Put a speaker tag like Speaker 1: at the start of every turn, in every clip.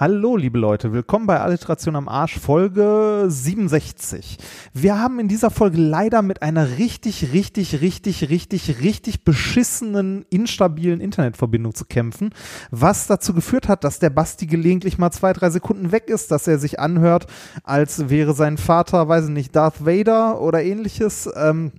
Speaker 1: Hallo, liebe Leute, willkommen bei Alliteration am Arsch, Folge 67. Wir haben in dieser Folge leider mit einer richtig, richtig, richtig, richtig, richtig beschissenen, instabilen Internetverbindung zu kämpfen, was dazu geführt hat, dass der Basti gelegentlich mal zwei, drei Sekunden weg ist, dass er sich anhört, als wäre sein Vater, weiß ich nicht, Darth Vader oder ähnliches. Ähm,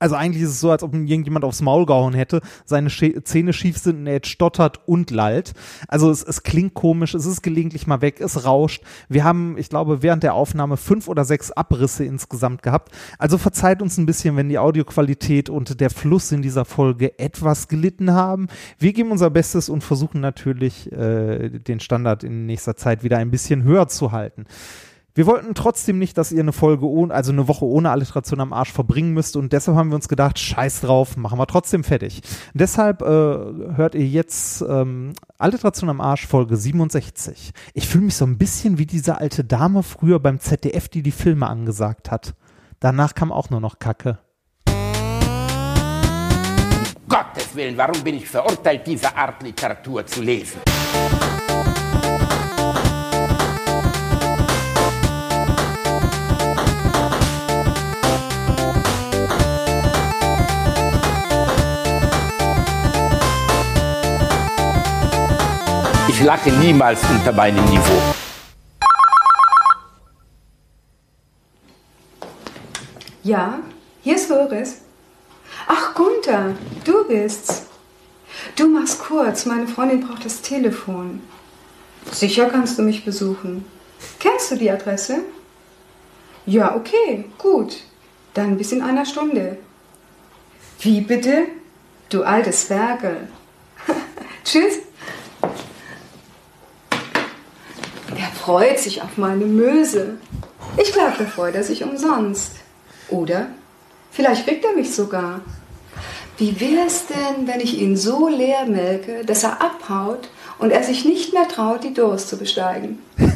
Speaker 1: also eigentlich ist es so, als ob ihm irgendjemand aufs Maul gehauen hätte, seine Sch Zähne schief sind und er jetzt stottert und lallt. Also es, es klingt komisch, es ist gelegentlich mal weg, es rauscht. Wir haben, ich glaube, während der Aufnahme fünf oder sechs Abrisse insgesamt gehabt. Also verzeiht uns ein bisschen, wenn die Audioqualität und der Fluss in dieser Folge etwas gelitten haben. Wir geben unser Bestes und versuchen natürlich, äh, den Standard in nächster Zeit wieder ein bisschen höher zu halten. Wir wollten trotzdem nicht, dass ihr eine Folge ohne, also eine Woche ohne Alliteration am Arsch verbringen müsst und deshalb haben wir uns gedacht, scheiß drauf, machen wir trotzdem fertig. deshalb äh, hört ihr jetzt ähm, Alliteration am Arsch Folge 67. Ich fühle mich so ein bisschen wie diese alte Dame früher beim ZDF, die die Filme angesagt hat. Danach kam auch nur noch Kacke.
Speaker 2: Gottes Willen, warum bin ich verurteilt, diese Art Literatur zu lesen? Ich lache niemals unter meinem Niveau.
Speaker 3: Ja, hier ist Loris. Ach, Gunther, du bist's. Du machst kurz, meine Freundin braucht das Telefon. Sicher kannst du mich besuchen. Kennst du die Adresse? Ja, okay, gut. Dann bis in einer Stunde. Wie bitte? Du altes Ferkel. Tschüss. Freut sich auf meine Möse. Ich glaube, da freut er sich umsonst. Oder vielleicht kriegt er mich sogar. Wie wär's denn, wenn ich ihn so leer melke, dass er abhaut und er sich nicht mehr traut, die Durst zu besteigen?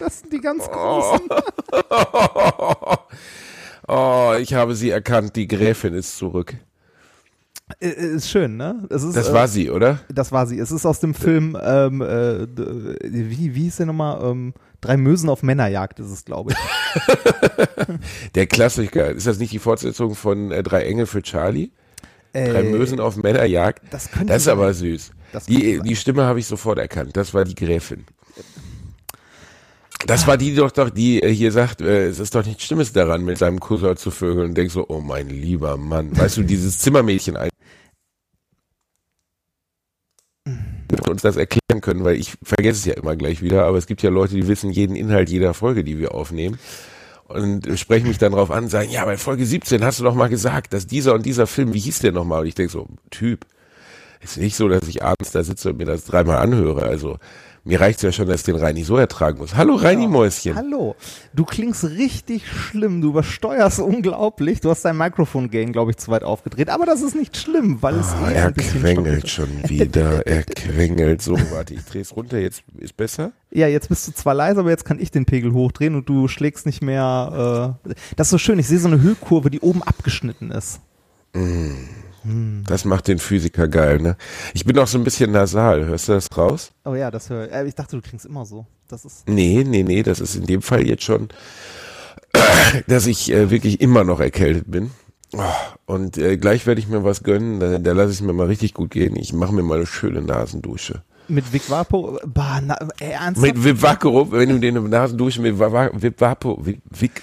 Speaker 1: Das sind die ganz großen.
Speaker 4: Oh. oh, ich habe sie erkannt. Die Gräfin ist zurück.
Speaker 1: Äh, Ist schön, ne? Ist,
Speaker 4: Das
Speaker 1: äh,
Speaker 4: war sie, oder?
Speaker 1: Das war sie. Es ist aus dem Film, ähm, äh, wie, wie hieß der nochmal? Ähm, Drei Mösen auf Männerjagd ist es, glaube ich.
Speaker 4: Der Klassiker. Ist das nicht die Fortsetzung von äh, Drei Engel für Charlie? Drei
Speaker 1: Äh,
Speaker 4: Mösen auf Männerjagd?
Speaker 1: das könnte
Speaker 4: Das ist aber süß. Die,
Speaker 1: sein.
Speaker 4: die Stimme habe ich sofort erkannt. Das war die Gräfin. Das war die doch doch, die äh, hier sagt, äh, es ist doch nichts Schlimmes daran, mit seinem Cousin zu vögeln und denkst so, oh mein lieber Mann. Weißt du, dieses Zimmermädchen ein uns das erklären können, weil ich vergesse es ja immer gleich wieder, aber es gibt ja Leute, die wissen jeden Inhalt jeder Folge, die wir aufnehmen und sprechen mich dann drauf an, sagen, ja, bei Folge 17 hast du doch mal gesagt, dass dieser und dieser Film, wie hieß der nochmal? Und ich denke so, Typ, ist nicht so, dass ich abends da sitze und mir das dreimal anhöre. Also mir reicht's ja schon, dass ich den Reini so ertragen muss. Hallo Reini Mäuschen.
Speaker 1: Hallo. Du klingst richtig schlimm. Du übersteuerst unglaublich. Du hast dein Mikrofon-Gain, glaube ich, zu weit aufgedreht. Aber das ist nicht schlimm, weil es
Speaker 4: Ah,
Speaker 1: eh
Speaker 4: er quengelt schon wieder. Er quengelt. So, warte, ich dreh's runter. Jetzt ist besser.
Speaker 1: Ja, jetzt bist du zwar leise, aber jetzt kann ich den Pegel hochdrehen und du schlägst nicht mehr. Äh, das ist so schön. Ich sehe so eine Hüllkurve, die oben abgeschnitten ist.
Speaker 4: Das macht den Physiker geil, ne? Ich bin auch so ein bisschen nasal. Hörst du das raus?
Speaker 1: Oh ja, das höre ich. Äh, ich dachte, du klingst immer so. Das ist.
Speaker 4: Nee, nee, nee, das ist in dem Fall jetzt schon, dass ich äh, wirklich immer noch erkältet bin. Oh, und äh, gleich werde ich mir was gönnen, da, da lasse ich mir mal richtig gut gehen. Ich mache mir mal eine schöne Nasendusche.
Speaker 1: Mit Vic Vapo. Bah, na, äh, ernsthaft?
Speaker 4: Mit Vivacoro, wenn du dir eine Nasendusche mit Vivapo, Vi- Vic,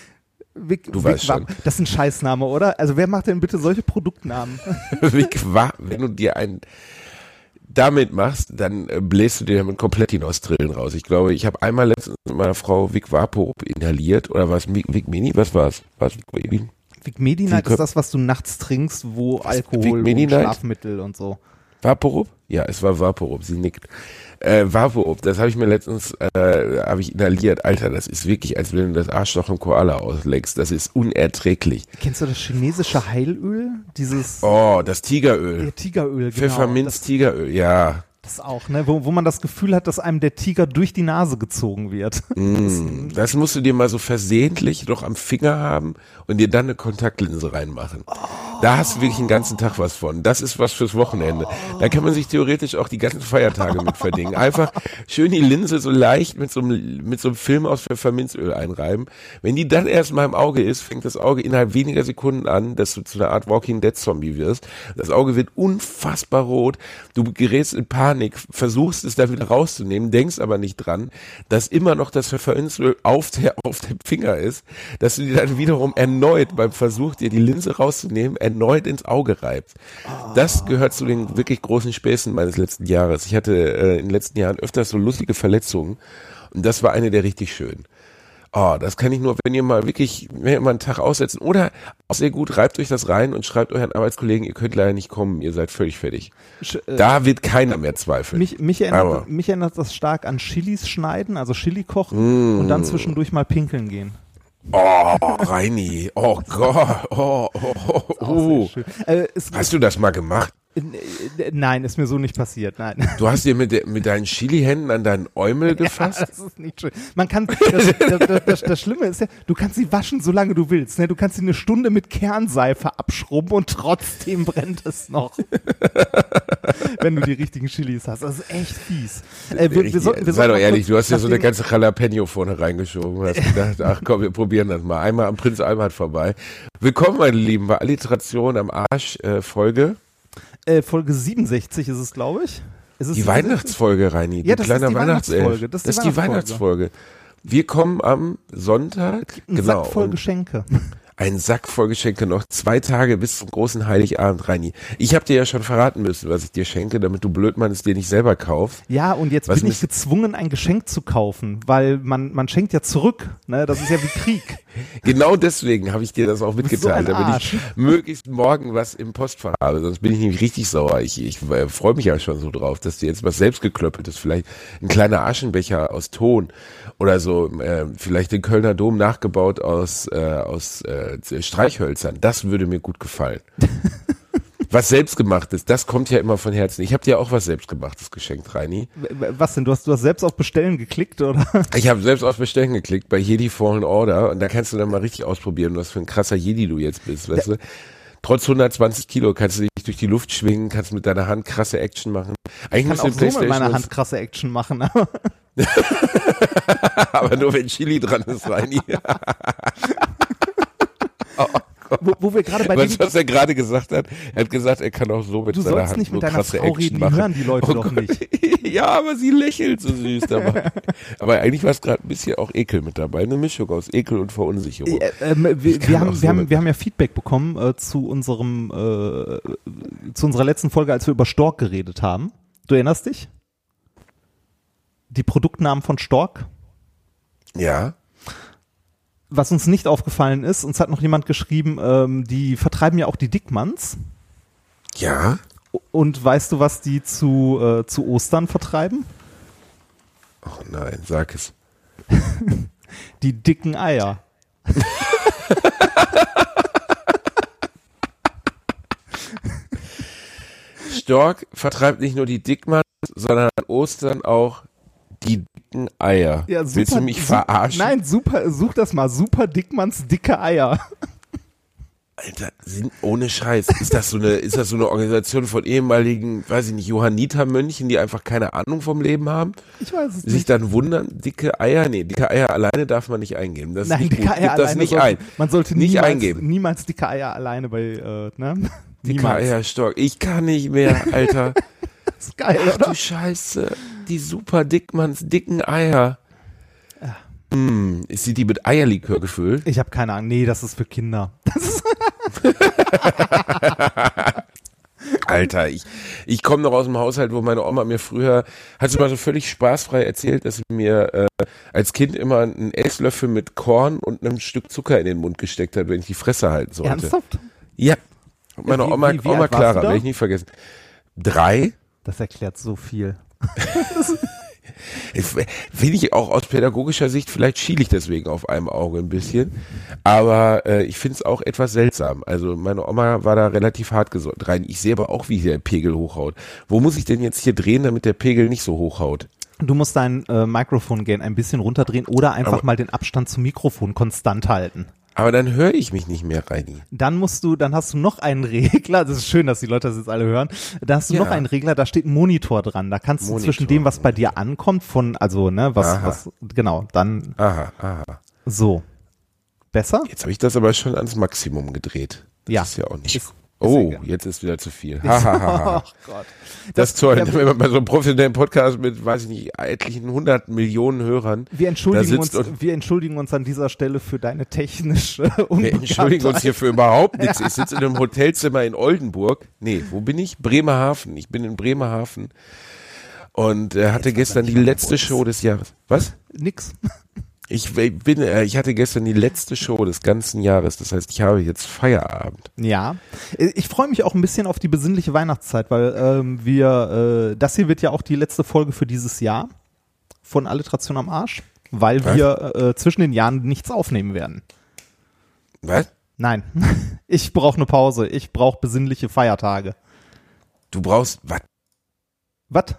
Speaker 1: Vic,
Speaker 4: Du
Speaker 1: Vic
Speaker 4: weißt schon.
Speaker 1: Das ist ein Scheißname, oder? Also wer macht denn bitte solche Produktnamen?
Speaker 4: Vic wenn du dir einen damit machst, dann äh, bläst du dir damit komplett die Nostrillen raus. Ich glaube, ich habe einmal letztens mit meiner Frau Vic Vapo inhaliert oder was Vic, Mini, was war's? Was Vic Mini?
Speaker 1: Vic ist das, was du nachts trinkst, wo Alkohol und? Schlafmittel und so.
Speaker 4: Vaporub? Ja, es war Vaporub, sie nickt. Äh, Vaporub, das habe ich mir letztens, äh, habe ich inhaliert. Alter, das ist wirklich, als wenn du das Arschloch im Koala ausleckst. Das ist unerträglich.
Speaker 1: Kennst du das chinesische Heilöl? Dieses
Speaker 4: Oh, das
Speaker 1: ja,
Speaker 4: Tigeröl.
Speaker 1: Tigeröl, genau.
Speaker 4: Pfefferminz, Tigeröl, ja.
Speaker 1: Das, das auch, ne? Wo, wo man das Gefühl hat, dass einem der Tiger durch die Nase gezogen wird.
Speaker 4: Mm, das musst du dir mal so versehentlich doch am Finger haben und dir dann eine Kontaktlinse reinmachen. Da hast du wirklich den ganzen Tag was von. Das ist was fürs Wochenende. Da kann man sich theoretisch auch die ganzen Feiertage mit verdienen. Einfach schön die Linse so leicht mit so einem, mit so einem Film aus Pfefferminzöl einreiben. Wenn die dann erst mal im Auge ist, fängt das Auge innerhalb weniger Sekunden an, dass du zu einer Art Walking Dead Zombie wirst. Das Auge wird unfassbar rot. Du gerätst in Panik, versuchst es da wieder rauszunehmen, denkst aber nicht dran, dass immer noch das Pfefferminzöl auf der, auf dem Finger ist, dass du dir dann wiederum erneut beim Versuch, dir die Linse rauszunehmen, erneut ins Auge reibst. Das gehört zu den wirklich großen Späßen meines letzten Jahres. Ich hatte äh, in den letzten Jahren öfters so lustige Verletzungen und das war eine der richtig schönen. Oh, das kann ich nur, wenn ihr mal wirklich, wenn ihr mal einen Tag aussetzen oder auch sehr gut, reibt euch das rein und schreibt euren Arbeitskollegen, ihr könnt leider nicht kommen, ihr seid völlig fertig.
Speaker 1: Sch- äh,
Speaker 4: Da wird keiner mehr zweifeln.
Speaker 1: Mich, mich, erinnert, mich erinnert das stark an Chilis schneiden, also Chili kochen und dann zwischendurch mal pinkeln gehen.
Speaker 4: Oh, Reini, oh Gott, oh, oh, oh, oh.
Speaker 1: Äh,
Speaker 4: Hast du das mal gemacht?
Speaker 1: Äh, äh, nein, ist mir so nicht passiert, nein.
Speaker 4: Du hast dir mit, de, mit deinen Chili-Händen an deinen Eumel gefasst?
Speaker 1: Das ist nicht schön. Man kann, das, das, das, das Schlimme ist ja, du kannst sie waschen, solange du willst. Ne? Du kannst sie eine Stunde mit Kernseife abschrubben und trotzdem brennt es noch. Wenn du die richtigen Chilis hast. Das ist echt fies. Äh, wir, wir sollten, wir
Speaker 4: Sei doch ehrlich, du hast ja so eine ganze Jalapeno vorne reingeschoben. Hast gedacht, ach komm, wir probieren das mal. Einmal am Prinz Albert vorbei. Willkommen, meine Lieben, bei Alliteration am Arsch äh, Folge.
Speaker 1: Äh, Folge 67 ist es, glaube ich. Ist es
Speaker 4: Die
Speaker 1: 67?
Speaker 4: Weihnachtsfolge, Reini.
Speaker 1: Ja,
Speaker 4: die
Speaker 1: das
Speaker 4: kleine
Speaker 1: ist die
Speaker 4: Weihnachtself.
Speaker 1: Weihnachtsfolge.
Speaker 4: Das ist die Weihnachtsfolge. Wir kommen am Sonntag.
Speaker 1: Ein
Speaker 4: genau.
Speaker 1: Sack voll Geschenke.
Speaker 4: Ein Sack voll Geschenke noch. Zwei Tage bis zum großen Heiligabend, Reini. Ich habe dir ja schon verraten müssen, was ich dir schenke, damit du Blödmann es dir nicht selber kaufst.
Speaker 1: Ja, und jetzt
Speaker 4: Was
Speaker 1: bin ich gezwungen, ein Geschenk zu kaufen, weil man, man schenkt ja zurück. Ne? Das ist ja wie Krieg.
Speaker 4: Genau deswegen habe ich dir das auch mitgeteilt,
Speaker 1: so
Speaker 4: damit ich möglichst morgen was im Postfach habe. Sonst bin ich nämlich richtig sauer. Ich, ich äh, freue mich ja schon so drauf, dass dir jetzt was selbstgeklöppeltes, vielleicht ein kleiner Aschenbecher aus Ton oder so, äh, vielleicht den Kölner Dom nachgebaut aus, äh, aus äh, Streichhölzern. Das würde mir gut gefallen. was selbstgemachtes, das kommt ja immer von Herzen. Ich habe dir auch was selbstgemachtes geschenkt, Reini.
Speaker 1: Was denn? Du hast, du hast selbst auf Bestellen geklickt, oder?
Speaker 4: Ich habe selbst auf Bestellen geklickt bei Jedi Fallen Order und da kannst du dann mal richtig ausprobieren, was für ein krasser Jedi du jetzt bist, weißt du? Trotz 120 Kilo kannst du dich durch die Luft schwingen, kannst mit deiner Hand krasse Action machen. Eigentlich
Speaker 1: Ich kann auch so mit meiner Hand krasse Action machen.
Speaker 4: aber nur wenn Chili dran ist, Reini.
Speaker 1: wo, wo wir gerade bei
Speaker 4: Weißt was er gerade gesagt hat? Er hat gesagt, er kann auch so mit
Speaker 1: Du
Speaker 4: seiner
Speaker 1: sollst
Speaker 4: Hand
Speaker 1: nicht mit deiner Frau
Speaker 4: Action
Speaker 1: reden, die
Speaker 4: machen.
Speaker 1: hören die Leute doch
Speaker 4: Gott. ja, aber sie lächelt so süß dabei. aber eigentlich war es gerade ein bisschen auch Ekel mit dabei. Eine Mischung aus Ekel und Verunsicherung.
Speaker 1: äh, ähm, wir, wir, haben,
Speaker 4: so
Speaker 1: wir, haben, wir haben ja Feedback bekommen äh, zu unserem äh, zu unserer letzten Folge, als wir über Stork geredet haben. Du erinnerst dich? Die Produktnamen von Stork?
Speaker 4: Ja.
Speaker 1: Was uns nicht aufgefallen ist, uns hat noch jemand geschrieben, ähm, die vertreiben ja auch die Dickmanns.
Speaker 4: Ja.
Speaker 1: Und weißt du, was die zu, äh, zu Ostern vertreiben?
Speaker 4: Oh nein, sag es.
Speaker 1: Die dicken Eier.
Speaker 4: Stork vertreibt nicht nur die Dickmanns, sondern an Ostern auch die dicken Eier.
Speaker 1: Ja, super,
Speaker 4: Willst du mich verarschen?
Speaker 1: Nein, super, such das mal. Super Dickmanns dicke Eier.
Speaker 4: Alter, sind ohne Scheiß. Ist das so eine, ist das so eine Organisation von ehemaligen, weiß ich nicht, Johanniter-Mönchen, die einfach keine Ahnung vom Leben haben?
Speaker 1: Ich weiß es
Speaker 4: Sich
Speaker 1: nicht.
Speaker 4: dann wundern, dicke Eier? Nee, dicke Eier alleine darf man nicht eingeben. Das
Speaker 1: Nein, dicke. Eier
Speaker 4: Gib das
Speaker 1: alleine
Speaker 4: nicht
Speaker 1: sollte,
Speaker 4: ein.
Speaker 1: Man sollte
Speaker 4: Nicht
Speaker 1: niemals,
Speaker 4: eingeben.
Speaker 1: niemals dicke Eier alleine bei, äh, ne?
Speaker 4: Dicke
Speaker 1: Niemals.
Speaker 4: Eier, Stork. Ich kann nicht mehr, Alter.
Speaker 1: Das ist geil,
Speaker 4: Ach
Speaker 1: oder?
Speaker 4: du Scheiße. Die super Dickmanns dicken Eier. Hm, ist sie die mit Eierlikör gefüllt?
Speaker 1: Ich habe keine Ahnung. Nee, das ist für Kinder. Das ist,
Speaker 4: Alter, ich, ich komme noch aus dem Haushalt, wo meine Oma mir früher, hat sie mal so völlig spaßfrei erzählt, dass sie mir äh, als Kind immer einen Esslöffel mit Korn und einem Stück Zucker in den Mund gesteckt hat, wenn ich die Fresse halten sollte.
Speaker 1: ernsthaft?
Speaker 4: Ja. Meine
Speaker 1: Wie-
Speaker 4: Oma,
Speaker 1: wie- wie
Speaker 4: Oma Clara, werde ich nie vergessen. Drei?
Speaker 1: Das erklärt so viel.
Speaker 4: Finde ich auch aus pädagogischer Sicht, vielleicht schiele ich deswegen auf einem Auge ein bisschen. Aber äh, ich finde es auch etwas seltsam. Also meine Oma war da relativ hart gesorgt rein. Ich sehe aber auch, wie der Pegel hochhaut. Wo muss ich denn jetzt hier drehen, damit der Pegel nicht so hochhaut?
Speaker 1: Du musst dein äh, Mikrofon-Gain ein bisschen runterdrehen oder einfach
Speaker 4: Aber-
Speaker 1: mal den Abstand zum Mikrofon konstant halten.
Speaker 4: Aber dann höre ich mich nicht mehr, Reini.
Speaker 1: Dann musst du, dann hast du noch einen Regler. Das ist schön, dass die Leute das jetzt alle hören. Da hast du
Speaker 4: Ja.
Speaker 1: noch einen Regler, da steht ein Monitor dran. Da kannst du
Speaker 4: Monitor.
Speaker 1: zwischen dem, was bei dir ankommt, von, also, ne, was,
Speaker 4: Aha.
Speaker 1: was, genau, dann
Speaker 4: Aha, aha.
Speaker 1: so. Besser?
Speaker 4: Jetzt habe ich das aber schon ans Maximum gedreht. Das
Speaker 1: Ja.
Speaker 4: ist ja auch nicht.
Speaker 1: Ist-
Speaker 4: oh, jetzt ist wieder zu viel. Ha, ha, ha.
Speaker 1: Ach Gott.
Speaker 4: Das toll,
Speaker 1: ja,
Speaker 4: wenn man bei so einem professionellen Podcast mit, weiß ich nicht, etlichen hundert Millionen Hörern.
Speaker 1: wir entschuldigen uns, wir entschuldigen uns an dieser Stelle für deine technische
Speaker 4: Wir entschuldigen uns hier für überhaupt nichts. Ich sitze in einem Hotelzimmer in Oldenburg. Nee, wo bin ich? Bremerhaven. Ich bin in Bremerhaven und äh, hatte gestern die letzte Show des Jahres. Was?
Speaker 1: Nix.
Speaker 4: Ich bin, äh, ich hatte gestern die letzte Show des ganzen Jahres. Das heißt, ich habe jetzt Feierabend.
Speaker 1: Ja, Äh, ich freue mich auch ein bisschen auf die besinnliche Weihnachtszeit, weil ähm, wir, äh, das hier wird ja auch die letzte Folge für dieses Jahr von Alliteration am Arsch, weil
Speaker 4: Was?
Speaker 1: wir äh, zwischen den Jahren nichts aufnehmen werden.
Speaker 4: Was?
Speaker 1: Nein, ich brauche eine Pause, ich brauche besinnliche Feiertage.
Speaker 4: Du brauchst was?
Speaker 1: Was?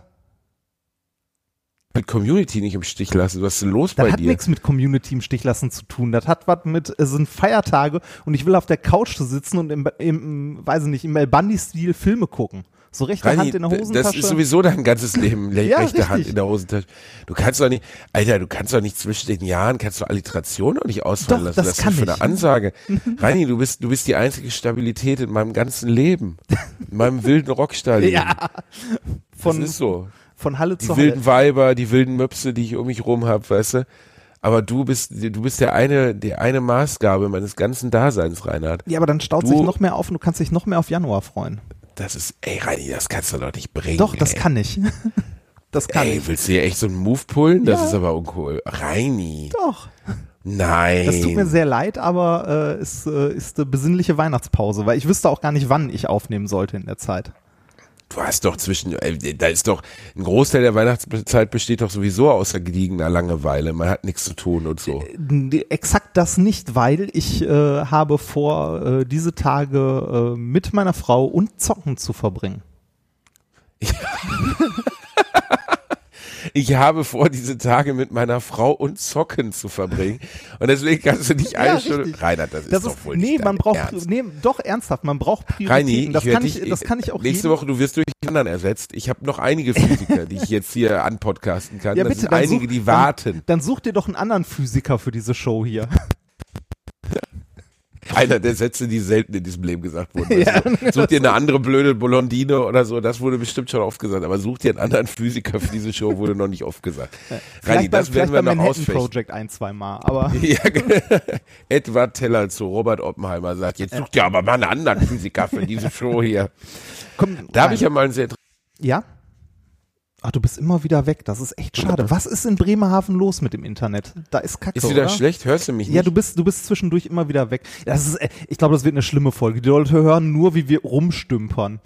Speaker 4: Die Community nicht im Stich lassen. Was ist denn los
Speaker 1: Das
Speaker 4: bei
Speaker 1: hat
Speaker 4: dir?
Speaker 1: nichts mit Community im Stich lassen zu tun. Das hat was mit, es sind Feiertage und ich will auf der Couch sitzen und im, im weiß ich nicht, im El Bandi-Stil Filme gucken. So rechte
Speaker 4: Reini,
Speaker 1: Hand in der Hosentasche.
Speaker 4: Das ist sowieso dein ganzes Leben, le-
Speaker 1: Ja,
Speaker 4: rechte Hand in der Hosentasche. Du kannst doch nicht, Alter, du kannst doch nicht zwischen den Jahren, kannst du Alliteration doch nicht ausfallen
Speaker 1: Doch,
Speaker 4: lassen.
Speaker 1: das
Speaker 4: ist
Speaker 1: kann
Speaker 4: für
Speaker 1: ich.
Speaker 4: eine Ansage. Reini, du bist, du bist die einzige Stabilität in meinem ganzen Leben. In meinem wilden Rockstall.
Speaker 1: ja,
Speaker 4: das
Speaker 1: von,
Speaker 4: ist so.
Speaker 1: Von Halle
Speaker 4: Die
Speaker 1: zu
Speaker 4: wilden
Speaker 1: Halle.
Speaker 4: Weiber, die wilden Möpse, die ich um mich rum hab, weißt du. Aber du bist, du bist der eine, der eine Maßgabe meines ganzen Daseins, Reinhard.
Speaker 1: Ja, aber dann staut
Speaker 4: Du-
Speaker 1: sich noch mehr auf und du kannst dich noch mehr auf Januar freuen.
Speaker 4: Das ist, ey, Reini, das kannst du doch nicht bringen.
Speaker 1: Doch, das
Speaker 4: ey.
Speaker 1: kann ich. Das kann
Speaker 4: Ey,
Speaker 1: ich.
Speaker 4: willst du hier echt so einen Move pullen? Das
Speaker 1: Ja.
Speaker 4: ist aber uncool. Reini.
Speaker 1: Doch.
Speaker 4: Nein.
Speaker 1: Das tut mir sehr leid, aber äh, es äh, ist eine besinnliche Weihnachtspause, weil ich wüsste auch gar nicht, wann ich aufnehmen sollte in der Zeit.
Speaker 4: Du hast doch zwischen, äh, da ist doch, ein Großteil der Weihnachtszeit besteht doch sowieso aus gediegener Langeweile. Man hat nichts zu tun und so.
Speaker 1: Nee, Exakt das nicht, weil ich äh, habe vor, äh, diese Tage äh, mit meiner Frau und Zocken zu verbringen.
Speaker 4: Ich habe vor, diese Tage mit meiner Frau und Zocken zu verbringen. Und deswegen kannst du nicht eine Stunde,
Speaker 1: richtig.
Speaker 4: Reinhard, das ist
Speaker 1: Das
Speaker 4: doch
Speaker 1: ist,
Speaker 4: wohl
Speaker 1: nee, man braucht,
Speaker 4: Ernst.
Speaker 1: nee, doch ernsthaft, man braucht Prioritäten.
Speaker 4: Reini,
Speaker 1: das,
Speaker 4: ich
Speaker 1: kann ich,
Speaker 4: dich,
Speaker 1: das kann ich auch
Speaker 4: nächste Woche, du wirst durch anderen ersetzt. Ich habe noch einige Physiker, die ich jetzt hier anpodcasten kann.
Speaker 1: Ja,
Speaker 4: das
Speaker 1: bitte,
Speaker 4: sind
Speaker 1: dann
Speaker 4: einige,
Speaker 1: such-
Speaker 4: die warten.
Speaker 1: Dann such dir doch einen anderen Physiker für diese Show hier.
Speaker 4: Einer der Sätze, die selten in diesem Leben gesagt wurden. Also, such dir eine andere blöde Blondine oder so, das wurde bestimmt schon oft gesagt, aber such dir einen anderen Physiker für diese Show, wurde noch nicht oft gesagt.
Speaker 1: Vielleicht, bei,
Speaker 4: das werden wir noch ausfechten.
Speaker 1: Project ein, zwei Mal, aber
Speaker 4: Ja, Edward Teller zu Robert Oppenheimer sagt, jetzt such dir aber mal einen anderen Physiker für diese Show hier.
Speaker 1: komm,
Speaker 4: Da habe ich ja mal einen sehr
Speaker 1: Ja? Ach, du bist immer wieder weg. Das ist echt schade. Was ist in Bremerhaven los mit dem Internet? Da ist Kacke,
Speaker 4: Ist wieder
Speaker 1: oder?
Speaker 4: schlecht? Hörst du mich nicht?
Speaker 1: Ja, du bist, du bist zwischendurch immer wieder weg. Das ist, äh, ich glaube, das wird eine schlimme Folge. Die Leute hören nur, wie wir rumstümpern.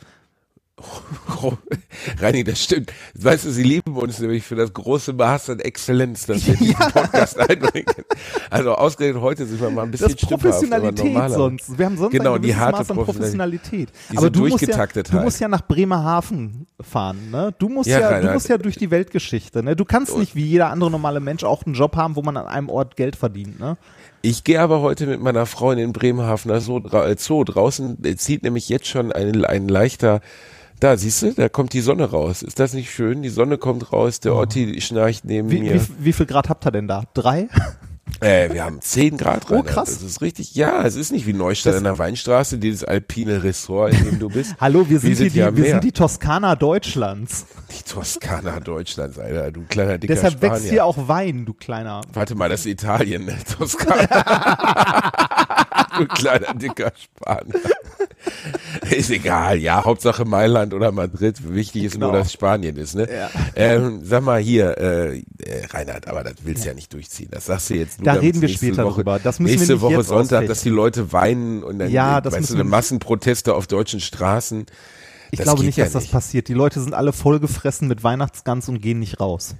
Speaker 4: Reini, das stimmt. Weißt du, sie lieben uns nämlich für das große Maß an Exzellenz, das wir in diesen Podcast einbringen. Also ausgerechnet heute sind wir mal ein bisschen
Speaker 1: Das
Speaker 4: aber
Speaker 1: Professionalität
Speaker 4: normaler.
Speaker 1: sonst. Wir haben sonst
Speaker 4: Genau,
Speaker 1: ein
Speaker 4: die harte
Speaker 1: Maß an Professionalität.
Speaker 4: Diese
Speaker 1: Aber du musst, ja, du musst ja nach Bremerhaven fahren. Ne? Du, musst
Speaker 4: Ja,
Speaker 1: ja, du musst ja durch die Weltgeschichte. Ne? Du kannst nicht wie jeder andere normale Mensch auch einen Job haben, wo man an einem Ort Geld verdient. Ne?
Speaker 4: Ich gehe aber heute mit meiner Frau in den Bremerhavener Zoo, äh, Zoo. Draußen äh, zieht nämlich jetzt schon ein, ein leichter, da siehst du, da kommt die Sonne raus. Ist das nicht schön? Die Sonne kommt raus, der Otti schnarcht neben
Speaker 1: Oh. Wie,
Speaker 4: mir.
Speaker 1: wie, wie viel Grad habt ihr denn da? Drei?
Speaker 4: Äh, wir haben 10 Grad
Speaker 1: Oh,
Speaker 4: rein.
Speaker 1: krass.
Speaker 4: Das ist richtig, ja, es ist nicht wie Neustadt an der Weinstraße, dieses alpine Ressort, in dem du bist.
Speaker 1: Hallo, wir sind, hier
Speaker 4: am
Speaker 1: die, wir
Speaker 4: Meer.
Speaker 1: sind die Toskana Deutschlands.
Speaker 4: Die Toskana Deutschlands, Alter, du kleiner dicker
Speaker 1: Deshalb
Speaker 4: Spanier.
Speaker 1: wächst hier auch Wein, du kleiner.
Speaker 4: Warte mal, das ist Italien, ne? Toskana. du kleiner dicker Spanier. Ist egal, ja, Hauptsache Mailand oder Madrid. Wichtig ist nur,
Speaker 1: Genau.
Speaker 4: dass Spanien ist, ne?
Speaker 1: Ja.
Speaker 4: Ähm, sag mal hier, äh, äh, Reinhard, aber das willst du ja nicht durchziehen. Das sagst du jetzt nur.
Speaker 1: Da reden wir später
Speaker 4: Woche,
Speaker 1: drüber. Das müssen wir
Speaker 4: nächste
Speaker 1: nicht
Speaker 4: Woche Sonntag, dass die Leute weinen und dann,
Speaker 1: Ja, das
Speaker 4: weißt du,
Speaker 1: wir-
Speaker 4: Massenproteste auf deutschen Straßen.
Speaker 1: Ich
Speaker 4: Das
Speaker 1: glaube nicht,
Speaker 4: ja
Speaker 1: dass das
Speaker 4: nicht.
Speaker 1: passiert. Die Leute sind alle vollgefressen mit Weihnachtsgans und gehen nicht raus.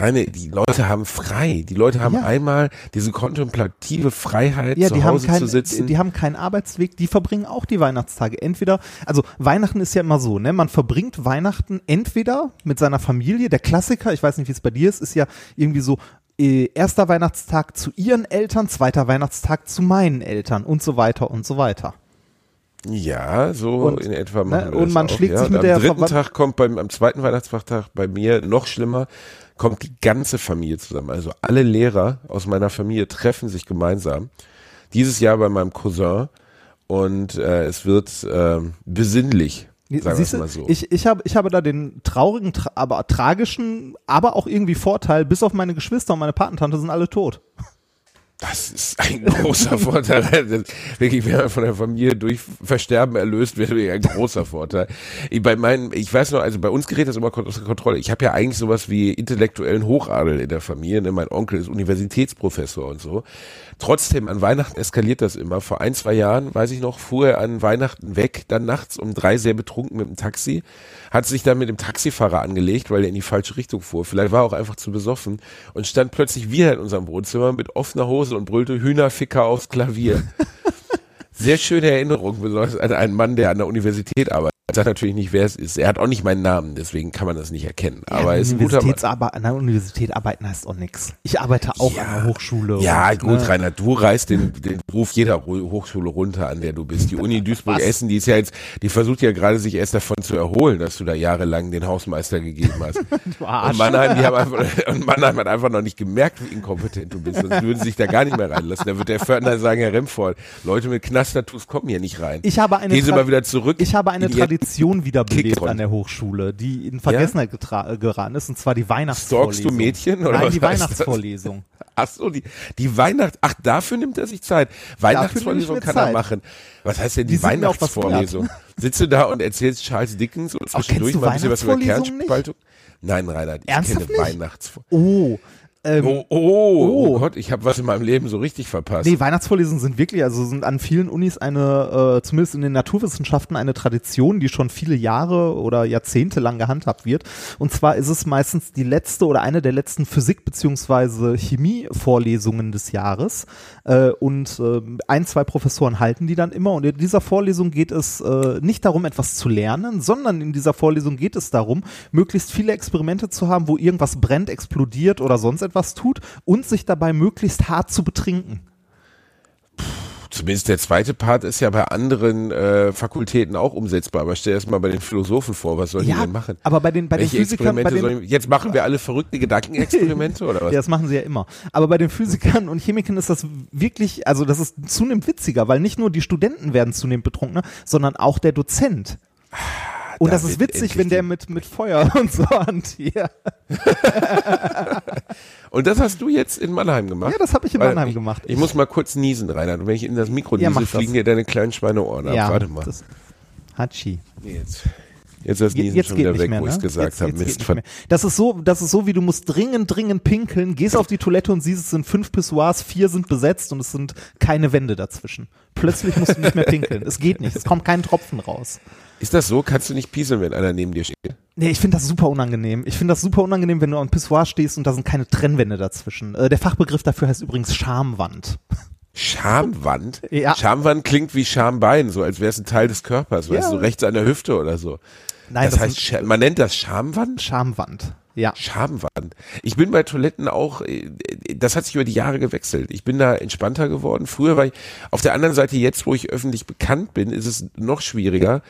Speaker 4: Reine, die Leute haben frei. Die Leute haben
Speaker 1: Ja.
Speaker 4: einmal diese kontemplative Freiheit,
Speaker 1: Ja,
Speaker 4: zu
Speaker 1: die haben,
Speaker 4: Hause
Speaker 1: kein,
Speaker 4: zu sitzen.
Speaker 1: die haben keinen Arbeitsweg, die verbringen auch die Weihnachtstage. Entweder, also Weihnachten ist ja immer so, ne? Man verbringt Weihnachten entweder mit seiner Familie, der Klassiker, ich weiß nicht, wie es bei dir ist, ist ja irgendwie so äh, erster Weihnachtstag zu ihren Eltern, zweiter Weihnachtstag zu meinen Eltern und so weiter und so weiter.
Speaker 4: Ja, so
Speaker 1: Und,
Speaker 4: in etwa
Speaker 1: ne,
Speaker 4: machen wir
Speaker 1: und man
Speaker 4: auch,
Speaker 1: schlägt
Speaker 4: ja.
Speaker 1: sich mit
Speaker 4: Und
Speaker 1: der
Speaker 4: am dritten
Speaker 1: Verwand-
Speaker 4: Tag kommt beim am zweiten Weihnachtsfeiertag bei mir noch schlimmer, kommt die ganze Familie zusammen. Also alle Lehrer aus meiner Familie treffen sich gemeinsam. Dieses Jahr bei meinem Cousin und äh, es wird ähm, besinnlich. Sagen
Speaker 1: Siehst
Speaker 4: mal so.
Speaker 1: ich, ich, habe, ich habe da den traurigen, tra aber tragischen, aber auch irgendwie Vorteil, bis auf meine Geschwister und meine Patentante sind alle tot.
Speaker 4: Das ist ein großer Vorteil. Wirklich, wenn man von der Familie durch Versterben erlöst wird, ein großer Vorteil. Ich, bei meinen, ich weiß noch, also bei uns gerät das immer außer Kontrolle. Ich habe ja eigentlich sowas wie intellektuellen Hochadel in der Familie. Ne? Mein Onkel ist Universitätsprofessor und so. Trotzdem, an Weihnachten eskaliert das immer. Vor ein, zwei Jahren, weiß ich noch, fuhr er an Weihnachten weg, dann nachts um drei sehr betrunken mit dem Taxi, hat sich dann mit dem Taxifahrer angelegt, weil er in die falsche Richtung fuhr. Vielleicht war er auch einfach zu besoffen und stand plötzlich wieder in unserem Wohnzimmer mit offener Hose und brüllte Hühnerficker aufs Klavier. Sehr schöne Erinnerung, besonders an einen Mann, der an der Universität arbeitet. Ich sage natürlich nicht, wer es ist. Er hat auch nicht meinen Namen, deswegen kann man das nicht erkennen. Aber er ist ein guter Mann.
Speaker 1: Universitätsarbe- an der Universität arbeiten heißt auch nichts. Ich arbeite auch
Speaker 4: Ja.
Speaker 1: an der Hochschule.
Speaker 4: Ja,
Speaker 1: und,
Speaker 4: gut,
Speaker 1: ne,
Speaker 4: Rainer, du reißt den, den Ruf jeder Hochschule runter, an der du bist. Die Uni Duisburg-Essen, die ist ja jetzt, die versucht ja gerade sich erst davon zu erholen, dass du da jahrelang den Hausmeister gegeben hast.
Speaker 1: Arsch.
Speaker 4: Und Mannheim, die haben einfach, und Mannheim hat einfach noch nicht gemerkt, wie inkompetent du bist. Sonst würden sie sich da gar nicht mehr reinlassen. Da wird der Fördner sagen, Herr Remford, Leute mit Knast-Tattoos kommen hier nicht rein.
Speaker 1: Ich habe eine,
Speaker 4: Gehen Sie
Speaker 1: Tra-
Speaker 4: mal wieder zurück.
Speaker 1: ich habe eine Tradition wiederbelebt an der Hochschule, die in Vergessenheit äh, geraten ist, und zwar die Weihnachtsvorlesung.
Speaker 4: Stalkst du Mädchen, oder
Speaker 1: Nein, die? Weihnachtsvorlesung.
Speaker 4: Ach so, die, die Weihnacht, ach, dafür nimmt er sich Zeit. Weihnachtsvorlesung kann
Speaker 1: Zeit.
Speaker 4: er machen. Was heißt denn
Speaker 1: Die
Speaker 4: die, Weihnachtsvorlesung? Sitzt du da und erzählst Charles Dickens und zwischendurch
Speaker 1: du
Speaker 4: mal ein bisschen was über
Speaker 1: Weihnachtsvorlesungen nicht?
Speaker 4: Kernspaltung? Nein, Reinhard, ich
Speaker 1: Ernsthaft
Speaker 4: kenne
Speaker 1: nicht?
Speaker 4: Weihnachtsvorlesungen.
Speaker 1: Oh, ähm,
Speaker 4: Oh, oh, oh,
Speaker 1: Oh.
Speaker 4: Gott, ich habe was in meinem Leben so richtig verpasst.
Speaker 1: Nee, Weihnachtsvorlesungen sind wirklich, also sind an vielen Unis eine, äh, zumindest in den Naturwissenschaften, eine Tradition, die schon viele Jahre oder Jahrzehnte lang gehandhabt wird. Und zwar ist es meistens die letzte oder eine der letzten Physik- beziehungsweise Chemie-Vorlesungen des Jahres. Äh, und äh, ein, zwei Professoren halten die dann immer. Und in dieser Vorlesung geht es äh, nicht darum, etwas zu lernen, sondern in dieser Vorlesung geht es darum, möglichst viele Experimente zu haben, wo irgendwas brennt, explodiert oder sonst etwas tut und sich dabei möglichst hart zu betrinken.
Speaker 4: Zumindest der zweite Part ist ja bei anderen äh, Fakultäten auch umsetzbar. Aber stell dir das mal bei den Philosophen vor, was sollen die denn machen?
Speaker 1: aber bei den, bei den Physikern, bei den,
Speaker 4: sollen, jetzt machen wir alle verrückte Gedankenexperimente oder was?
Speaker 1: ja, das machen sie ja immer. Aber bei den Physikern und Chemikern ist das wirklich, also das ist zunehmend witziger, weil nicht nur die Studenten werden zunehmend betrunkener, sondern auch der Dozent. Und
Speaker 4: da
Speaker 1: das ist witzig, wenn der mit, mit Feuer und so hantiert.
Speaker 4: Und das hast du jetzt in Mannheim gemacht?
Speaker 1: Ja, das habe ich in Mannheim
Speaker 4: ich,
Speaker 1: gemacht.
Speaker 4: Ich muss mal kurz niesen, Reinhard. Und wenn ich in das Mikro
Speaker 1: Ja,
Speaker 4: niese,
Speaker 1: mach das.
Speaker 4: fliegen dir deine kleinen Schweineohren ab.
Speaker 1: ja,
Speaker 4: Warte mal.
Speaker 1: Das, Hatschi.
Speaker 4: Nee, jetzt. Jetzt ist Niesen
Speaker 1: Jetzt
Speaker 4: schon
Speaker 1: geht
Speaker 4: wieder weg,
Speaker 1: mehr,
Speaker 4: wo
Speaker 1: ne?
Speaker 4: ich es gesagt
Speaker 1: jetzt,
Speaker 4: habe. Mist.
Speaker 1: Das ist so, das ist so, wie du musst dringend, dringend pinkeln, gehst auf die Toilette und siehst, es sind fünf Pissoirs, vier sind besetzt und es sind keine Wände dazwischen. Plötzlich musst du nicht mehr pinkeln. Es geht nicht. Es kommt kein Tropfen raus.
Speaker 4: Ist das so? Kannst du nicht pieseln, wenn einer neben dir steht?
Speaker 1: Nee, ich finde das super unangenehm. Ich finde das super unangenehm, wenn du am Pissoir stehst und da sind keine Trennwände dazwischen. Äh, der Fachbegriff dafür heißt übrigens Schamwand.
Speaker 4: Schamwand?
Speaker 1: Ja.
Speaker 4: Schamwand klingt wie Schambein, so als wäre es ein Teil des Körpers, weißt
Speaker 1: Ja.
Speaker 4: du, so rechts an der Hüfte oder so.
Speaker 1: Nein,
Speaker 4: das, heißt,
Speaker 1: sind
Speaker 4: man nennt das Schamwand?
Speaker 1: Schamwand. Ja.
Speaker 4: Schamwand. Ich bin bei Toiletten auch, äh, das hat sich über die Jahre gewechselt. Ich bin da entspannter geworden. Früher war ich, auf der anderen Seite jetzt, wo ich öffentlich bekannt bin, ist es noch schwieriger,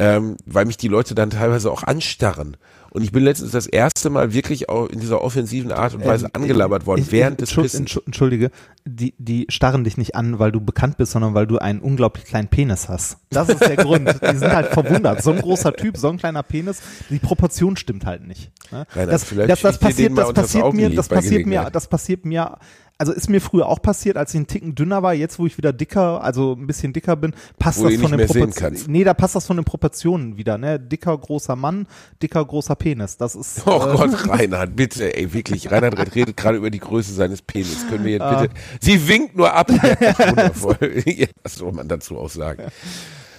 Speaker 4: ähm, weil mich die Leute dann teilweise auch anstarren. Und ich bin letztens das erste Mal wirklich auch in dieser offensiven Art und Weise
Speaker 1: Ähm,
Speaker 4: angelabert worden,
Speaker 1: ich-
Speaker 4: während des.
Speaker 1: Entschuld- Entschuldige, die, die starren dich nicht an, weil du bekannt bist, sondern weil du einen unglaublich kleinen Penis hast. Das ist der Grund. Die sind halt verwundert. So ein großer Typ, so ein kleiner Penis, die Proportion stimmt halt nicht. Ne?
Speaker 4: Reinhard,
Speaker 1: das, das, das passiert,
Speaker 4: den mal
Speaker 1: das passiert mir, das passiert mir, das passiert mir, also ist mir früher auch passiert, als ich einen Ticken dünner war. Jetzt, wo ich wieder dicker, also ein bisschen dicker bin, passt
Speaker 4: Wo
Speaker 1: das
Speaker 4: ihn
Speaker 1: von den Proportionen. Nee, da passt das von den Proportionen wieder. Ne, dicker großer Mann, dicker großer Penis. Das ist.
Speaker 4: Oh
Speaker 1: äh,
Speaker 4: Gott, Reinhard, bitte, ey, wirklich. Reinhard redet gerade über die Größe seines Penis. Können wir jetzt
Speaker 1: Ah.
Speaker 4: bitte. Sie winkt nur ab. Wundervoll. Ja, Was soll man dazu auch sagen?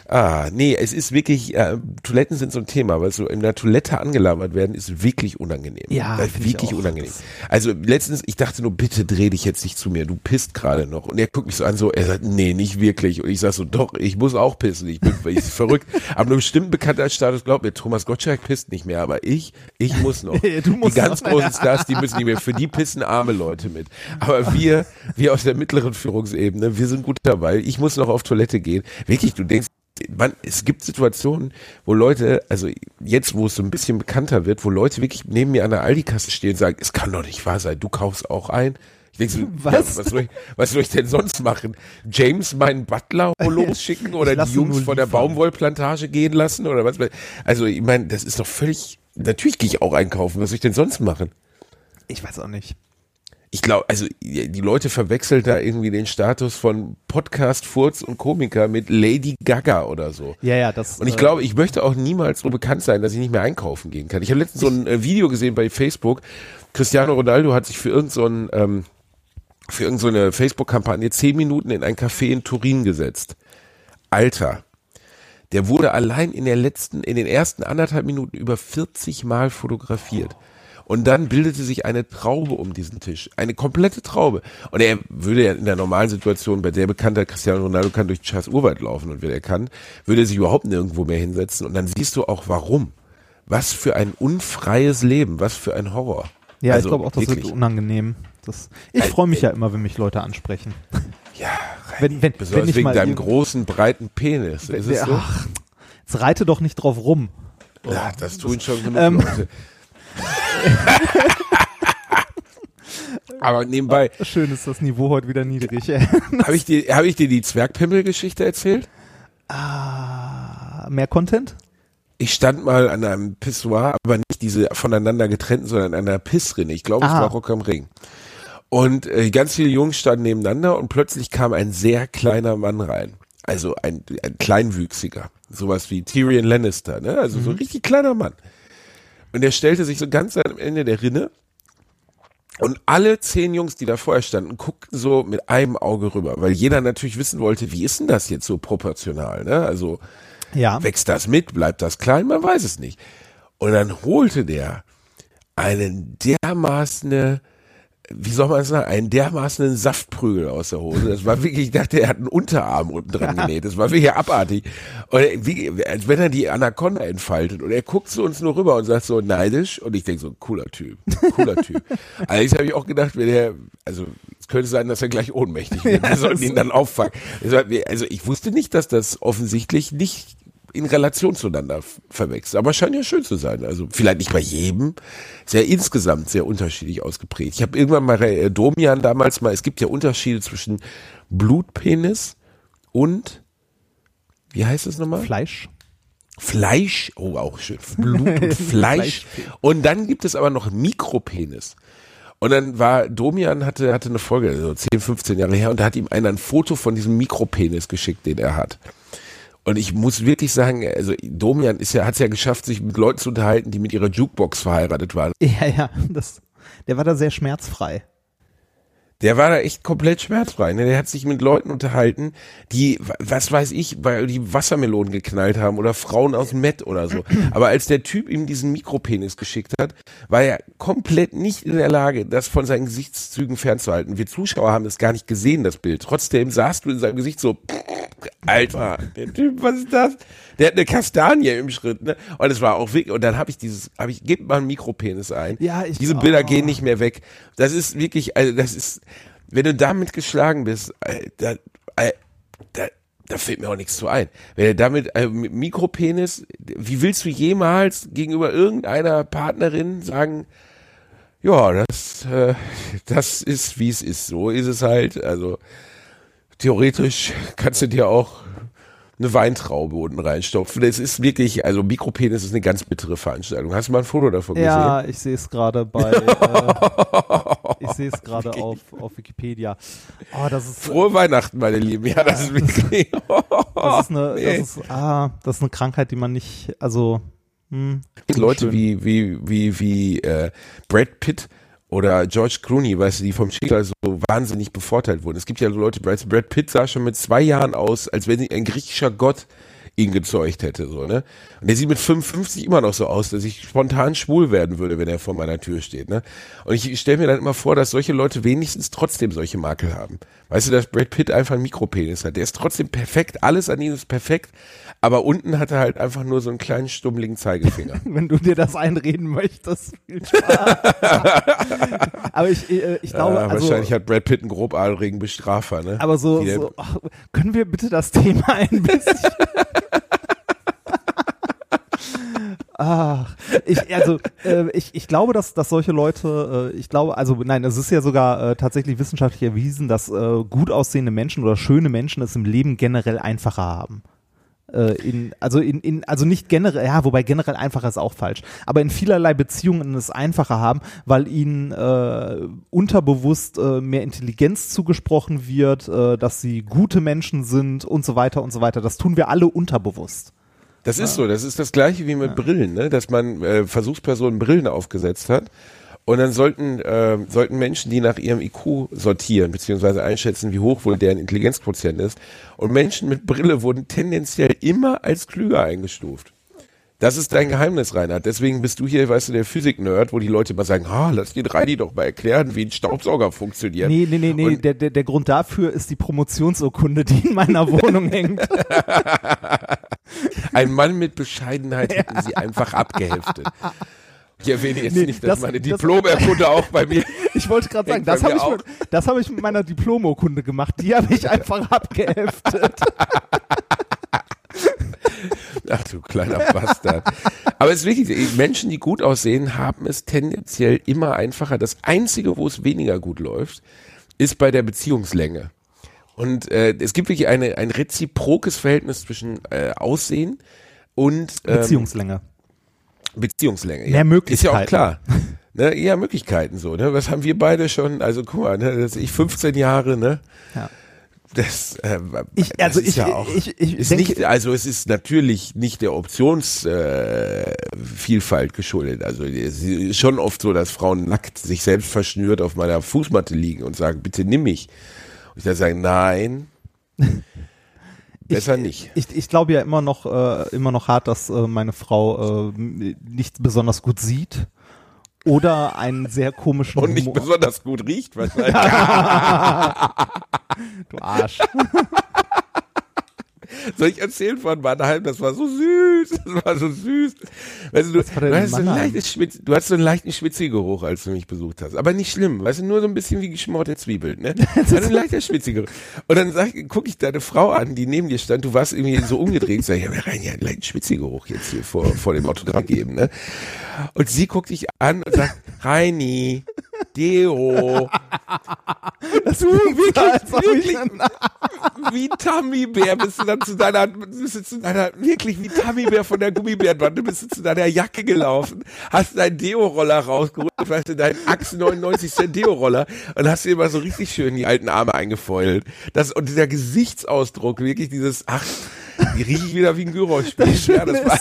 Speaker 4: Ah, nee, es ist wirklich, äh, Toiletten sind so ein Thema, weil so in der Toilette angelabert werden ist wirklich unangenehm.
Speaker 1: Ja,
Speaker 4: äh,
Speaker 1: find ich
Speaker 4: wirklich
Speaker 1: auch.
Speaker 4: unangenehm. Also letztens, ich dachte nur, bitte dreh dich jetzt nicht zu mir, du pisst gerade noch. Und er guckt mich so an, so, er sagt, nee, nicht wirklich. Und ich sag so, doch, ich muss auch pissen, ich bin ich ist verrückt. Aber einem bestimmten Bekanntheitsstatus, glaub mir, Thomas Gottschalk pisst nicht mehr, aber ich, ich muss noch.
Speaker 1: Du musst
Speaker 4: die ganz
Speaker 1: noch.
Speaker 4: großen Stars, die müssen nicht mehr, für die pissen arme Leute mit. Aber wir, wir aus der mittleren Führungsebene, wir sind gut dabei. Ich muss noch auf Toilette gehen. Wirklich, du denkst, man, es gibt Situationen, wo Leute, also jetzt, wo es so ein bisschen bekannter wird, wo Leute wirklich neben mir an der Aldi-Kasse stehen und sagen, es kann doch nicht wahr sein, du kaufst auch ein. Ich denke so,
Speaker 1: Was?
Speaker 4: Ja, was, soll ich, was soll ich denn sonst machen? James meinen Butler losschicken oder die Jungs von der. Baumwollplantage gehen lassen oder was? Also ich meine, das ist doch völlig, natürlich gehe ich auch einkaufen, was soll ich denn sonst machen?
Speaker 1: Ich weiß auch nicht.
Speaker 4: Ich glaube, also die Leute verwechseln da irgendwie den Status von Podcast, Furz und Komiker mit Lady Gaga oder so.
Speaker 1: Ja, ja, das.
Speaker 4: Und ich
Speaker 1: äh,
Speaker 4: glaube, ich möchte auch niemals so bekannt sein, dass ich nicht mehr einkaufen gehen kann. Ich habe letztens so ein äh, Video gesehen bei Facebook. Cristiano Ronaldo hat sich für irgend so ein, ähm, für irgend so Facebook-Kampagne zehn Minuten in ein Café in Turin gesetzt. Alter. Der wurde allein in der letzten, in den ersten anderthalb Minuten über 40 Mal fotografiert. Und dann bildete sich eine Traube um diesen Tisch. Eine komplette Traube. Und er würde ja in der normalen Situation, bei der bekannter Cristiano Ronaldo kann durch Charles Urwald laufen und wer er kann, würde er sich überhaupt nirgendwo mehr hinsetzen. Und dann siehst du auch warum. Was für ein unfreies Leben, was für ein Horror.
Speaker 1: Ja,
Speaker 4: Also,
Speaker 1: ich glaube auch, das
Speaker 4: wirklich.
Speaker 1: wird unangenehm. Das, ich
Speaker 4: Also,
Speaker 1: freue mich ja immer, wenn mich Leute ansprechen.
Speaker 4: Ja,
Speaker 1: Wenn- wenn-
Speaker 4: besonders
Speaker 1: wenn ich
Speaker 4: wegen deinem großen, breiten Penis. Ist es so?
Speaker 1: Ach, jetzt reite doch nicht drauf rum.
Speaker 4: Ja, das tun schon genug
Speaker 1: Ähm.
Speaker 4: Leute. Aber nebenbei,
Speaker 1: Schön ist das Niveau heute wieder niedrig.
Speaker 4: habe ich, dir- hab ich dir die Zwergpimmel-Geschichte erzählt?
Speaker 1: ah, mehr Content?
Speaker 4: Ich stand mal an einem Pissoir, aber nicht diese voneinander getrennten, sondern an einer Pissrinne. Ich glaube, es
Speaker 1: Ah.
Speaker 4: war Rock am Ring. Und äh, ganz viele Jungs standen nebeneinander und plötzlich kam ein sehr kleiner Mann rein. Also ein, ein kleinwüchsiger. Sowas wie Tyrion Lannister, ne? Also so ein richtig kleiner Mann. Und er stellte sich so ganz am Ende der Rinne und alle zehn Jungs, die da vorher standen, guckten so mit einem Auge rüber, weil jeder natürlich wissen wollte, wie ist denn das jetzt so proportional, ne? Also
Speaker 1: Ja.
Speaker 4: Wächst das mit? Bleibt das klein? Man weiß es nicht. Und dann holte der einen dermaßen, wie soll man sagen, einen dermaßen Saftprügel aus der Hose. Das war wirklich, ich dachte, er hat einen Unterarm unten dran genäht. Das war wirklich abartig. Und wie, als wenn er die Anaconda entfaltet. Und er guckt zu uns nur rüber und sagt so neidisch. Und ich denke so, cooler Typ, cooler Typ. Allerdings habe ich auch gedacht, wenn er, also es könnte sein, dass er gleich ohnmächtig wird. Wir sollten ihn dann auffangen. War- Also ich wusste nicht, dass das offensichtlich nicht in Relation zueinander verwechselt. Aber scheint ja schön zu sein. Also vielleicht nicht bei jedem. Sehr insgesamt sehr unterschiedlich ausgeprägt. Ich habe irgendwann mal äh, Domian damals mal, es gibt ja Unterschiede zwischen Blutpenis und wie heißt es nochmal?
Speaker 1: Fleisch.
Speaker 4: Fleisch, oh auch schön, Blut und Fleisch. Und dann gibt es aber noch Mikropenis. Und dann war, Domian hatte, hatte eine Folge, so 10, 15 Jahre her, und da hat ihm einer ein Foto von diesem Mikropenis geschickt, den er hat. Und ich muss wirklich sagen, also Domian ist ja, hat es ja geschafft, sich mit Leuten zu unterhalten, die mit ihrer Jukebox verheiratet waren.
Speaker 1: Ja, ja, das, der war da sehr schmerzfrei.
Speaker 4: Der war da echt komplett schmerzfrei. Ne? Der hat sich mit Leuten unterhalten, die, wa- was weiß ich, weil die Wassermelonen geknallt haben oder Frauen aus dem Met oder so. Aber als der Typ ihm diesen Mikropenis geschickt hat, war er komplett nicht in der Lage, das von seinen Gesichtszügen fernzuhalten. Wir Zuschauer haben es gar nicht gesehen, das Bild. Trotzdem sahst du in seinem Gesicht so, Alter, der Typ, was ist das? Der hat eine Kastanie im Schritt, ne? Und es war auch wirklich, und dann habe ich dieses, habe ich, gebt mal einen Mikropenis ein.
Speaker 1: Ja, ich-
Speaker 4: Diese Bilder
Speaker 1: oh.
Speaker 4: gehen nicht mehr weg. Das ist wirklich, also das ist, wenn du damit geschlagen bist, äh, da, äh, da, da fällt mir auch nichts zu ein. Wenn du damit äh, mit Mikropenis, wie willst du jemals gegenüber irgendeiner Partnerin sagen, ja, das, äh, das ist wie es ist. So ist es halt. Also theoretisch kannst du dir auch eine Weintraube unten reinstopfen. Das ist wirklich, also Mikropenis ist eine ganz bittere Veranstaltung. Hast du mal ein Foto davon gesehen?
Speaker 1: Ja, ich sehe es gerade bei, äh, ich sehe es gerade auf, auf Wikipedia. Oh, das ist,
Speaker 4: Frohe Weihnachten, meine Lieben. Ja, das ist wirklich.
Speaker 1: das ist eine,
Speaker 4: nee.
Speaker 1: das ist, ah, das ist eine Krankheit, die man nicht, also, hm,
Speaker 4: Leute
Speaker 1: schön.
Speaker 4: wie, wie, wie, wie äh, Brad Pitt oder George Clooney, weißt du, die vom Schicksal so wahnsinnig bevorteilt wurden. Es gibt ja Leute, Brad Brad Pitt sah schon mit zwei Jahren aus, als wenn ein griechischer Gott ihn gezeugt hätte, so, ne? Und der sieht mit 55 immer noch so aus, dass ich spontan schwul werden würde, wenn er vor meiner Tür steht, ne? Und ich, stelle mir dann immer vor, dass solche Leute wenigstens trotzdem solche Makel haben. Weißt du, dass Brad Pitt einfach einen Mikropenis hat. Der ist trotzdem perfekt, alles an ihm ist perfekt, aber unten hat er halt einfach nur so einen kleinen stummeligen Zeigefinger.
Speaker 1: Wenn du dir das einreden möchtest, viel Spaß. aber ich, äh, ich glaube,
Speaker 4: Ja,
Speaker 1: also,
Speaker 4: wahrscheinlich hat Brad Pitt einen grobadrigen Bestrafer, ne?
Speaker 1: aber so, so ach, können wir bitte das Thema ein bisschen Ach, ich, also, äh, ich, ich glaube, dass, dass solche Leute, äh, ich glaube, also nein, es ist ja sogar äh, tatsächlich wissenschaftlich erwiesen, dass äh, gut aussehende Menschen oder schöne Menschen es im Leben generell einfacher haben. Äh, in, also in, in, also nicht generell, ja, wobei generell einfacher ist auch falsch, aber in vielerlei Beziehungen es einfacher haben, weil ihnen äh, unterbewusst äh, mehr Intelligenz zugesprochen wird, äh, dass sie gute Menschen sind und so weiter und so weiter. Das tun wir alle unterbewusst.
Speaker 4: Das ist so, das ist das gleiche wie mit Brillen, ne? dass man äh, Versuchspersonen Brillen aufgesetzt hat. Und dann sollten, äh, sollten Menschen, die nach ihrem IQ sortieren, beziehungsweise einschätzen, wie hoch wohl deren Intelligenzquotient ist. Und Menschen mit Brille wurden tendenziell immer als klüger eingestuft. Das ist dein Geheimnis, Reinhard. Deswegen bist du hier, weißt du, der Physik-Nerd, wo die Leute mal sagen, ah, lass den Reini doch mal erklären, wie ein Staubsauger funktioniert.
Speaker 1: Nee, nee, nee, nee.
Speaker 4: Und-
Speaker 1: Der, der, der Grund dafür ist die Promotionsurkunde, die in meiner Wohnung hängt.
Speaker 4: Ein Mann mit Bescheidenheit hätten sie einfach abgeheftet. Ich erwähne jetzt
Speaker 1: Nee,
Speaker 4: nicht, dass
Speaker 1: das-
Speaker 4: meine Diplomerkunde auch bei mir.
Speaker 1: Ich wollte gerade sagen, das habe ich, mit- das hab ich mit meiner Diplomurkunde gemacht. Die habe ich einfach abgeheftet.
Speaker 4: Ach du kleiner Bastard. Aber es ist wirklich, Menschen, die gut aussehen, haben es tendenziell immer einfacher. Das Einzige, wo es weniger gut läuft, ist bei der Beziehungslänge. Und äh, es gibt wirklich eine, ein reziprokes Verhältnis zwischen äh, Aussehen und ähm,
Speaker 1: Beziehungslänge.
Speaker 4: Beziehungslänge.
Speaker 1: Mehr
Speaker 4: Ist ja auch
Speaker 1: Möglichkeiten.
Speaker 4: klar. Ne, ja, Möglichkeiten so. Ne? Was haben wir beide schon? Also guck mal, ne, ich 15 Jahre, ne?
Speaker 1: Ja.
Speaker 4: Das, äh,
Speaker 1: Ich- also
Speaker 4: ist
Speaker 1: ich-
Speaker 4: ja auch,
Speaker 1: ich- ich
Speaker 4: ist
Speaker 1: denke-
Speaker 4: nicht, also es ist natürlich nicht der Optionsvielfalt äh, geschuldet. Also es ist schon oft so, dass Frauen nackt sich selbst verschnürt auf meiner Fußmatte liegen und sagen, bitte nimm mich. Und ich dann sage, nein, besser nicht.
Speaker 1: Ich, ich glaube ja immer noch, äh, immer noch hart, dass äh, meine Frau äh, nicht besonders gut sieht oder einen sehr komischen
Speaker 4: Und nicht
Speaker 1: Humor.
Speaker 4: besonders gut riecht wahrscheinlich.
Speaker 1: Du Arsch.
Speaker 4: Soll ich erzählen von Mannheim? Das war so süß. Das war so süß. Weißt du, du, du, hast so ein
Speaker 1: Mannheim?
Speaker 4: leichtes Schwitz, du hast so einen leichten Schwitzigeruch, als du mich besucht hast. Aber nicht schlimm. Weißt du, nur so ein bisschen wie geschmorte Zwiebeln, ne? Also ein leichter Schwitzigeruch. Und dann sag, guck ich deine Frau an, die neben dir stand. Du warst irgendwie so umgedreht. Sag ich, ja, rein, ja, einen leichten Schwitzigeruch jetzt hier vor, vor dem Autogramm geben, ne? Und sie guckt dich an und sagt, Reini, Deo.
Speaker 1: Das
Speaker 4: Du, wirklich, wirklich, wie Tammibär bist du dann zu deiner, bist du zu deiner, wirklich wie Tammibär von der Gummibärenbande bist du zu deiner Jacke gelaufen, hast deinen Deo-Roller rausgeholt, weißt du, deinen Axe 99 Cent Deo-Roller und hast dir immer so richtig schön die alten Arme eingefäult. Das, und dieser Gesichtsausdruck, wirklich dieses, ach, die rieche ich wieder wie ein Gyrospiel. Ja, das war,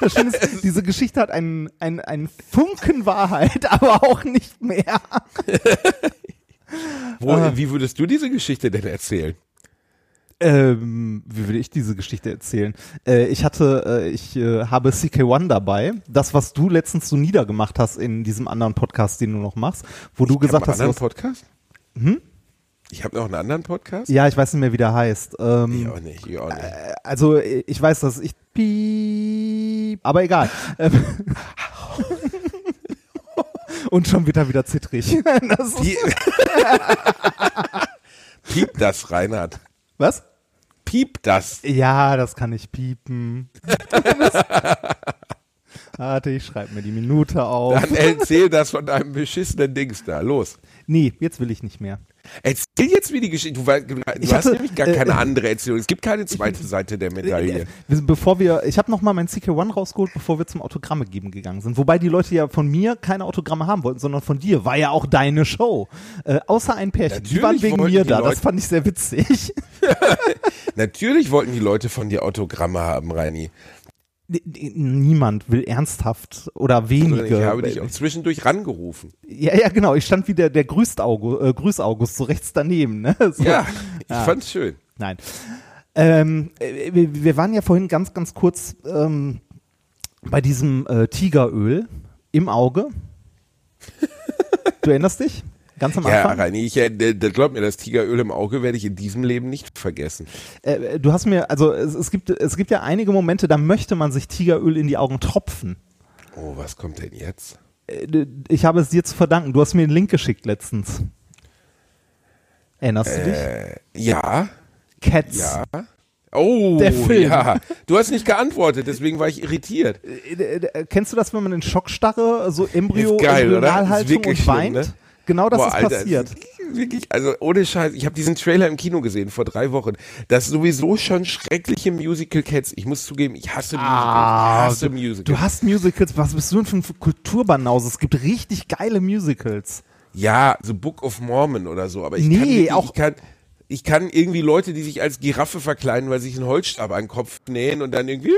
Speaker 1: Das Schöne ist, diese Geschichte hat einen, einen, einen Funken Wahrheit, aber auch nicht mehr.
Speaker 4: wo, wie würdest du diese Geschichte denn erzählen?
Speaker 1: Ähm, wie würde ich diese Geschichte erzählen? Äh, ich hatte, äh, ich äh, habe CK1 dabei. Das, was du letztens so niedergemacht hast in diesem anderen Podcast, den du noch machst, wo du gesagt
Speaker 4: Ich
Speaker 1: hast,
Speaker 4: anderen
Speaker 1: hast,
Speaker 4: Podcast? Ich habe noch einen anderen Podcast?
Speaker 1: ja, ich weiß nicht mehr, wie der heißt. Ähm,
Speaker 4: Ich auch nicht, ich auch nicht.
Speaker 1: Also äh, ich weiß, dass ich piep, aber egal. Ähm, Und schon wird er wieder zittrig. Das
Speaker 4: Die, Piep das, Reinhard.
Speaker 1: was?
Speaker 4: Piep das.
Speaker 1: Ja, das kann ich piepen. Warte, ich schreibe mir die Minute auf.
Speaker 4: Dann erzähl das von deinem beschissenen Dings da. Los.
Speaker 1: Nee, jetzt will ich nicht mehr.
Speaker 4: Erzähl jetzt wie die Geschichte. Du, du
Speaker 1: Ich
Speaker 4: hast
Speaker 1: hatte,
Speaker 4: nämlich gar
Speaker 1: äh,
Speaker 4: keine
Speaker 1: äh,
Speaker 4: andere Erzählung. Es gibt keine zweite Seite der Medaille.
Speaker 1: Wir- Bevor wir, ich habe noch mal mein CK1 rausgeholt, bevor wir zum Autogramme geben gegangen sind. Wobei die Leute ja von mir keine Autogramme haben wollten, sondern von dir. War ja auch deine Show. Äh, außer ein Pärchen. die
Speaker 4: Natürlich
Speaker 1: waren wegen mir
Speaker 4: die
Speaker 1: da. Das
Speaker 4: Leute-
Speaker 1: fand ich sehr witzig.
Speaker 4: Natürlich wollten die Leute von dir Autogramme haben, Reini.
Speaker 1: Niemand will ernsthaft oder wenige.
Speaker 4: Ich habe dich auch zwischendurch rangerufen.
Speaker 1: ja, ja, genau. Ich stand wie der, der Grüßt August, äh, Grüß August so rechts daneben. Ne? So.
Speaker 4: Ja, ich
Speaker 1: Ja.
Speaker 4: fand's schön.
Speaker 1: Nein. Ähm, äh, wir, wir waren ja vorhin ganz, ganz kurz ähm, bei diesem äh, Tigeröl im Auge. Du erinnerst dich? Ganz am
Speaker 4: Ja,
Speaker 1: Anfang?
Speaker 4: Reini, ich, äh, glaub mir, das Tigeröl im Auge werde ich in diesem Leben nicht vergessen.
Speaker 1: Äh, du hast mir, also es, es, gibt, es gibt ja einige Momente, da möchte man sich Tigeröl in die Augen tropfen.
Speaker 4: Oh, was kommt denn jetzt?
Speaker 1: Äh, Ich habe es dir zu verdanken. Du hast mir einen Link geschickt letztens. Erinnerst du dich?
Speaker 4: Äh, ja,
Speaker 1: Cats.
Speaker 4: ja. Oh,
Speaker 1: Der Film.
Speaker 4: ja. Du hast nicht geantwortet, deswegen war ich irritiert.
Speaker 1: Äh, äh, Kennst du das, wenn man in Schockstarre, so Embryo,
Speaker 4: Ist geil, oder? Ist
Speaker 1: Embryonalhaltung
Speaker 4: wirklich
Speaker 1: und
Speaker 4: schlimm,
Speaker 1: weint?
Speaker 4: ne?
Speaker 1: Genau das
Speaker 4: Boah,
Speaker 1: ist
Speaker 4: Alter,
Speaker 1: passiert.
Speaker 4: Wirklich, also ohne Scheiß, ich habe diesen Trailer im Kino gesehen vor drei Wochen. Das sowieso schon schreckliche Musical Cats. Ich muss zugeben, ich hasse Musicals.
Speaker 1: Ah,
Speaker 4: ich hasse
Speaker 1: du,
Speaker 4: Musicals.
Speaker 1: du hast Musicals, was bist du denn für ein Kulturbanause? Es gibt richtig geile Musicals.
Speaker 4: Ja, so Book of Mormon oder so, aber ich
Speaker 1: Nee,
Speaker 4: kann wirklich,
Speaker 1: auch-
Speaker 4: ich kann ich kann irgendwie Leute, die sich als Giraffe verkleiden, weil sie sich einen Holzstab an den Kopf nähen und dann irgendwie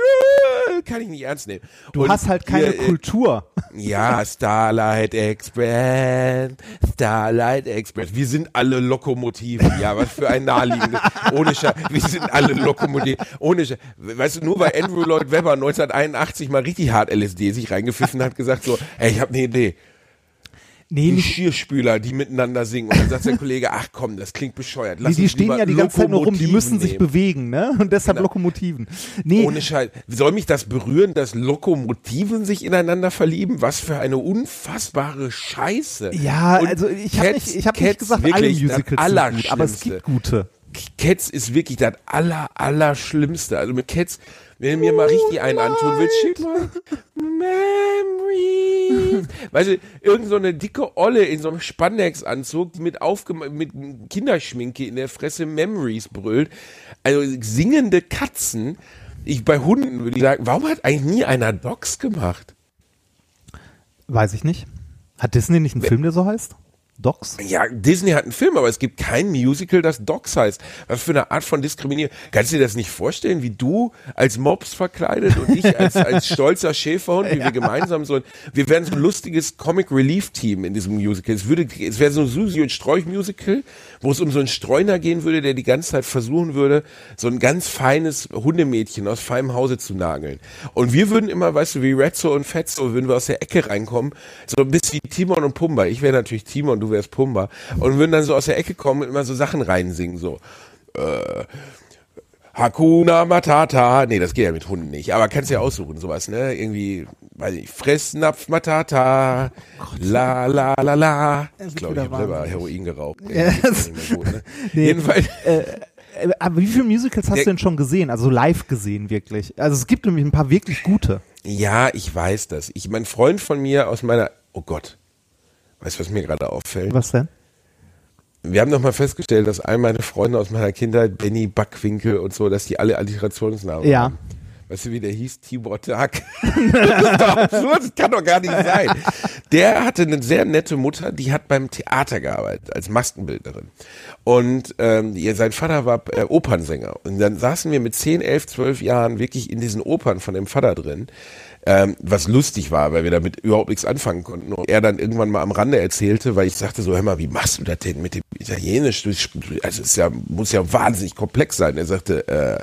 Speaker 4: kann ich nicht ernst nehmen.
Speaker 1: Du
Speaker 4: und
Speaker 1: hast halt keine
Speaker 4: hier, äh,
Speaker 1: Kultur.
Speaker 4: Ja, Starlight Express, Starlight Express. Wir sind alle Lokomotiven. Ja, was für ein naheliegende. Ohne Scheiß. Wir sind alle Lokomotiven. Ohne Scheiß. Weißt du, nur weil Andrew Lloyd Webber 1981 mal richtig hart LSD sich reingepfiffen hat, gesagt so, ey, ich habe eine Idee.
Speaker 1: Nee,
Speaker 4: Die Geschirrspüler, die miteinander singen. Und dann sagt der Kollege, ach komm, das klingt bescheuert.
Speaker 1: die,
Speaker 4: Lass
Speaker 1: die
Speaker 4: uns
Speaker 1: stehen ja die ganze Zeit nur rum, die müssen sich
Speaker 4: nehmen.
Speaker 1: bewegen, ne? Und deshalb
Speaker 4: Genau.
Speaker 1: Lokomotiven. Nee,
Speaker 4: Ohne Scheiß. Soll mich das berühren, dass Lokomotiven sich ineinander verlieben? Was für eine unfassbare Scheiße.
Speaker 1: ja,
Speaker 4: Und
Speaker 1: also ich habe nicht, ich hab nicht gesagt, alle
Speaker 4: wirklich das
Speaker 1: Musicals sind gut, aber es gibt gute.
Speaker 4: Cats ist wirklich das aller, aller Schlimmste. Also mit Cats, wenn du mir mal richtig einen antun willst, schick mal Memories. Weißt du, irgend so eine dicke Olle in so einem Spandex-Anzug, mit, mit Kinderschminke in der Fresse Memories brüllt. Also singende Katzen. Ich, bei Hunden würde ich sagen, warum hat eigentlich nie einer Dogs gemacht?
Speaker 1: Weiß ich nicht. Hat Disney nicht einen Film, der so heißt? Docs?
Speaker 4: Ja, Disney hat einen Film, aber es gibt kein Musical, das Docs heißt. Was für eine Art von Diskriminierung. Kannst du dir das nicht vorstellen, wie du als Mops verkleidet und ich als, als stolzer Schäferhund, wie wir gemeinsam so, ein- wir wären so ein lustiges Comic Relief Team in diesem Musical. Es würde, es wäre so ein Susi und Strolch Musical, wo es um so einen Streuner gehen würde, der die ganze Zeit versuchen würde, so ein ganz feines Hundemädchen aus feinem Hause zu nageln. Und wir würden immer, weißt du, wie Retzo und Fetzo, würden wir aus der Ecke reinkommen, so ein bisschen wie Timon und Pumba. Ich wäre natürlich Timon, du wärst Pumba. Und würden dann so aus der Ecke kommen und immer so Sachen reinsingen, so. Äh, Hakuna Matata. Nee, das geht ja mit Hunden nicht. Aber kannst ja aussuchen, sowas, ne? Irgendwie, weiß ich, Fressnapf Matata. La, la, la, la. Ich glaube, ich habe selber. Heroin geraucht.
Speaker 1: Ja,
Speaker 4: Das gut, ne?
Speaker 1: Nee.
Speaker 4: Jedenfalls.
Speaker 1: Äh, aber wie viele Musicals hast
Speaker 4: Der-
Speaker 1: du denn schon gesehen? Also live gesehen, wirklich? Also es gibt nämlich ein paar wirklich gute.
Speaker 4: Ja, ich weiß das. Ich, mein Freund von mir aus meiner, oh Gott. Weißt du, was mir gerade auffällt?
Speaker 1: Was denn?
Speaker 4: Wir haben doch mal festgestellt, dass all meine Freunde aus meiner Kindheit, Benny Backwinkel und so, dass die alle Alliterationsnamen
Speaker 1: Ja.
Speaker 4: haben. Weißt du, wie der hieß? Tibor Tag. das ist doch absurd, das kann doch gar nicht sein. Der hatte eine sehr nette Mutter, die hat beim Theater gearbeitet, als Maskenbildnerin. Und ähm, ihr, sein Vater war äh, Opernsänger. Und dann saßen wir mit 10, 11, 12 Jahren wirklich in diesen Opern von dem Vater drin. Ähm, was lustig war, weil wir damit überhaupt nichts anfangen konnten. Und er dann irgendwann mal am Rande erzählte, weil ich sagte so, hör mal, wie machst du das denn mit dem Italienisch? Also es ist ja, muss ja wahnsinnig komplex sein. Er sagte, äh,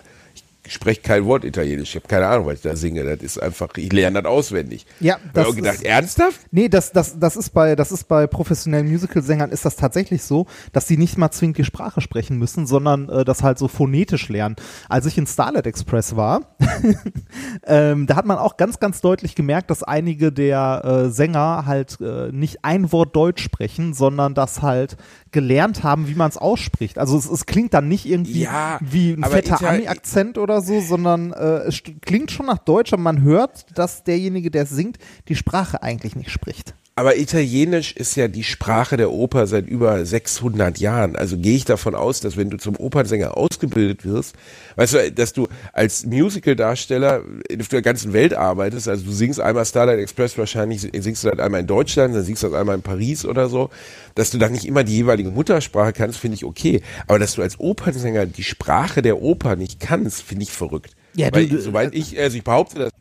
Speaker 4: ich spreche kein Wort Italienisch. Ich habe keine Ahnung, was ich da singe. Das ist einfach, ich lerne das auswendig.
Speaker 1: Ja,
Speaker 4: Da
Speaker 1: das
Speaker 4: ich gedacht,
Speaker 1: ist-
Speaker 4: ernsthaft?
Speaker 1: Nee, das, das, das ist bei, das ist bei professionellen Musicalsängern ist das tatsächlich so, dass sie nicht mal zwingend die Sprache sprechen müssen, sondern äh, das halt so phonetisch lernen. Als ich in Starlight Express war, ähm, da hat man auch ganz, ganz deutlich gemerkt, dass einige der äh, Sänger halt äh, nicht ein Wort Deutsch sprechen, sondern das halt gelernt haben, wie man es ausspricht. Also es, es klingt dann nicht irgendwie
Speaker 4: Ja,
Speaker 1: wie ein fetter
Speaker 4: Ital-
Speaker 1: Ami-Akzent oder so, sondern äh, es klingt schon nach Deutsch, aber man hört, dass derjenige, der singt, die Sprache eigentlich nicht spricht.
Speaker 4: Aber Italienisch ist ja die Sprache der Oper seit über 600 Jahren. Also gehe ich davon aus, dass wenn du zum Opernsänger ausgebildet wirst, weißt du, dass du als Musical-Darsteller auf der ganzen Welt arbeitest. Also du singst einmal Starlight Express, wahrscheinlich singst du das einmal in Deutschland, dann singst du das einmal in Paris oder so. Dass du dann nicht immer die jeweilige Muttersprache kannst, finde ich okay. Aber dass du als Opernsänger die Sprache der Oper nicht kannst, finde ich verrückt.
Speaker 1: Ja, du-
Speaker 4: Weil, soweit ich, also ich behaupte das.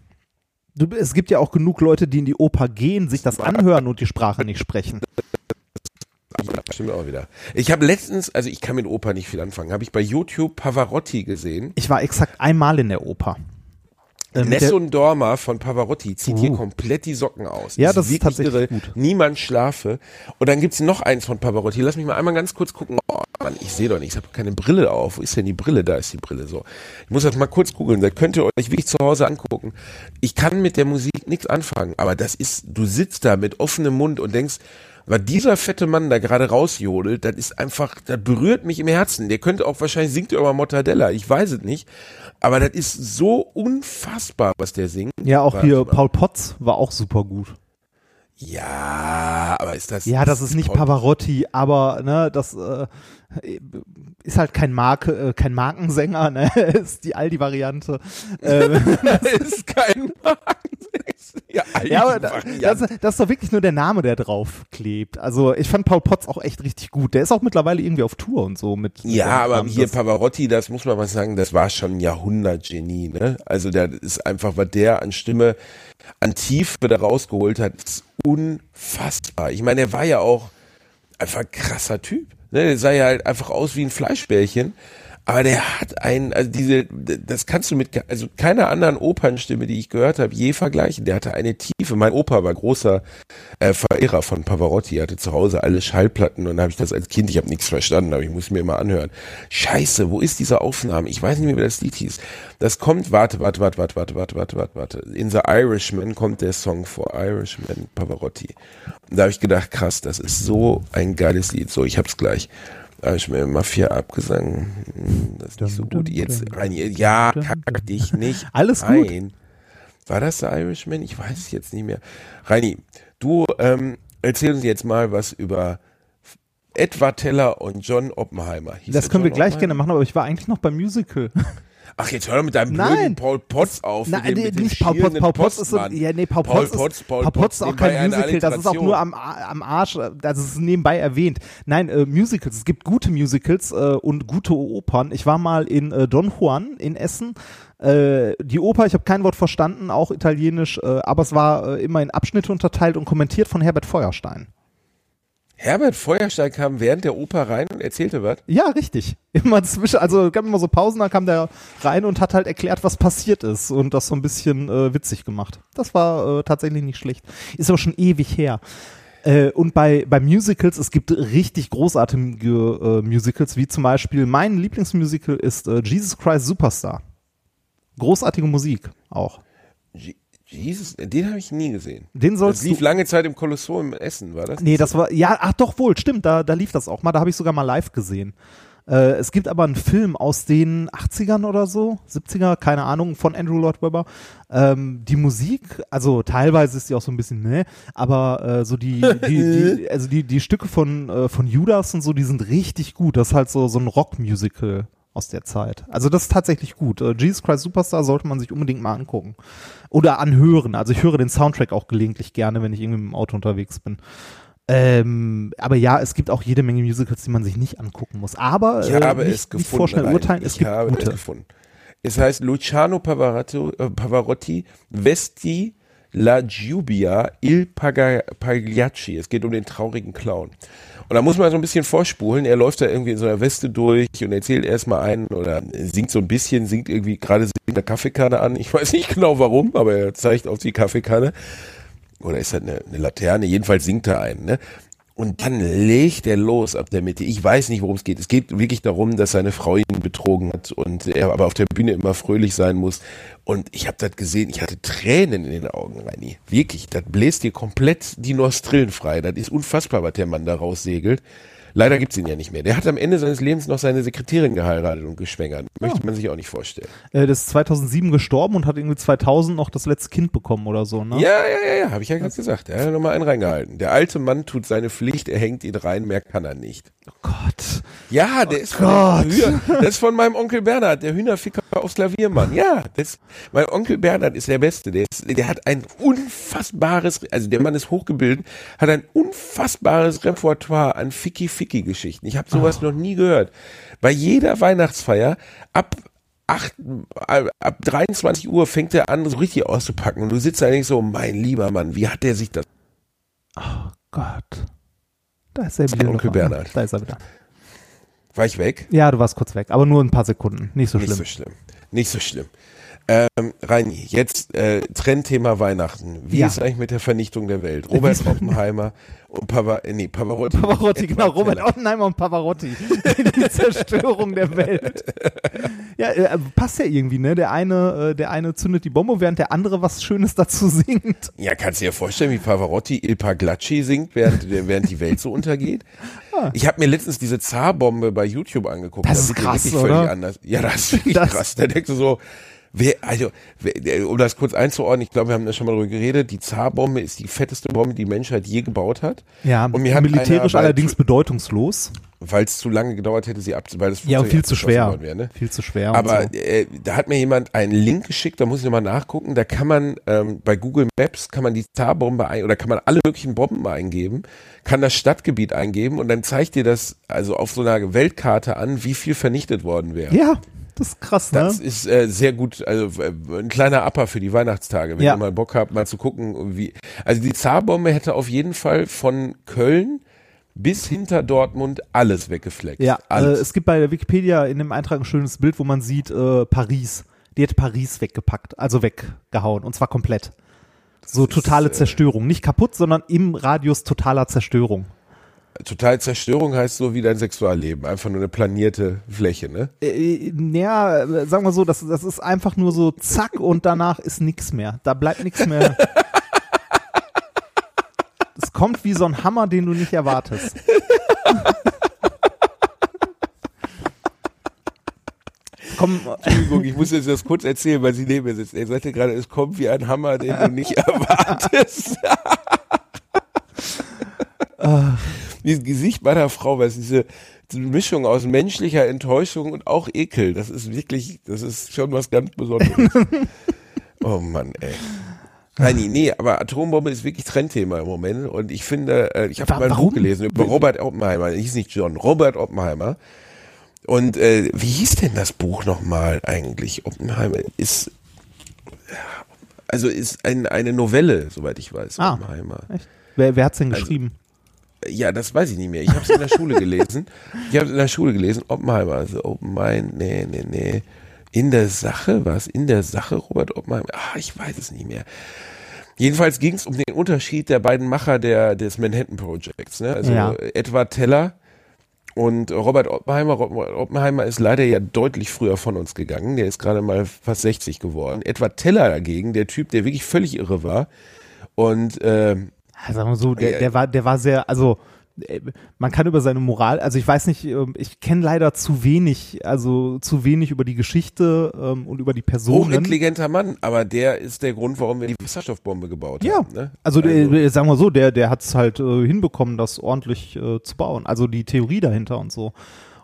Speaker 1: Du, es gibt ja auch genug Leute, die in die Oper gehen, sich das anhören und die Sprache nicht sprechen.
Speaker 4: stimmt auch wieder. Ich habe letztens, also ich kann mit Oper nicht viel anfangen, habe ich bei YouTube Pavarotti gesehen.
Speaker 1: Ich war exakt einmal in der Oper. Äh,
Speaker 4: Nessun Dorma von Pavarotti zieht hier
Speaker 1: Uh.
Speaker 4: komplett die Socken aus.
Speaker 1: Ja, das ist tatsächlich gut.
Speaker 4: Niemand schlafe. Und dann gibt's noch eins von Pavarotti. Lass mich mal einmal ganz kurz gucken. Oh, Mann, ich sehe doch nicht. Ich habe keine Brille auf. Wo ist denn die Brille? Da ist die Brille. So. Ich muss das mal kurz googeln. Da könnt ihr euch wirklich zu Hause angucken. Ich kann mit der Musik nichts anfangen. Aber das ist, du sitzt da mit offenem Mund und denkst, was dieser fette Mann da gerade rausjodelt, das ist einfach, das berührt mich im Herzen. Der könnte auch wahrscheinlich singt er über Mortadella. Ich weiß es nicht. Aber das ist so unfassbar, was der singt.
Speaker 1: Ja, auch hier. Paul Potts war auch super gut.
Speaker 4: Ja, aber ist das.
Speaker 1: Ja, das ist nicht Pavarotti, aber ne, das äh, ist halt kein Marke, äh, kein Markensänger, ne, ist die Aldi-Variante. Ähm,
Speaker 4: Das ist kein Magen. Ja,
Speaker 1: ja, aber da, das, das ist doch wirklich nur der Name, der drauf klebt. Also ich fand Paul Potts auch echt richtig gut. Der ist auch mittlerweile irgendwie auf Tour und so mit.
Speaker 4: Ja, aber
Speaker 1: Kram.
Speaker 4: hier
Speaker 1: Das-
Speaker 4: Pavarotti, das muss man mal sagen, das war schon ein Jahrhundertgenie, ne? Also der ist einfach, was der an Stimme, an Tiefe da rausgeholt hat, ist unfassbar. Ich meine, er war ja auch einfach ein krasser Typ. Ne? Der sah ja halt einfach aus wie ein Fleischbällchen. Aber der hat einen, also diese, das kannst du mit, also keiner anderen Opernstimme, die ich gehört habe, je vergleichen. Der hatte eine Tiefe. Mein Opa war großer äh, Verehrer von Pavarotti, er hatte zu Hause alle Schallplatten und dann habe ich das als Kind, ich habe nichts verstanden, aber ich muss mir immer anhören. Scheiße, wo ist diese Aufnahme? Ich weiß nicht mehr, wie das Lied hieß. Das kommt, warte, warte, warte, warte, warte, warte, warte, warte, warte. In The Irishman kommt der Song vor, Irishman, Pavarotti. Und da habe ich gedacht, krass, das ist so ein geiles Lied. So, ich hab's gleich. Da habe ich mir Mafia abgesungen. Das ist nicht so gut. Jetzt. Ja, kack dich nicht.
Speaker 1: Alles gut.
Speaker 4: ein. War das der Irishman? Ich weiß es jetzt nicht mehr. Reini, du ähm, erzähl uns jetzt mal was über Edward Teller und John Oppenheimer. Hieß
Speaker 1: das können wir
Speaker 4: John
Speaker 1: gleich
Speaker 4: Oppenheimer?
Speaker 1: gerne machen, aber ich war eigentlich noch beim Musical.
Speaker 4: Ach, jetzt hör mit deinem
Speaker 1: Nein.
Speaker 4: blöden Paul Potts auf.
Speaker 1: Nein, nee, nicht Paul Potts. Paul Potts ist so, ja, nee, Paul,
Speaker 4: Paul
Speaker 1: Potts,
Speaker 4: Potts,
Speaker 1: ist,
Speaker 4: Paul
Speaker 1: Paul Potts ist auch kein Musical, das ist auch nur am, am Arsch, das ist nebenbei erwähnt. Nein, äh, Musicals, es gibt gute Musicals äh, und gute Opern. Ich war mal in äh, Don Juan in Essen. Äh, die Oper, ich habe kein Wort verstanden, auch italienisch, äh, aber es war äh, immer in Abschnitte unterteilt und kommentiert von Herbert Feuerstein.
Speaker 4: Herbert Feuerstein kam während der Oper rein und erzählte was.
Speaker 1: Ja, richtig. Immer zwischen, also gab immer so Pausen, da kam der rein und hat halt erklärt, was passiert ist und das so ein bisschen äh, witzig gemacht. Das war äh, tatsächlich nicht schlecht. Ist aber schon ewig her. Äh, und bei, bei Musicals, es gibt richtig großartige äh, Musicals, wie zum Beispiel mein Lieblingsmusical ist äh, Jesus Christ Superstar. Großartige Musik auch.
Speaker 4: Je- Jesus, den habe ich nie gesehen.
Speaker 1: Den
Speaker 4: Das
Speaker 1: sollst
Speaker 4: lief
Speaker 1: du.
Speaker 4: lange Zeit im Kolosseum in Essen, war das?
Speaker 1: Nee, das war, ja, ach doch wohl, stimmt, da, da lief das auch mal, da habe ich sogar mal live gesehen. Äh, es gibt aber einen Film aus den 80ern oder so, 70er, keine Ahnung, von Andrew Lloyd Webber. Ähm, die Musik, also teilweise ist die auch so ein bisschen, ne, aber äh, so die, die, die, also die, die Stücke von, äh, von Judas und so, die sind richtig gut. Das ist halt so, so ein Rockmusical aus der Zeit. Also das ist tatsächlich gut. Äh, Jesus Christ Superstar sollte man sich unbedingt mal angucken. Oder anhören. Also ich höre den Soundtrack auch gelegentlich gerne, wenn ich irgendwie mit dem Auto unterwegs bin. Ähm, aber ja, es gibt auch jede Menge Musicals, die man sich nicht angucken muss. Aber,
Speaker 4: Ich
Speaker 1: äh,
Speaker 4: habe
Speaker 1: nicht,
Speaker 4: es
Speaker 1: nicht
Speaker 4: gefunden.
Speaker 1: vorschnell
Speaker 4: Reini.
Speaker 1: urteilen, es
Speaker 4: ich
Speaker 1: gibt
Speaker 4: habe es
Speaker 1: gute.
Speaker 4: gefunden. Es heißt Luciano Pavarotti, äh, Pavarotti Vesti La Giubia il Pagliacci. Es geht um den traurigen Clown. Und da muss man so ein bisschen vorspulen. Er läuft da irgendwie in so einer Weste durch und erzählt erstmal einen oder singt so ein bisschen, singt irgendwie gerade singt eine Kaffeekanne an. Ich weiß nicht genau warum, aber er zeigt auf die Kaffeekanne. Oder ist das eine, eine Laterne? Jedenfalls singt er einen, ne? Und dann legt er los ab der Mitte. Ich weiß nicht, worum es geht. Es geht wirklich darum, dass seine Frau ihn betrogen hat und er aber auf der Bühne immer fröhlich sein muss. Und ich habe das gesehen, ich hatte Tränen in den Augen, Reini. Wirklich, das bläst dir komplett die Nostrillen frei. Das ist unfassbar, was der Mann da raussegelt. Leider gibt's ihn ja nicht mehr. Der hat am Ende seines Lebens noch seine Sekretärin geheiratet und geschwängert. Möchte man sich auch nicht vorstellen.
Speaker 1: Äh, das ist 2007 gestorben und hat irgendwie 2000 noch das letzte Kind bekommen oder so, ne?
Speaker 4: Ja, ja, ja, ja, habe ich ja gerade gesagt. Er hat nochmal einen reingehalten. Der alte Mann tut seine Pflicht, er hängt ihn rein, mehr kann er nicht.
Speaker 1: Oh Gott.
Speaker 4: Ja, der ist von
Speaker 1: Gott.
Speaker 4: Hühner, das ist von meinem Onkel Bernhard, der Hühnerficker aufs Klaviermann. Ja, das, mein Onkel Bernhard ist der Beste. Der, ist, der hat ein unfassbares, also der Mann ist hochgebildet, hat ein unfassbares Repertoire an Ficky-Ficky-Geschichten. Ich habe sowas noch nie gehört. Bei jeder Weihnachtsfeier ab acht, äh, ab 23 Uhr fängt er an, so richtig auszupacken. Und du sitzt denkst so, mein lieber Mann, wie hat der sich das
Speaker 1: Oh Gott. Da ist er wieder.
Speaker 4: Onkel. Bernhard.
Speaker 1: Da ist er wieder.
Speaker 4: War ich weg?
Speaker 1: Ja, du warst kurz weg, aber nur ein paar Sekunden. Nicht so
Speaker 4: Nicht
Speaker 1: schlimm.
Speaker 4: so schlimm. Nicht so schlimm. Ähm, Reini, jetzt äh, Trendthema Weihnachten. Wie
Speaker 1: Ja.
Speaker 4: ist eigentlich mit der Vernichtung der Welt? Robert Oppenheimer und Pava äh, nee, Pavarotti.
Speaker 1: Pavarotti, genau, Robert. Oppenheimer und Pavarotti. Die Zerstörung der Welt. Ja, äh, passt ja irgendwie, ne? Der eine, äh, der eine zündet die Bombe, während der andere was Schönes dazu singt.
Speaker 4: Ja, kannst du dir vorstellen, wie Pavarotti Il Paglacci singt, während, während die Welt so untergeht? Ich habe mir letztens diese Zarbombe bei YouTube angeguckt.
Speaker 1: Ah. Das
Speaker 4: Da
Speaker 1: ist krass,
Speaker 4: wirklich
Speaker 1: oder?
Speaker 4: völlig anders. Ja, das ist wirklich
Speaker 1: Das-
Speaker 4: krass. Da denkst du so, wer, also, wer, um das kurz einzuordnen, ich glaube, wir haben da schon mal drüber geredet, die Zarbombe ist die fetteste Bombe, die die Menschheit je gebaut hat.
Speaker 1: Ja,
Speaker 4: Und mir
Speaker 1: militärisch
Speaker 4: einer
Speaker 1: allerdings bedeutungslos.
Speaker 4: Weil es zu lange gedauert hätte, sie ab, weil das
Speaker 1: Ja, und viel zu schwer.
Speaker 4: Wäre, ne?
Speaker 1: Viel zu schwer.
Speaker 4: Aber
Speaker 1: so.
Speaker 4: äh, da hat mir jemand einen Link geschickt, da muss ich nochmal nachgucken. Da kann man ähm, bei Google Maps kann man die Zarbombe ein oder kann man alle möglichen Bomben eingeben, kann das Stadtgebiet eingeben und dann zeigt dir das also auf so einer Weltkarte an, wie viel vernichtet worden wäre.
Speaker 1: ja, das ist krass, ne?
Speaker 4: Das ist äh, sehr gut, also äh, ein kleiner Upper für die Weihnachtstage, wenn
Speaker 1: Ja.
Speaker 4: ihr mal Bock habt, mal zu gucken, wie. Also die Zarbombe hätte auf jeden Fall von Köln bis hinter Dortmund alles weggefleckt.
Speaker 1: Ja, äh,
Speaker 4: alles.
Speaker 1: es gibt bei der Wikipedia in dem Eintrag ein schönes Bild, wo man sieht, äh, Paris. Die hat Paris weggepackt, also weggehauen und zwar komplett. So
Speaker 4: ist,
Speaker 1: totale
Speaker 4: äh,
Speaker 1: Zerstörung. Nicht kaputt, sondern im Radius totaler Zerstörung.
Speaker 4: Total Zerstörung heißt so wie dein Sexualleben, einfach nur eine planierte Fläche, ne?
Speaker 1: Äh, ja, äh, sagen wir so, das, das ist einfach nur so zack und danach ist nichts mehr. Da bleibt nichts mehr. Es kommt wie so ein Hammer, den du nicht erwartest. Komm,
Speaker 4: Entschuldigung, ich muss jetzt das kurz erzählen, weil sie neben mir sitzt. Er sagte gerade, es kommt wie ein Hammer, den du nicht erwartest. Dieses Gesicht meiner Frau, weil es diese, diese Mischung aus menschlicher Enttäuschung und auch Ekel, das ist wirklich, das ist schon was ganz Besonderes. oh Mann, ey. Nein, nee, aber Atombombe ist wirklich Trendthema im Moment und ich finde, äh, ich habe mal ein? Buch gelesen über Robert Oppenheimer, hieß nicht John, Robert Oppenheimer. Und äh, wie hieß denn das Buch nochmal eigentlich? Oppenheimer ist also ist ein, eine Novelle, soweit ich weiß,
Speaker 1: Ah.
Speaker 4: Oppenheimer.
Speaker 1: echt? Wer, wer hat's denn
Speaker 4: Also-
Speaker 1: geschrieben?
Speaker 4: Ja, das weiß ich nicht mehr. Ich habe es in der Schule gelesen. Ich habe es in der Schule gelesen. Oppenheimer, also Oppenheimer, nee, nee, nee. In der Sache, was? In der Sache, Robert Oppenheimer? Ah, ich weiß es nicht mehr. Jedenfalls ging es um den Unterschied der beiden Macher der, des Manhattan Projects. Ne? Also
Speaker 1: Ja.
Speaker 4: Edward Teller und Robert Oppenheimer. Robert Oppenheimer ist leider ja deutlich früher von uns gegangen. Der ist gerade mal fast 60 geworden. Edward Teller dagegen, der Typ, der wirklich völlig irre war. Und ähm,
Speaker 1: Ja, sagen wir so, der, der war, der war sehr, also äh, man kann über seine Moral, also ich weiß nicht, ähm, ich kenne leider zu wenig, also zu wenig über die Geschichte ähm, und über die Personen.
Speaker 4: hochintelligenter Mann, aber der ist der Grund, warum wir die Wasserstoffbombe gebaut
Speaker 1: Ja,
Speaker 4: haben. Ne?
Speaker 1: also, Der, sagen wir so, der, der hat es halt äh, hinbekommen, das ordentlich äh, zu bauen. Also die Theorie dahinter und so.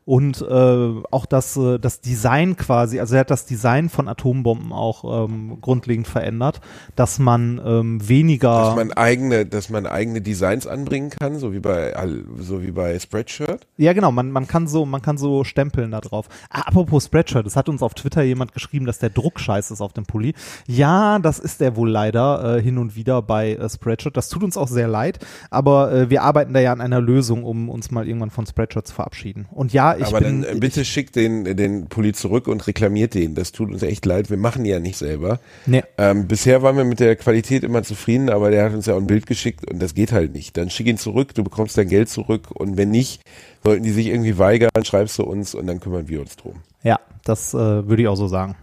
Speaker 1: Und äh, auch das, äh, das Design quasi, also er hat das Design von Atombomben auch ähm, grundlegend verändert, dass man ähm, weniger.
Speaker 4: dass man eigene, dass man eigene Designs anbringen kann, so wie bei, so wie bei Spreadshirt.
Speaker 1: Ja, genau, man, man kann so, man kann so stempeln da drauf. Ah, apropos Spreadshirt, es hat uns auf Twitter jemand geschrieben, dass der Druck scheiße ist auf dem Pulli. Ja, das ist der wohl leider äh, hin und wieder bei äh, Spreadshirt. Das tut uns auch sehr leid, aber äh, wir arbeiten da ja an einer Lösung, um uns mal irgendwann von Spreadshirt zu verabschieden. Und ja, ich
Speaker 4: aber
Speaker 1: bin
Speaker 4: dann äh, bitte schickt den, den Pulli zurück und reklamiert den. Das tut uns echt leid. Wir machen ja nicht selber.
Speaker 1: Nee.
Speaker 4: Ähm, bisher waren wir mit der Qualität immer zufrieden, aber der hat uns ja auch ein Bild geschickt und das geht halt nicht. Dann schick ihn zurück, du bekommst dein Geld zurück und wenn nicht, sollten die sich irgendwie weigern, schreibst du uns und dann kümmern wir uns drum.
Speaker 1: Ja, das äh, würde ich auch so sagen.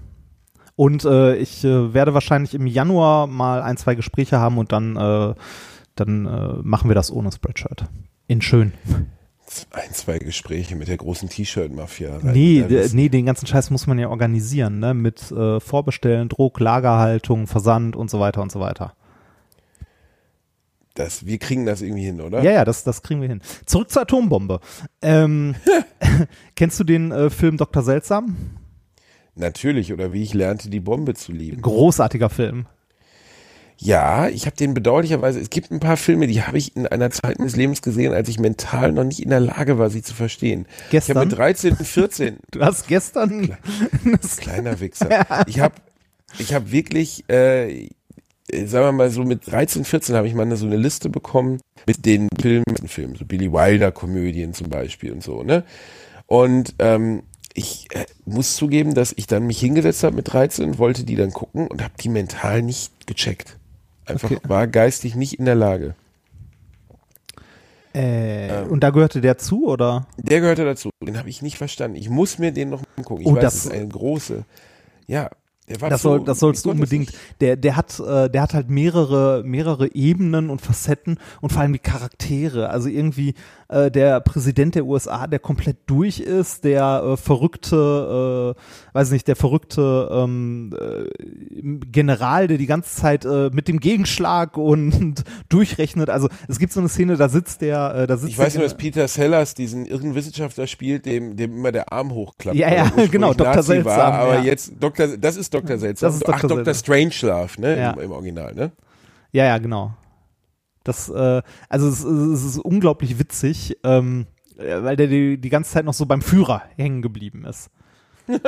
Speaker 1: Und äh, ich äh, werde wahrscheinlich im Januar mal ein, zwei Gespräche haben und dann, äh, dann äh, machen wir das ohne Spreadshirt. In schön.
Speaker 4: Ein, zwei Gespräche mit der großen T-Shirt-Mafia.
Speaker 1: Nee, nee, den ganzen Scheiß muss man ja organisieren, ne? Mit äh, Vorbestellen, Druck, Lagerhaltung, Versand und so weiter und so weiter.
Speaker 4: Das, wir kriegen das irgendwie hin, oder?
Speaker 1: Ja, ja, das, das kriegen wir hin. Zurück zur Atombombe. Ähm, kennst du den äh, Film Dr. Seltsam?
Speaker 4: Natürlich, oder wie ich lernte, die Bombe zu lieben.
Speaker 1: Großartiger Film.
Speaker 4: Ja, ich habe den bedauerlicherweise, es gibt ein paar Filme, die habe ich in einer Zeit meines Lebens gesehen, als ich mental noch nicht in der Lage war, sie zu verstehen. Ich
Speaker 1: Gestern?
Speaker 4: habe mit 13, 14,
Speaker 1: Du hast gestern
Speaker 4: kleiner Wichser, ich habe ich hab wirklich, äh, sagen wir mal so mit 13, 14 habe ich mal so eine Liste bekommen mit den Filmen, Filmen, so Billy Wilder Komödien zum Beispiel und so, ne? Und ähm, ich äh, muss zugeben, dass ich dann mich hingesetzt habe mit 13, wollte die dann gucken und habe die mental nicht gecheckt. Einfach
Speaker 1: Okay.
Speaker 4: war geistig nicht in der Lage.
Speaker 1: Äh, und da gehörte der zu, oder?
Speaker 4: Der gehörte dazu. Den habe ich nicht verstanden. Ich muss mir den noch angucken. Ich
Speaker 1: Oh,
Speaker 4: weiß,
Speaker 1: das-
Speaker 4: ist eine große. Ja, der war
Speaker 1: Das, soll, das sollst du unbedingt. Der, der hat, äh, der hat halt mehrere, mehrere Ebenen und Facetten und vor allem die Charaktere. Also irgendwie äh, der Präsident der USA, der komplett durch ist, der äh, verrückte, äh, weiß nicht, der verrückte ähm, äh, General, der die ganze Zeit äh, mit dem Gegenschlag und durchrechnet. Also es gibt so eine Szene, da sitzt der, äh, da sitzt
Speaker 4: Ich weiß nur, dass Peter Sellers diesen irren Wissenschaftler spielt, dem, dem immer der Arm hochklappt.
Speaker 1: Ja, ja,
Speaker 4: ursprünglich
Speaker 1: genau, Dr.
Speaker 4: Nazi
Speaker 1: Seltsam,
Speaker 4: War, aber
Speaker 1: ja.
Speaker 4: jetzt Dr. Das ist Dr. Seltsam.
Speaker 1: Das ist
Speaker 4: Ach,
Speaker 1: Dr.
Speaker 4: Dr. Strangelove, ne?
Speaker 1: Ja.
Speaker 4: Im, Im Original, ne?
Speaker 1: Ja, ja, genau. Das, äh, also es, es ist unglaublich witzig, ähm, äh, weil der die, die ganze Zeit noch so beim Führer hängen geblieben ist.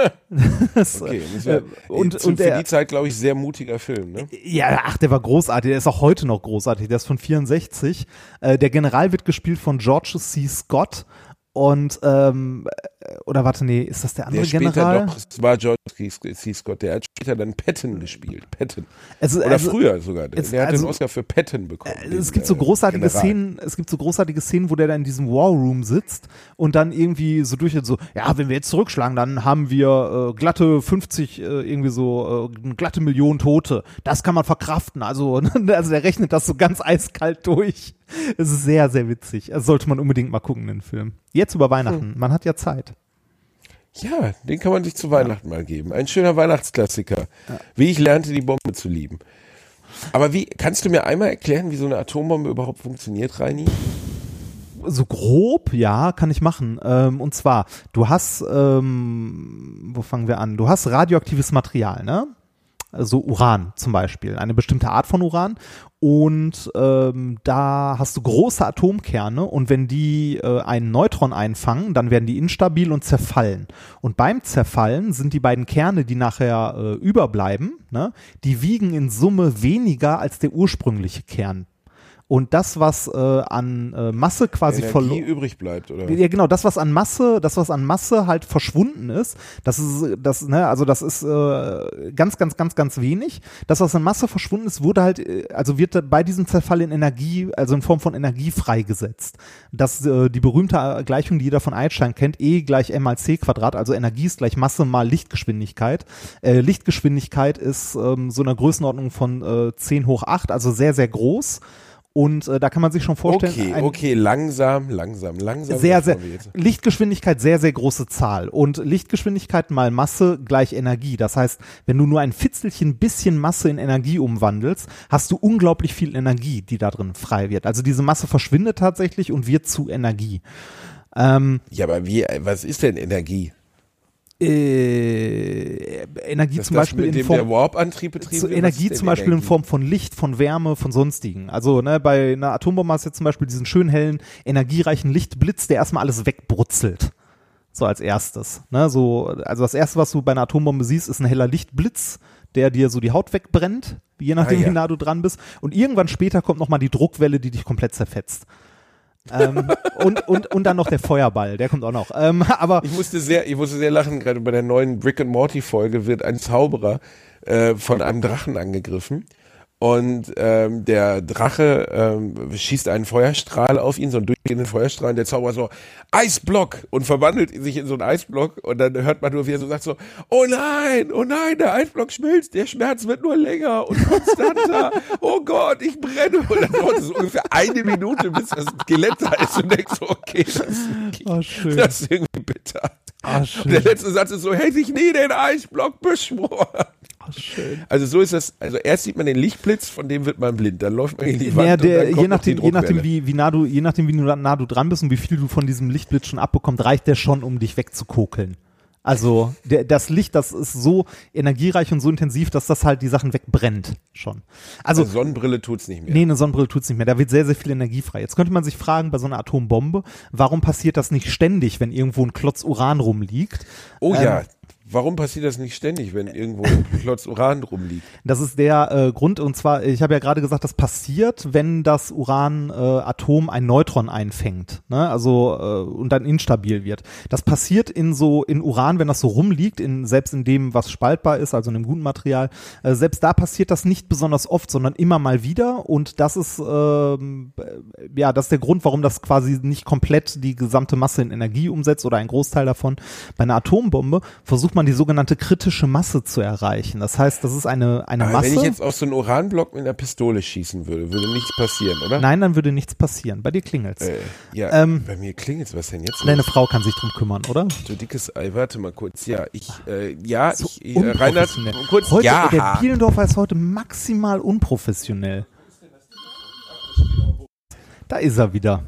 Speaker 1: das,
Speaker 4: Okay, das
Speaker 1: äh, und,
Speaker 4: zu,
Speaker 1: und
Speaker 4: für
Speaker 1: der,
Speaker 4: die Zeit, glaube ich, sehr mutiger Film, ne?
Speaker 1: ja, ach, der war großartig. Der ist auch heute noch großartig. Der ist von 64. Äh, der General wird gespielt von George C. Scott. Und, ähm, äh, oder warte, nee, ist das der andere
Speaker 4: Der später
Speaker 1: General?
Speaker 4: doch, es war George C. Scott, der hat später dann Patton gespielt. Patton.
Speaker 1: Also,
Speaker 4: Oder
Speaker 1: also,
Speaker 4: früher sogar. Der,
Speaker 1: es-
Speaker 4: der hat
Speaker 1: also-
Speaker 4: den Oscar für Patton bekommen.
Speaker 1: Äh,
Speaker 4: den,
Speaker 1: es gibt so
Speaker 4: äh,
Speaker 1: großartige
Speaker 4: General.
Speaker 1: Szenen, es gibt so großartige Szenen, wo der da in diesem War Room sitzt und dann irgendwie so durch so, ja, wenn wir jetzt zurückschlagen, dann haben wir äh, glatte 50, äh, irgendwie so äh, eine glatte Million Tote. Das kann man verkraften. Also, also der rechnet das so ganz eiskalt durch. Es ist sehr, sehr witzig. Das sollte man unbedingt mal gucken, den Film. Jetzt über Weihnachten. Man hat ja Zeit.
Speaker 4: Ja, den kann man sich zu Weihnachten mal geben. Ein schöner Weihnachtsklassiker. Wie ich lernte, die Bombe zu lieben. Aber wie, kannst du mir einmal erklären, wie so eine Atombombe überhaupt funktioniert, Reini?
Speaker 1: So grob, ja, kann ich machen. Ähm, und zwar, du hast, ähm, wo fangen wir an? Du hast radioaktives Material, ne? Also Uran zum Beispiel, eine bestimmte Art von Uran. Und ähm, da hast du große Atomkerne und wenn die äh, einen Neutron einfangen, dann werden die instabil und zerfallen. Und beim Zerfallen sind die beiden Kerne, die nachher äh, überbleiben, ne, die wiegen in Summe weniger als der ursprüngliche Kern. Und das, was äh, an äh, Masse quasi verloren
Speaker 4: übrig bleibt, oder?
Speaker 1: ja, genau, das, was an Masse, das, was an Masse halt verschwunden ist, das ist, das, ne, also das ist äh, ganz, ganz, ganz, ganz wenig. Das, was an Masse verschwunden ist, wurde halt, äh, also wird bei diesem Zerfall in Energie, also in Form von Energie freigesetzt. Das äh, die berühmte Gleichung, die jeder von Einstein kennt, E gleich m mal c Quadrat, also Energie ist gleich Masse mal Lichtgeschwindigkeit. Äh, Lichtgeschwindigkeit ist ähm, so eine Größenordnung von äh, 10 hoch 8, also sehr, sehr groß. Und äh, da kann man sich schon vorstellen,
Speaker 4: Okay, okay, langsam, langsam, langsam.
Speaker 1: sehr, sehr, Lichtgeschwindigkeit sehr, sehr große Zahl. Und Lichtgeschwindigkeit mal Masse gleich Energie. Das heißt, wenn du nur ein Fitzelchen bisschen Masse in Energie umwandelst, hast du unglaublich viel Energie, die da drin frei wird. Also diese Masse verschwindet tatsächlich und wird zu Energie. Ähm,
Speaker 4: Ja, aber wie, was ist denn Energie?
Speaker 1: Äh, Energie
Speaker 4: Dass
Speaker 1: zum
Speaker 4: das
Speaker 1: Beispiel in Form
Speaker 4: der Warp-Antrieb betrieben
Speaker 1: zu Energie zum Beispiel in
Speaker 4: Energie?
Speaker 1: Form von Licht, von Wärme, von sonstigen. Also ne, bei einer Atombombe hast du jetzt zum Beispiel diesen schönen hellen, energiereichen Lichtblitz, der erstmal alles wegbrutzelt. So als erstes. Ne, so, also das erste, was du bei einer Atombombe siehst, ist ein heller Lichtblitz, der dir so die Haut wegbrennt, je nachdem,
Speaker 4: Ah, ja.
Speaker 1: wie nah du dran bist. Und irgendwann später kommt nochmal die Druckwelle, die dich komplett zerfetzt. Ähm, und, und, und dann noch der Feuerball, der kommt auch noch. Ähm, aber
Speaker 4: Ich musste sehr, ich musste sehr lachen, gerade bei der neuen Brick and Morty Folge wird ein Zauberer äh, von einem Drachen angegriffen. Und ähm, der Drache ähm, schießt einen Feuerstrahl auf ihn, so einen durchgehenden Feuerstrahl, und der Zauberer so, Eisblock! Und verwandelt sich in so einen Eisblock. Und dann hört man nur, wie er so sagt so, oh nein, oh nein, der Eisblock schmilzt, der Schmerz wird nur länger und konstanter. oh Gott, ich brenne. Und dann dauert es ungefähr eine Minute, bis das Skelett da ist und denkst so, okay, das,
Speaker 1: Oh, schön.
Speaker 4: das ist irgendwie bitter.
Speaker 1: Ah,
Speaker 4: Und der letzte Satz ist so, hätte ich nie den Eisblock beschworen.
Speaker 1: Oh, schön.
Speaker 4: Also so ist das, also erst sieht man den Lichtblitz, von dem wird man blind, dann läuft man in die Wand und
Speaker 1: der, je nachdem, je nachdem, wie, wie nah du, je nachdem, wie nah, nah du dran bist und wie viel du von diesem Lichtblitz schon abbekommst, reicht der schon, um dich wegzukokeln. Also der, das Licht, das ist so energiereich und so intensiv, dass das halt die Sachen wegbrennt schon. Also
Speaker 4: Eine Sonnenbrille tut's nicht mehr.
Speaker 1: Nee, eine Sonnenbrille tut's nicht mehr. Da wird sehr, sehr viel Energie frei. Jetzt könnte man sich fragen, bei so einer Atombombe, warum passiert das nicht ständig, wenn irgendwo ein Klotz Uran rumliegt?
Speaker 4: Oh
Speaker 1: Ähm,
Speaker 4: ja, warum passiert das nicht ständig, wenn irgendwo ein Klotz Uran rumliegt?
Speaker 1: Das ist der äh, Grund, und zwar, ich habe ja gerade gesagt, das passiert, wenn das Uran-Atom ein Neutron einfängt, ne? also äh, und dann instabil wird. Das passiert in so in Uran, wenn das so rumliegt, in selbst in dem, was spaltbar ist, also in einem guten Material. Äh, selbst da passiert das nicht besonders oft, sondern immer mal wieder. Und das ist ähm, äh, ja, das ist der Grund, warum das quasi nicht komplett die gesamte Masse in Energie umsetzt oder ein Großteil davon. Bei einer Atombombe versucht man die sogenannte kritische Masse zu erreichen. Das heißt, das ist eine eine
Speaker 4: Aber
Speaker 1: Masse.
Speaker 4: wenn ich jetzt auf so einen Uranblock mit einer Pistole schießen würde, würde nichts passieren, oder?
Speaker 1: Nein, dann würde nichts passieren. Bei dir klingelt's.
Speaker 4: Äh, ja,
Speaker 1: Ähm,
Speaker 4: bei mir klingelt's. Was denn jetzt?
Speaker 1: Deine
Speaker 4: los?
Speaker 1: Frau kann sich drum kümmern, oder?
Speaker 4: Du dickes Ei, warte mal kurz. Ja, ich, äh, ja,
Speaker 1: So
Speaker 4: ich, äh, Reinhard, kurz,
Speaker 1: heute,
Speaker 4: ja.
Speaker 1: Der Bielendorfer ist heute maximal unprofessionell. Da ist er wieder.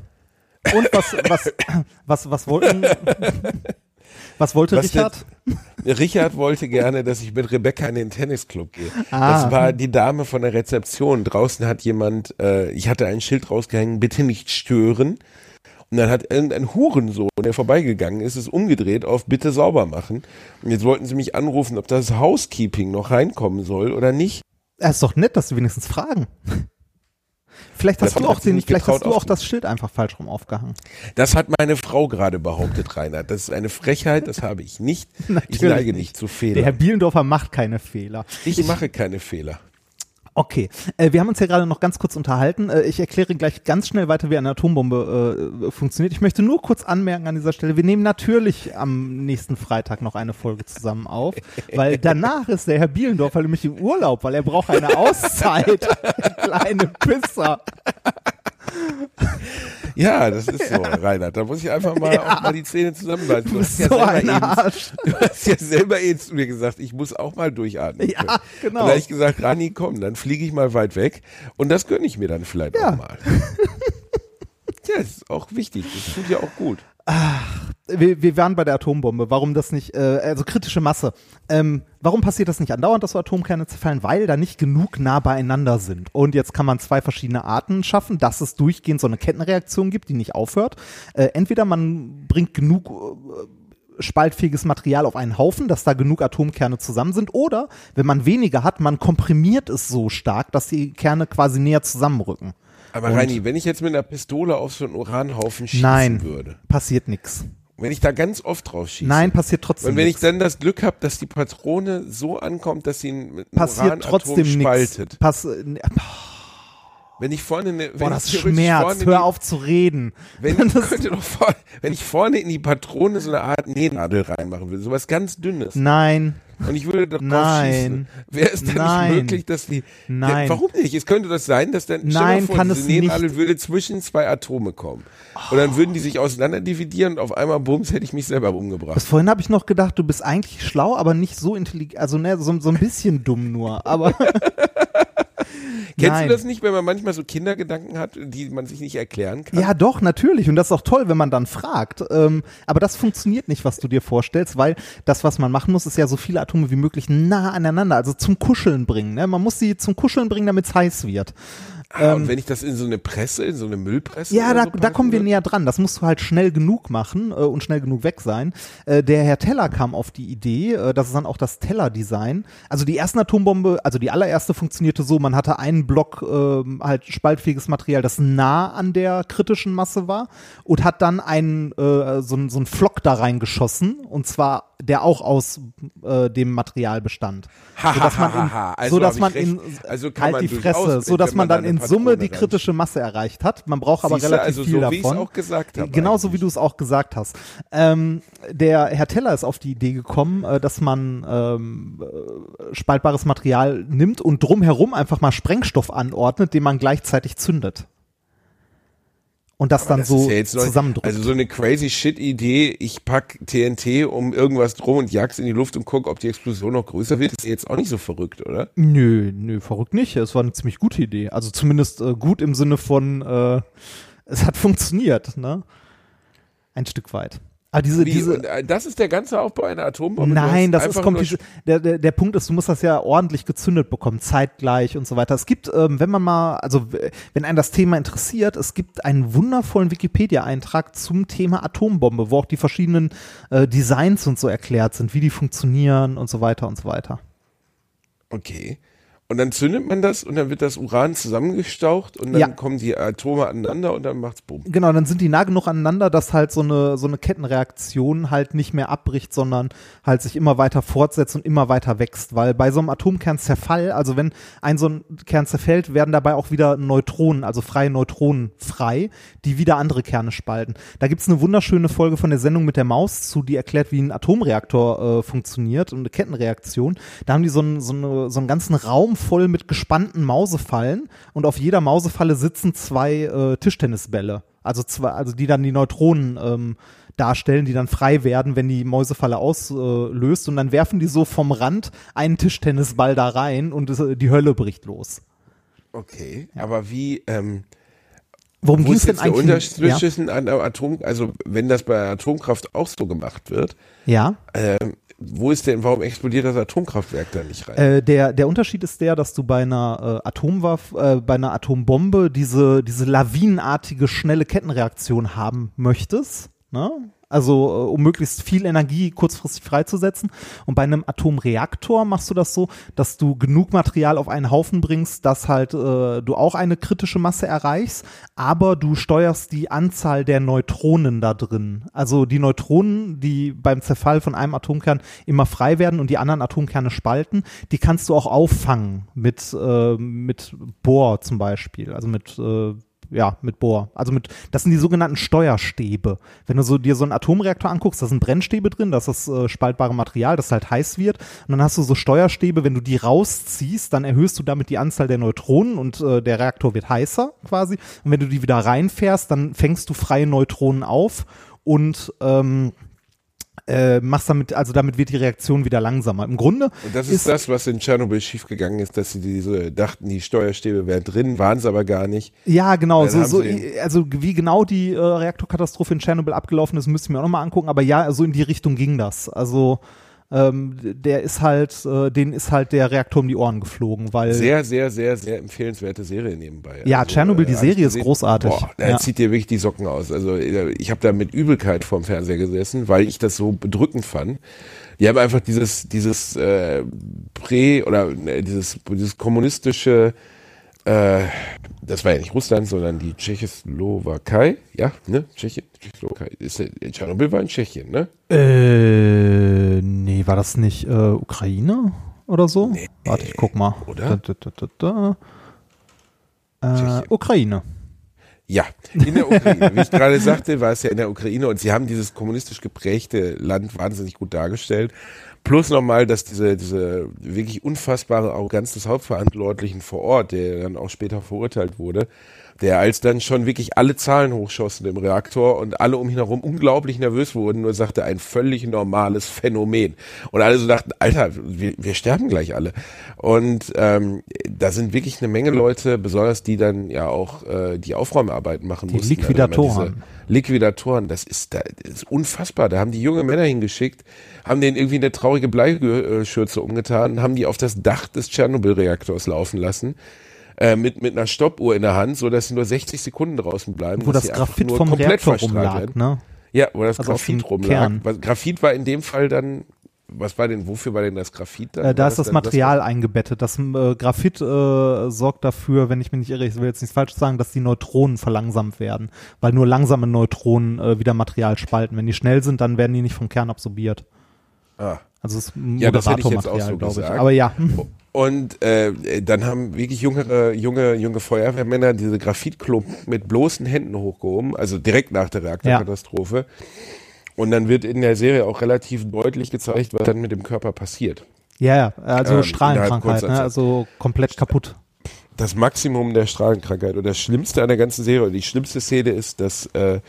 Speaker 1: Und was, was, was, was wollten, was wollte
Speaker 4: Was
Speaker 1: Richard?
Speaker 4: Richard wollte gerne, dass ich mit Rebecca in den Tennisclub gehe.
Speaker 1: Ah.
Speaker 4: Das war die Dame von der Rezeption. Draußen hat jemand, äh, ich hatte ein Schild rausgehängt, bitte nicht stören. Und dann hat irgendein Hurensohn, der vorbeigegangen ist, es umgedreht auf bitte sauber machen. Und jetzt wollten sie mich anrufen, ob das Housekeeping noch reinkommen soll oder nicht.
Speaker 1: Es ist doch nett, dass sie wenigstens fragen. Vielleicht hast du auch den, vielleicht hast du auch das Schild einfach falsch rum aufgehangen.
Speaker 4: Das hat meine Frau gerade behauptet, Reinhard. Das ist eine Frechheit, das habe ich nicht. ich neige
Speaker 1: nicht.
Speaker 4: zu
Speaker 1: Der Herr
Speaker 4: Fehlern.
Speaker 1: Bielendorfer macht keine Fehler.
Speaker 4: Ich mache keine Fehler.
Speaker 1: Okay, äh, wir haben uns ja gerade noch ganz kurz unterhalten. Äh, ich erkläre gleich ganz schnell weiter, wie eine Atombombe äh, funktioniert. Ich möchte nur kurz anmerken an dieser Stelle, wir nehmen natürlich am nächsten Freitag noch eine Folge zusammen auf, weil danach ist der Herr Bielendorfer nämlich im Urlaub, weil er braucht eine Auszeit. Kleine Pisser.
Speaker 4: Ja, das ist so, Reinhard. Da muss ich einfach mal auch mal die Zähne zusammenbeißen.
Speaker 1: Du
Speaker 4: hast ja
Speaker 1: so
Speaker 4: selber
Speaker 1: ein
Speaker 4: eben-. Du hast ja selber eben zu mir gesagt, ich muss auch mal durchatmen.
Speaker 1: Ja,
Speaker 4: können.
Speaker 1: genau.
Speaker 4: Und da habe ich gesagt, Rani, komm, dann fliege ich mal weit weg. Und das gönne ich mir dann vielleicht
Speaker 1: Ja.
Speaker 4: auch mal. Ja, das ist auch wichtig. Das tut ja auch gut.
Speaker 1: Wir, wir waren bei der Atombombe. Warum das nicht, äh, also kritische Masse. Ähm, warum passiert das nicht andauernd, dass so Atomkerne zerfallen? Weil da nicht genug nah beieinander sind. Und jetzt kann man zwei verschiedene Arten schaffen, dass es durchgehend so eine Kettenreaktion gibt, die nicht aufhört. Äh, entweder man bringt genug äh, spaltfähiges Material auf einen Haufen, dass da genug Atomkerne zusammen sind. Oder, wenn man weniger hat, man komprimiert es so stark, dass die Kerne quasi näher zusammenrücken.
Speaker 4: Aber
Speaker 1: Und-
Speaker 4: Reini, wenn ich jetzt mit einer Pistole auf so einen Uranhaufen schießen
Speaker 1: Nein,
Speaker 4: würde,
Speaker 1: passiert nichts.
Speaker 4: wenn ich da ganz oft drauf schieße,
Speaker 1: Nein, passiert trotzdem
Speaker 4: und wenn
Speaker 1: nix.
Speaker 4: ich dann das Glück habe, dass die Patrone so ankommt, dass sie ein, ein
Speaker 1: passiert
Speaker 4: Uranatom
Speaker 1: trotzdem nichts.
Speaker 4: spaltet.
Speaker 1: Pass, äh,
Speaker 4: Wenn ich vorne eine, wenn
Speaker 1: boah,
Speaker 4: ich
Speaker 1: das
Speaker 4: theoretisch
Speaker 1: schmerzt.
Speaker 4: vorne
Speaker 1: Hör
Speaker 4: die-
Speaker 1: auf zu reden.
Speaker 4: Wenn ich, könnte doch vor, wenn ich vorne in die Patrone so eine Art Nähnadel reinmachen würde, sowas ganz dünnes.
Speaker 1: Nein,
Speaker 4: Und ich würde da drauf
Speaker 1: Nein.
Speaker 4: schießen. Wäre es dann
Speaker 1: Nein.
Speaker 4: nicht möglich, dass die.
Speaker 1: Nein.
Speaker 4: Ja, warum nicht? Es könnte das sein, dass dann.
Speaker 1: Nein,
Speaker 4: vor,
Speaker 1: kann
Speaker 4: diese
Speaker 1: es
Speaker 4: Nähnadel
Speaker 1: nicht.
Speaker 4: würde zwischen zwei Atome kommen. Und dann würden die sich auseinander dividieren und auf einmal, bums, hätte ich mich selber umgebracht.
Speaker 1: bis vorhin habe ich noch gedacht, du bist eigentlich schlau, aber nicht so intelligent, also ne, so, so ein bisschen dumm nur. Aber
Speaker 4: Kennst
Speaker 1: Nein.
Speaker 4: du das nicht, wenn man manchmal so Kindergedanken hat, die man sich nicht erklären kann?
Speaker 1: Ja, doch, natürlich. Und das ist auch toll, wenn man dann fragt. Ähm, aber das funktioniert nicht, was du dir vorstellst, weil das, was man machen muss, ist ja so viele Atome wie möglich nah aneinander, also zum Kuscheln bringen. Ne? Man muss sie zum Kuscheln bringen, damit es heiß wird.
Speaker 4: Ah, und wenn ich das in so eine Presse, in so eine Müllpresse.
Speaker 1: ähm, Ja, da,
Speaker 4: so
Speaker 1: da kommen wir näher dran. Das musst du halt schnell genug machen äh, und schnell genug weg sein. Äh, der Herr Teller kam auf die Idee, äh, das ist dann auch das Teller-Design. Also die ersten Atombombe, also die allererste funktionierte so, man hatte einen Block ähm, halt spaltfähiges Material, das nah an der kritischen Masse war und hat dann einen äh, so, so einen Flock da reingeschossen und zwar der auch aus äh, dem Material bestand.
Speaker 4: Ha,
Speaker 1: so dass
Speaker 4: ha,
Speaker 1: man
Speaker 4: ha,
Speaker 1: in,
Speaker 4: ha. Also
Speaker 1: so dass
Speaker 4: hab
Speaker 1: man in.
Speaker 4: Also kann
Speaker 1: halt
Speaker 4: man
Speaker 1: die Fresse, so dass man dann
Speaker 4: da
Speaker 1: in Summe die kritische Masse erreicht hat. Man braucht aber
Speaker 4: Siehst du,
Speaker 1: relativ
Speaker 4: also
Speaker 1: viel
Speaker 4: so, wie
Speaker 1: davon.
Speaker 4: auch gesagt habe
Speaker 1: Genauso wie
Speaker 4: eigentlich.
Speaker 1: du es auch gesagt hast. Ähm, der Herr Teller ist auf die Idee gekommen, äh, dass man ähm, äh, spaltbares Material nimmt und drumherum einfach mal Sprengstoff anordnet, den man gleichzeitig zündet. Und das dann
Speaker 4: Das
Speaker 1: so
Speaker 4: ja
Speaker 1: zusammendrückt.
Speaker 4: Also so eine crazy shit Idee, ich pack TNT um irgendwas drum und jag's in die Luft und guck, ob die Explosion noch größer wird, ist jetzt auch nicht so verrückt, oder?
Speaker 1: Nö, nö, verrückt nicht. Es war eine ziemlich gute Idee. Also zumindest äh, gut im Sinne von, äh, es hat funktioniert, ne? Ein Stück weit. Aber diese,
Speaker 4: Wie,
Speaker 1: diese,
Speaker 4: äh, das ist der ganze Aufbau einer Atombombe?
Speaker 1: Nein, das ist kompliziert. Der, der, der Punkt ist, du musst das ja ordentlich gezündet bekommen, zeitgleich und so weiter. Es gibt, ähm, wenn man mal, also wenn einen das Thema interessiert, es gibt einen wundervollen Wikipedia-Eintrag zum Thema Atombombe, wo auch die verschiedenen äh, Designs und so erklärt sind, wie die funktionieren und so weiter und so weiter.
Speaker 4: Okay. Und dann zündet man das und dann wird das Uran zusammengestaucht und dann
Speaker 1: Ja.
Speaker 4: kommen die Atome aneinander und dann macht's Bumm.
Speaker 1: Genau, dann sind die nah genug aneinander, dass halt so eine, so eine Kettenreaktion halt nicht mehr abbricht, sondern halt sich immer weiter fortsetzt und immer weiter wächst. Weil bei so einem Atomkernzerfall, also wenn ein so ein Kern zerfällt, werden dabei auch wieder Neutronen, also freie Neutronen frei, die wieder andere Kerne spalten. Da gibt's eine wunderschöne Folge von der Sendung mit der Maus zu, die erklärt, wie ein Atomreaktor äh, funktioniert und eine Kettenreaktion. Da haben die so einen, so, eine, so einen ganzen Raum voll mit gespannten Mausefallen und auf jeder Mausefalle sitzen zwei äh, Tischtennisbälle. Also zwei, also die dann die Neutronen ähm, darstellen, die dann frei werden, wenn die Mäusefalle auslöst. und dann werfen die so vom Rand einen Tischtennisball da rein und es, die Hölle bricht los.
Speaker 4: Okay. Aber wie, ähm,
Speaker 1: Worum
Speaker 4: wo
Speaker 1: ging es denn eigentlich?
Speaker 4: Unterschied zwischen einer Atom, also wenn das bei Atomkraft auch so gemacht wird,
Speaker 1: ja. ja.
Speaker 4: ähm, wo ist denn, warum explodiert das Atomkraftwerk da nicht rein?
Speaker 1: Äh, der, der Unterschied ist der, dass du bei einer äh, Atomwaffe, äh, bei einer Atombombe diese, diese lawinenartige schnelle Kettenreaktion haben möchtest. Ne? Also äh, um möglichst viel Energie kurzfristig freizusetzen. Und bei einem Atomreaktor machst du das so, dass du genug Material auf einen Haufen bringst, dass halt äh, du auch eine kritische Masse erreichst, aber du steuerst die Anzahl der Neutronen da drin. Also die Neutronen, die beim Zerfall von einem Atomkern immer frei werden und die anderen Atomkerne spalten, die kannst du auch auffangen mit, äh, mit Bohr zum Beispiel, also mit äh, ja, mit Bohr. Also mit, das sind die sogenannten Steuerstäbe. Wenn du so dir so einen Atomreaktor anguckst, da sind Brennstäbe drin, das ist äh, spaltbare Material, das halt heiß wird. Und dann hast du so Steuerstäbe, wenn du die rausziehst, dann erhöhst du damit die Anzahl der Neutronen und äh, der Reaktor wird heißer quasi. Und wenn du die wieder reinfährst, dann fängst du freie Neutronen auf und ähm, äh, machst damit, also damit wird die Reaktion wieder langsamer. Im Grunde
Speaker 4: Und das ist, das, was in Tschernobyl schiefgegangen ist, dass sie diese dachten, die Steuerstäbe wären drin, waren es aber gar nicht.
Speaker 1: Ja, genau. So, so, also wie genau die äh, Reaktorkatastrophe in Tschernobyl abgelaufen ist, müsste ich mir auch nochmal angucken. Aber ja, so in die Richtung ging das. Also ähm, der ist halt, äh, den ist halt der Reaktor um die Ohren geflogen, weil
Speaker 4: Sehr, sehr, sehr, sehr empfehlenswerte Serie nebenbei.
Speaker 1: Ja, Tschernobyl, die
Speaker 4: hab
Speaker 1: Serie
Speaker 4: ich
Speaker 1: ist
Speaker 4: gesehen.
Speaker 1: großartig.
Speaker 4: Boah, da
Speaker 1: Ja.
Speaker 4: zieht dir wirklich die Socken aus. Also äh, ich habe da mit Übelkeit vorm Fernseher gesessen, weil ich das so bedrückend fand. Die haben einfach dieses, dieses äh, Prä- oder äh, dieses, dieses kommunistische äh, das war ja nicht Russland, sondern die Tschechoslowakei, ja, ne? Tschechien, Tschechoslowakei. Ist, Tschernobyl war in Tschechien, ne?
Speaker 1: äh, nee, war das nicht äh, Ukraine oder so? Warte, ich guck mal.
Speaker 4: oder?
Speaker 1: Da, da, da. Äh. Ukraine.
Speaker 4: Ja, in der Ukraine. Wie ich gerade sagte, war es ja in der Ukraine und sie haben dieses kommunistisch geprägte Land wahnsinnig gut dargestellt. Plus nochmal, dass diese, diese wirklich unfassbare Arroganz des Hauptverantwortlichen vor Ort, der dann auch später verurteilt wurde, der als dann schon wirklich alle Zahlen hochschossen im Reaktor und alle um ihn herum unglaublich nervös wurden, nur sagte ein völlig normales Phänomen. Und alle so dachten, Alter, wir, wir sterben gleich alle. Und ähm, da sind wirklich eine Menge Leute, besonders die dann ja auch äh, die Aufräumarbeiten machen
Speaker 1: Die
Speaker 4: mussten.
Speaker 1: Liquidatoren.
Speaker 4: Also diese Liquidatoren, das ist, da, das ist unfassbar. Da haben die junge Männer hingeschickt, haben denen irgendwie eine traurige Bleischürze umgetan, haben die auf das Dach des Tschernobyl-Reaktors laufen lassen. Äh, mit, mit einer Stoppuhr in der Hand, so dass sie nur 60 Sekunden draußen bleiben.
Speaker 1: Wo das Graphit vom Reaktor rumlag, ne?
Speaker 4: Ja, wo das
Speaker 1: Also
Speaker 4: Graphit rumlag.
Speaker 1: Kern.
Speaker 4: Was, Graphit war in dem Fall dann, was war denn, wofür war denn das Graphit dann?
Speaker 1: Äh, da ist das
Speaker 4: dann
Speaker 1: Material eingebettet. Das äh, Graphit äh, sorgt dafür, wenn ich mich nicht irre, ich will jetzt nichts falsch sagen, dass die Neutronen verlangsamt werden, weil nur langsame Neutronen äh, wieder Material spalten. Wenn die schnell sind, dann werden die nicht vom Kern absorbiert.
Speaker 4: Ah.
Speaker 1: Also es ist
Speaker 4: das
Speaker 1: Moderatormaterial,
Speaker 4: so
Speaker 1: glaube ich. Aber ja,
Speaker 4: Und äh, dann haben wirklich junge, junge, junge Feuerwehrmänner diese Graphitklumpen mit bloßen Händen hochgehoben, also direkt nach der Reaktorkatastrophe. Und dann wird in der Serie auch relativ deutlich gezeigt, was dann mit dem Körper passiert.
Speaker 1: ja, ja, also
Speaker 4: Ähm,
Speaker 1: Strahlenkrankheit, ne? Also komplett kaputt.
Speaker 4: Das Maximum der Strahlenkrankheit und das Schlimmste an der ganzen Serie, und die schlimmste Szene ist, dass, äh,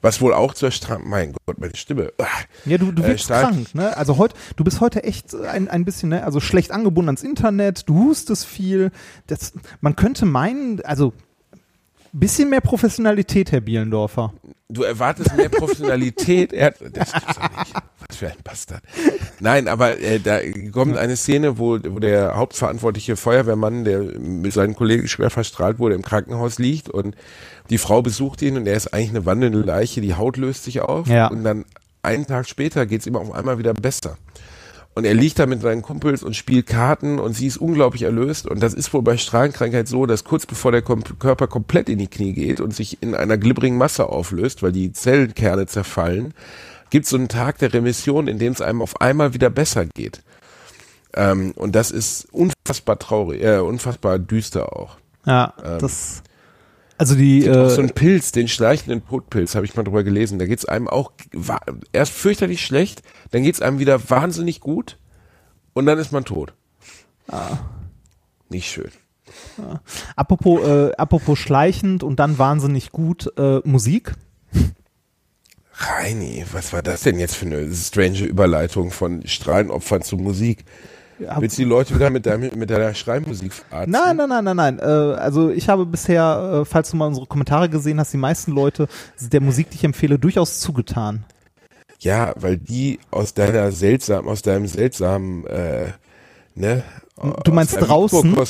Speaker 4: was wohl auch zur Strahl, mein Gott, meine Stimme. Ah.
Speaker 1: Ja, du, du
Speaker 4: Äh,
Speaker 1: wirkst
Speaker 4: stark.
Speaker 1: krank, ne? Also heute, du bist heute echt ein, ein bisschen, ne? Also schlecht angebunden ans Internet, du hustest viel. Das, man könnte meinen, also bisschen mehr Professionalität, Herr Bielendorfer.
Speaker 4: Du erwartest mehr Professionalität. Er hat, das gibt's doch nicht. Was für ein Bastard. Nein, aber äh, da kommt eine Szene, wo, wo der hauptverantwortliche Feuerwehrmann, der mit seinen Kollegen schwer verstrahlt wurde, im Krankenhaus liegt und die Frau besucht ihn und er ist eigentlich eine wandelnde Leiche, die Haut löst sich auf
Speaker 1: Ja.
Speaker 4: und dann einen Tag später geht's ihm auf einmal wieder besser. Und er liegt da mit seinen Kumpels und spielt Karten und sie ist unglaublich erlöst. Und das ist wohl bei Strahlenkrankheit so, dass kurz bevor der Kom Körper komplett in die Knie geht und sich in einer glibberigen Masse auflöst, weil die Zellenkerne zerfallen, gibt es so einen Tag der Remission, in dem es einem auf einmal wieder besser geht. Ähm, und das ist unfassbar traurig, äh, unfassbar düster auch.
Speaker 1: Ja,
Speaker 4: Ähm,
Speaker 1: das. Also die.
Speaker 4: Auch
Speaker 1: Äh,
Speaker 4: so ein Pilz, den schleichenden Todpilz, habe ich mal drüber gelesen. Da geht's einem auch erst fürchterlich schlecht, dann geht's einem wieder wahnsinnig gut und dann ist man tot. Nicht schön.
Speaker 1: apropos, äh, apropos schleichend und dann wahnsinnig gut äh, Musik.
Speaker 4: Reini, was war das denn jetzt für eine strange Überleitung von Strahlenopfern zu Musik? Willst du die Leute wieder mit, deinem, mit deiner Schreimusik verarzen?
Speaker 1: Nein, nein, nein, nein, nein. Äh, also ich habe bisher, äh, falls du mal unsere Kommentare gesehen hast, die meisten Leute der Musik, die ich empfehle, durchaus zugetan.
Speaker 4: Ja, weil die aus deiner seltsamen, aus deinem seltsamen, äh, ne?
Speaker 1: Du meinst draußen?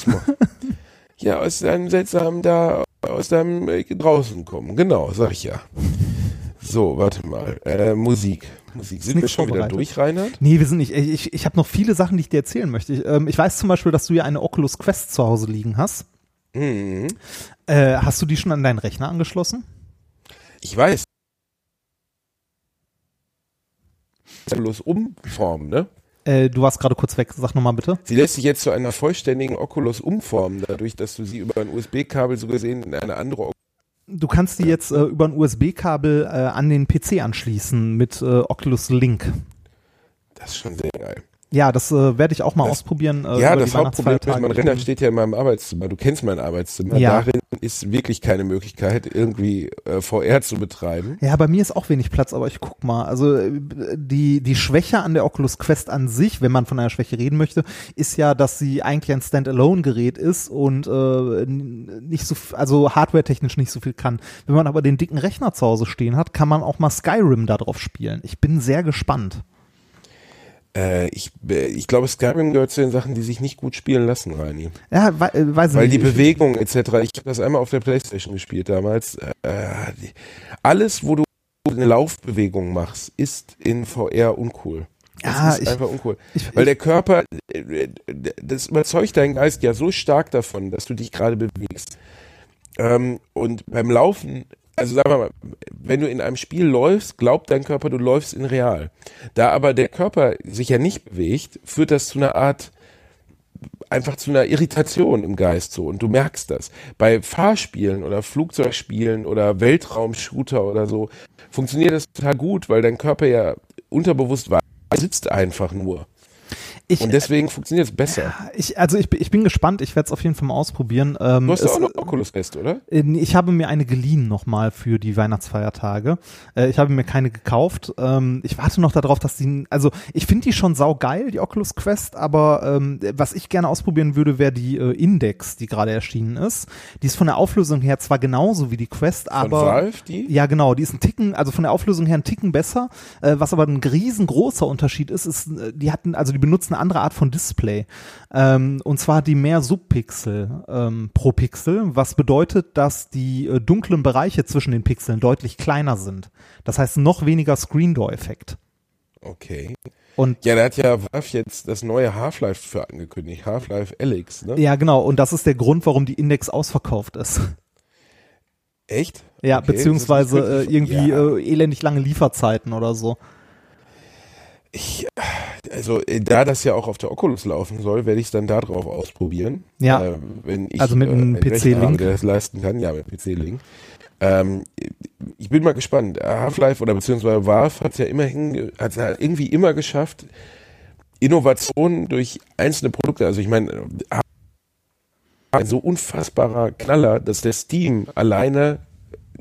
Speaker 4: Ja, aus deinem seltsamen da, aus deinem äh, draußen kommen. Genau, sag ich ja. So, warte mal. Äh, Musik. Musik. Sind wir schon wieder durch, Reinhard?
Speaker 1: Nee, wir sind nicht. Ich, ich, ich habe noch viele Sachen, die ich dir erzählen möchte. Ich, ähm, ich weiß zum Beispiel, dass du ja eine Oculus Quest zu Hause liegen hast.
Speaker 4: Mhm.
Speaker 1: Äh, hast du die schon an deinen Rechner angeschlossen?
Speaker 4: Ich weiß. Bloß umformen, ne?
Speaker 1: Äh, du warst gerade kurz weg. Sag nochmal bitte.
Speaker 4: Sie lässt sich jetzt zu einer vollständigen Oculus umformen, dadurch, dass du sie über ein USB-Kabel so gesehen in eine andere Oculus
Speaker 1: Du kannst die jetzt äh, über ein USB-Kabel äh, an den PC anschließen mit äh, Oculus Link.
Speaker 4: Das ist schon sehr geil.
Speaker 1: Ja, das äh, werde ich auch mal
Speaker 4: Das-
Speaker 1: ausprobieren. Äh,
Speaker 4: ja, das Hauptproblem ist, mein. Rechner steht ja in meinem Arbeitszimmer. Du kennst mein Arbeitszimmer.
Speaker 1: Ja.
Speaker 4: Darin ist wirklich keine Möglichkeit, irgendwie äh, VR zu betreiben.
Speaker 1: Ja, bei mir ist auch wenig Platz, aber ich guck mal. Also äh, die, die Schwäche an der Oculus Quest an sich, wenn man von einer Schwäche reden möchte, ist ja, dass sie eigentlich ein Standalone-Gerät ist und äh, nicht so, also hardware-technisch nicht so viel kann. Wenn man aber den dicken Rechner zu Hause stehen hat, kann man auch mal Skyrim da drauf spielen. Ich bin sehr gespannt.
Speaker 4: Äh, ich äh, ich glaube, Skyrim gehört zu den Sachen, die sich nicht gut spielen lassen, Reini.
Speaker 1: Ja, we äh, weiß
Speaker 4: Weil die
Speaker 1: nicht. Ich-
Speaker 4: Bewegung etc. Ich habe das einmal auf der Playstation gespielt damals. Äh, die, alles, wo du eine Laufbewegung machst, ist in VR uncool. Das
Speaker 1: Ja,
Speaker 4: ist
Speaker 1: ich-
Speaker 4: einfach uncool.
Speaker 1: ich-
Speaker 4: Weil der Körper, äh, das überzeugt deinen Geist ja so stark davon, dass du dich gerade bewegst. Ähm, und beim Laufen, also sagen wir mal, wenn du in einem Spiel läufst, glaubt dein Körper, du läufst in real. Da aber der Körper sich ja nicht bewegt, führt das zu einer Art einfach zu einer Irritation im Geist so und du merkst das. Bei Fahrspielen oder Flugzeugspielen oder Weltraumshooter oder so funktioniert das total gut, weil dein Körper ja unterbewusst weiß, sitzt einfach nur.
Speaker 1: Ich,
Speaker 4: Und deswegen funktioniert es besser.
Speaker 1: ich, also ich, bin- ich bin gespannt. Ich werde es auf jeden Fall mal ausprobieren. Ähm,
Speaker 4: Du hast
Speaker 1: es-
Speaker 4: doch auch noch Oculus Quest, oder?
Speaker 1: Äh, Ich habe mir eine geliehen nochmal für die Weihnachtsfeiertage. Äh, Ich habe mir keine gekauft. Ähm, Ich warte noch darauf, dass die, also ich finde die schon saugeil, die Oculus Quest, aber ähm, was ich gerne ausprobieren würde, wäre die äh, Index, die gerade erschienen ist. Die ist von der Auflösung her zwar genauso wie die Quest,
Speaker 4: Von
Speaker 1: aber
Speaker 4: Valve, die?
Speaker 1: ja, genau, die ist ein Ticken, also von der Auflösung her ein Ticken besser. Äh, was aber ein riesengroßer Unterschied ist, ist, äh, die hatten, also die benutzen andere Art von Display. Ähm, und zwar die mehr Subpixel ähm, pro Pixel, was bedeutet, dass die äh, dunklen Bereiche zwischen den Pixeln deutlich kleiner sind. Das heißt noch weniger Screen Door Effekt.
Speaker 4: Okay.
Speaker 1: Und
Speaker 4: Ja, da hat ja Valve jetzt das neue Half-Life für angekündigt. Half-Life Alyx, ne?
Speaker 1: ja, genau, und das ist der Grund, warum die Index ausverkauft ist.
Speaker 4: Echt?
Speaker 1: Ja,
Speaker 4: Okay,
Speaker 1: beziehungsweise äh, irgendwie
Speaker 4: Ja.
Speaker 1: äh, elendig lange Lieferzeiten oder so.
Speaker 4: Ich, also äh, da das ja auch auf der Oculus laufen soll, werde ich es dann da drauf ausprobieren.
Speaker 1: Ja.
Speaker 4: Äh, wenn ich,
Speaker 1: Also mit einem
Speaker 4: Rechner
Speaker 1: PC-Link?
Speaker 4: Der das leisten kann, ja, mit PC-Link. Ähm, ich bin mal gespannt. Half-Life oder beziehungsweise Valve hat ja immerhin, hat ja irgendwie immer geschafft, Innovationen durch einzelne Produkte, also ich meine, ein so unfassbarer Knaller, dass der Steam alleine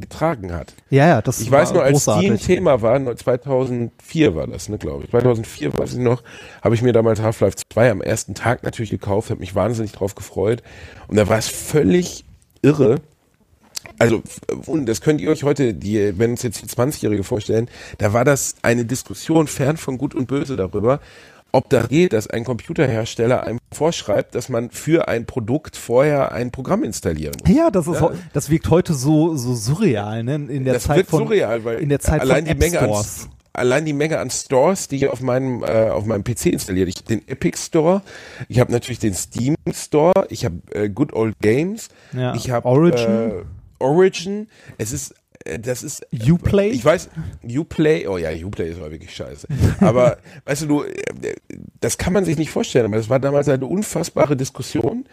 Speaker 4: getragen hat.
Speaker 1: Ja, ja, das
Speaker 4: Ich weiß
Speaker 1: war
Speaker 4: nur, als
Speaker 1: großartig.
Speaker 4: Steam Thema war, nur 2004 war das, ne, glaube ich. 2004 weiß ich noch, habe ich mir damals Half-Life 2 am ersten Tag natürlich gekauft, habe mich wahnsinnig drauf gefreut. Und da war es völlig irre, also, und das könnt ihr euch heute, die, wenn uns jetzt die 20-Jährige vorstellen, da war das eine Diskussion fern von Gut und Böse darüber, ob das geht, dass ein Computerhersteller einem vorschreibt, dass man für ein Produkt vorher ein Programm installieren muss.
Speaker 1: Ja, das ist ja. das wirkt heute so so surreal, ne? In der
Speaker 4: das
Speaker 1: Zeit von
Speaker 4: surreal, weil
Speaker 1: in der Zeit
Speaker 4: allein
Speaker 1: von
Speaker 4: die Menge
Speaker 1: Stores.
Speaker 4: An, allein die Menge an Stores, die ich auf meinem äh, auf meinem PC installiert. Ich habe den Epic Store, ich habe natürlich den Steam Store, ich habe äh, Good Old Games,
Speaker 1: Ja.
Speaker 4: ich habe
Speaker 1: Origin.
Speaker 4: Äh, Origin. Es ist das ist
Speaker 1: Uplay?
Speaker 4: Ich weiß, Uplay, oh ja, Uplay ist aber wirklich scheiße. Aber weißt du, du, äh, das kann man sich nicht vorstellen, aber das war damals eine unfassbare Diskussion.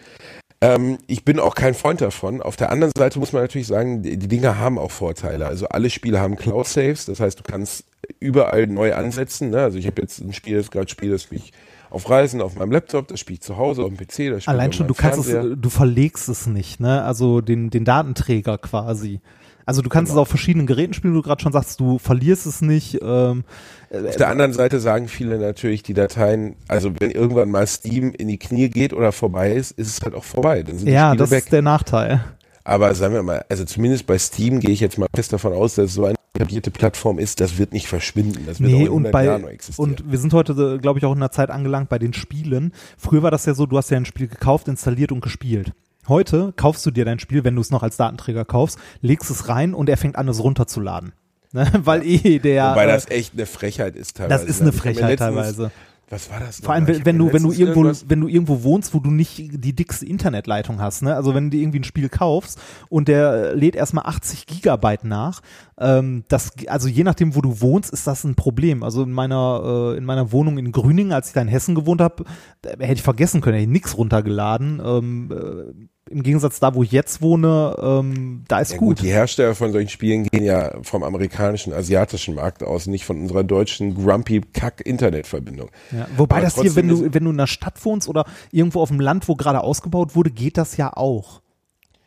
Speaker 4: Ähm, ich bin auch kein Freund davon. Auf der anderen Seite muss man natürlich sagen, die, die Dinge haben auch Vorteile. Also alle Spiele haben Cloud Saves, das heißt, du kannst überall neu ansetzen. Ne? Also ich habe jetzt ein Spiel, das gerade spiele, das spiele ich auf Reisen auf meinem Laptop, das spiele ich zu Hause auf dem PC, das spiele ich
Speaker 1: Allein schon, du kannst
Speaker 4: Fernseher.
Speaker 1: es, du verlegst es nicht, ne? Also den, den Datenträger quasi. Also du kannst
Speaker 4: Genau.
Speaker 1: es auf verschiedenen Geräten spielen, du gerade schon sagst, du verlierst es nicht. Ähm,
Speaker 4: Auf der anderen Seite sagen viele natürlich, die Dateien, also wenn irgendwann mal Steam in die Knie geht oder vorbei ist, ist es halt auch vorbei.
Speaker 1: Ja, das
Speaker 4: weg.
Speaker 1: ist der Nachteil.
Speaker 4: Aber sagen wir mal, also zumindest bei Steam gehe ich jetzt mal fest davon aus, dass es so eine etablierte Plattform ist, das wird nicht verschwinden. Das wird auch
Speaker 1: Nee,
Speaker 4: in 100
Speaker 1: und bei
Speaker 4: Jahren noch existieren.
Speaker 1: und wir sind heute, glaube ich, auch in einer Zeit angelangt bei den Spielen. Früher war das ja so, du hast ja ein Spiel gekauft, installiert und gespielt. Heute kaufst du dir dein Spiel, wenn du es noch als Datenträger kaufst, legst es rein und er fängt an, es runterzuladen. Ne? Weil eh der
Speaker 4: Wobei
Speaker 1: äh,
Speaker 4: das echt eine Frechheit ist teilweise.
Speaker 1: das ist eine
Speaker 4: hab
Speaker 1: Frechheit teilweise.
Speaker 4: Was war das?
Speaker 1: Vor allem, wenn, wenn du, wenn du irgendwo,
Speaker 4: irgendwas-
Speaker 1: wenn du irgendwo wohnst, wo du nicht die dickste Internetleitung hast, ne? Also wenn du dir irgendwie ein Spiel kaufst und der lädt erstmal 80 Gigabyte nach, ähm, das, also je nachdem, wo du wohnst, ist das ein Problem. Also in meiner, äh, in meiner Wohnung in Grüningen, als ich da in Hessen gewohnt habe, hätte ich vergessen können, hätte ich nix runtergeladen. Ähm, äh, Im Gegensatz da, wo ich jetzt wohne, ähm, da ist
Speaker 4: Ja, gut.
Speaker 1: gut.
Speaker 4: die Hersteller von solchen Spielen gehen ja vom amerikanischen, asiatischen Markt aus, nicht von unserer deutschen grumpy Kack-Internetverbindung.
Speaker 1: Ja, wobei
Speaker 4: Aber
Speaker 1: das hier, wenn du, wenn du in einer Stadt wohnst oder irgendwo auf dem Land, wo gerade ausgebaut wurde, geht das ja auch.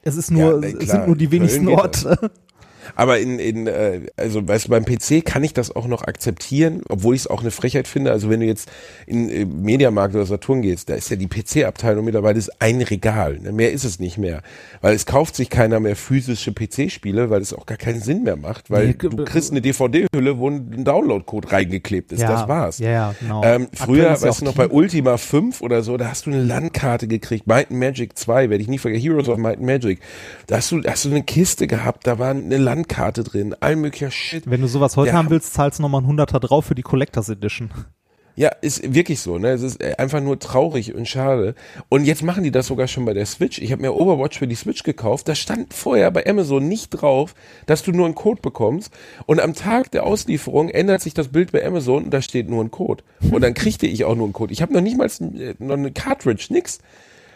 Speaker 1: Es ist nur,
Speaker 4: Ja, na
Speaker 1: es
Speaker 4: klar,
Speaker 1: sind nur die wenigsten Orte.
Speaker 4: Aber in, in äh, also weißt du, beim PC kann ich das auch noch akzeptieren, obwohl ich es auch eine Frechheit finde. Also wenn du jetzt in äh, Mediamarkt oder Saturn gehst, da ist ja die PC-Abteilung mittlerweile ist ein Regal. Ne? Mehr ist es nicht mehr. Weil es kauft sich keiner mehr physische PC-Spiele, weil es auch gar keinen Sinn mehr macht. Weil
Speaker 1: Nee,
Speaker 4: du kriegst eine DVD-Hülle, wo ein Download-Code reingeklebt ist. das war's.
Speaker 1: Ja, ja, genau.
Speaker 4: Ähm, früher,
Speaker 1: ist ja
Speaker 4: weißt du noch, bei Ultima 5 oder so, da hast du eine Landkarte gekriegt. Might and Magic 2, werde ich nie vergessen. Heroes of Might and Magic. Da hast du, hast du eine Kiste gehabt, da war eine Landkarte drin, all möglicher Shit.
Speaker 1: Wenn du sowas heute
Speaker 4: Ja.
Speaker 1: haben willst, zahlst du nochmal ein Hunderter drauf für die Collectors Edition.
Speaker 4: Ja, ist wirklich so, ne? Es ist äh, einfach nur traurig und schade. Und jetzt machen die das sogar schon bei der Switch. Ich habe mir Overwatch für die Switch gekauft. Da stand vorher bei Amazon nicht drauf, dass du nur einen Code bekommst. Und am Tag der Auslieferung ändert sich das Bild bei Amazon und da steht nur ein Code. Und dann kriegte ich auch nur einen Code. Ich habe noch nicht mal äh, noch eine Cartridge, nix.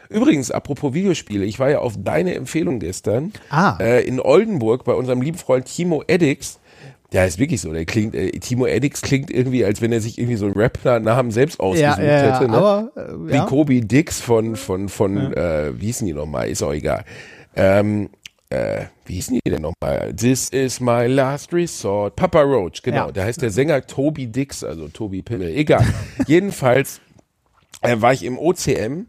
Speaker 4: Übrigens, apropos Videospiele, ich war ja auf deine Empfehlung gestern
Speaker 1: Ah.
Speaker 4: äh, in Oldenburg bei unserem lieben Freund Timo Eddix. Der ist wirklich so, der klingt, äh, Timo Eddix klingt irgendwie, als wenn er sich irgendwie so einen Rap-Namen selbst ausgesucht hätte. Ne?
Speaker 1: aber äh,
Speaker 4: Wie
Speaker 1: ja.
Speaker 4: Kobe Dix von, von, von äh, wie hießen die nochmal? Ist auch egal. Ähm, äh, wie hießen die denn nochmal? This is my last resort. Papa Roach, genau.
Speaker 1: Ja.
Speaker 4: Da heißt der Sänger Toby Dix, also Toby Pimmel. Egal. Jedenfalls äh, war ich im OCM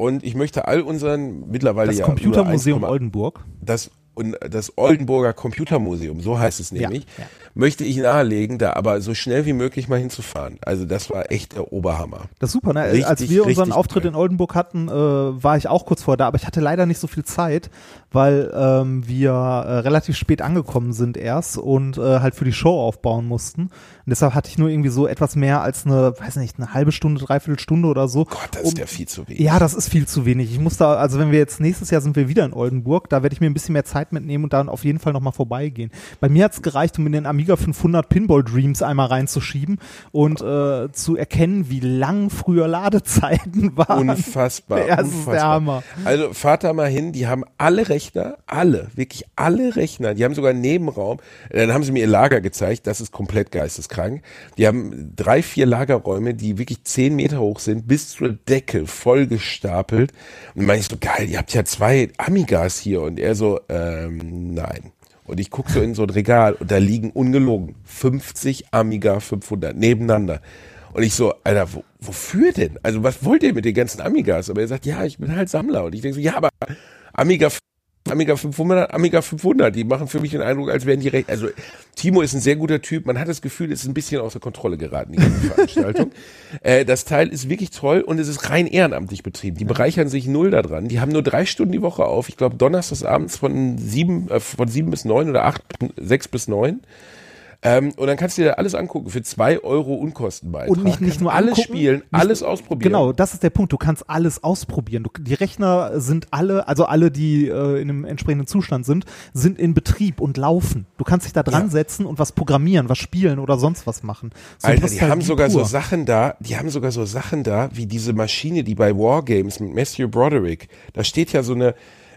Speaker 4: und ich möchte all unseren mittlerweile
Speaker 1: das
Speaker 4: ja
Speaker 1: Computermuseum
Speaker 4: nur 1,8
Speaker 1: Oldenburg.
Speaker 4: das und das Oldenburger Computermuseum, so heißt es nämlich,
Speaker 1: ja.
Speaker 4: Möchte ich nahelegen, da aber so schnell wie möglich mal hinzufahren. Also das war echt der Oberhammer.
Speaker 1: Das ist super, ne?
Speaker 4: Richtig,
Speaker 1: Als wir unseren Auftritt
Speaker 4: toll.
Speaker 1: in Oldenburg hatten, äh, war ich auch kurz vor da, aber ich hatte leider nicht so viel Zeit, weil ähm, wir äh, relativ spät angekommen sind erst und äh, halt für die Show aufbauen mussten. Und deshalb hatte ich nur irgendwie so etwas mehr als eine, weiß nicht, eine halbe Stunde, dreiviertel Stunde oder so.
Speaker 4: Gott, das
Speaker 1: um-
Speaker 4: ist ja viel zu wenig.
Speaker 1: Ja, das ist viel zu wenig. Ich muss da, also wenn wir jetzt nächstes Jahr sind wir wieder in Oldenburg, da werde ich mir ein bisschen mehr Zeit mitnehmen und dann auf jeden Fall nochmal vorbeigehen. Bei mir hat's gereicht, um in den Amiga 500 Pinball Dreams einmal reinzuschieben und äh, zu erkennen, wie lang früher Ladezeiten waren.
Speaker 4: Unfassbar.
Speaker 1: Ja, das ist
Speaker 4: unfassbar.
Speaker 1: der Hammer.
Speaker 4: Also fahrt da mal hin, die haben alle Rechner, alle, wirklich alle Rechner, die haben sogar einen Nebenraum. Dann haben sie mir ihr Lager gezeigt, das ist komplett geisteskrank. Die haben drei, vier Lagerräume, die wirklich zehn Meter hoch sind, bis zur Decke voll gestapelt. Und dann meine ich so, geil, ihr habt ja zwei Amigas hier. Und er so, ähm, nein. Und ich gucke so in so ein Regal und da liegen ungelogen 50 Amiga 500 nebeneinander. Und ich so, Alter, wo, wofür denn? Also was wollt ihr mit den ganzen Amigas? Aber er sagt, ja, ich bin halt Sammler. Und ich denke so, ja, aber Amiga Amiga 500, Amiga 500, die machen für mich den Eindruck, als wären die recht, also Timo ist ein sehr guter Typ, man hat das Gefühl, es ist ein bisschen außer Kontrolle geraten, die Veranstaltung. äh, das Teil ist wirklich toll und es ist rein ehrenamtlich betrieben, die bereichern sich null daran, die haben nur drei Stunden die Woche auf, ich glaube donnerstags abends von sieben, äh, von sieben bis neun oder acht, sechs bis neun ähm, und dann kannst du dir alles angucken für zwei Euro Unkostenbeitrag.
Speaker 1: Und nicht, nicht nur
Speaker 4: alles
Speaker 1: angucken,
Speaker 4: spielen, alles ausprobieren.
Speaker 1: Genau, das ist der Punkt. Du kannst alles ausprobieren. Du, die Rechner sind alle, also alle, die äh, in einem entsprechenden Zustand sind, sind in Betrieb und laufen. Du kannst dich da dran
Speaker 4: Ja.
Speaker 1: setzen und was programmieren, was spielen oder sonst was machen. So
Speaker 4: Alter, die haben sogar so
Speaker 1: pur.
Speaker 4: Sachen da, die haben sogar so Sachen da, wie diese Maschine, die bei Wargames mit Matthew Broderick, da steht ja so eine,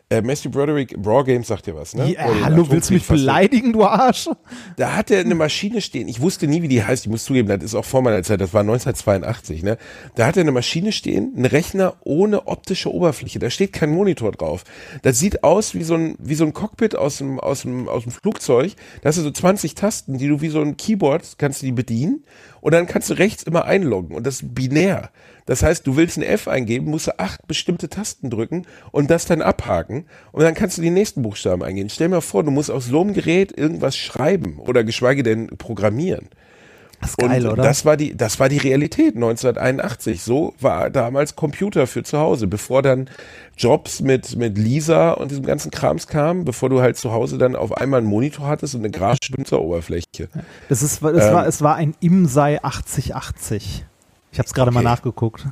Speaker 4: äh, Matthew Broderick, Wargames sagt dir was, ne?
Speaker 1: Ja,
Speaker 4: den
Speaker 1: hallo, willst du mich beleidigen, du Arsch?
Speaker 4: Da hat er eine Maschine stehen. Ich wusste nie, wie die heißt. Ich muss zugeben, das ist auch vor meiner Zeit. Das war 1982. Ne? Da hat er eine Maschine stehen, einen Rechner ohne optische Oberfläche. Da steht kein Monitor drauf. Das sieht aus wie so ein wie so ein Cockpit aus dem aus dem aus dem Flugzeug. Da hast du so 20 Tasten, die du wie so ein Keyboard kannst du die bedienen und dann kannst du rechts immer einloggen und das ist binär. Das heißt, du willst ein F eingeben, musst du acht bestimmte Tasten drücken und das dann abhaken und dann kannst du die nächsten Buchstaben eingehen. Stell mir vor, du musst aus so einem Gerät irgendwas schreiben oder geschweige denn programmieren.
Speaker 1: Das ist geil,
Speaker 4: und
Speaker 1: oder?
Speaker 4: das war die, das war die Realität 1981. So war damals Computer für zu Hause, bevor dann Jobs mit, mit Lisa und diesem ganzen Krams kamen, bevor du halt zu Hause dann auf einmal einen Monitor hattest und eine Grafische-Benutzeroberfläche.
Speaker 1: das ist, es,
Speaker 4: ähm,
Speaker 1: war, es war ein Imsei 8080. Ich habe es gerade mal
Speaker 4: Okay.
Speaker 1: nachgeguckt.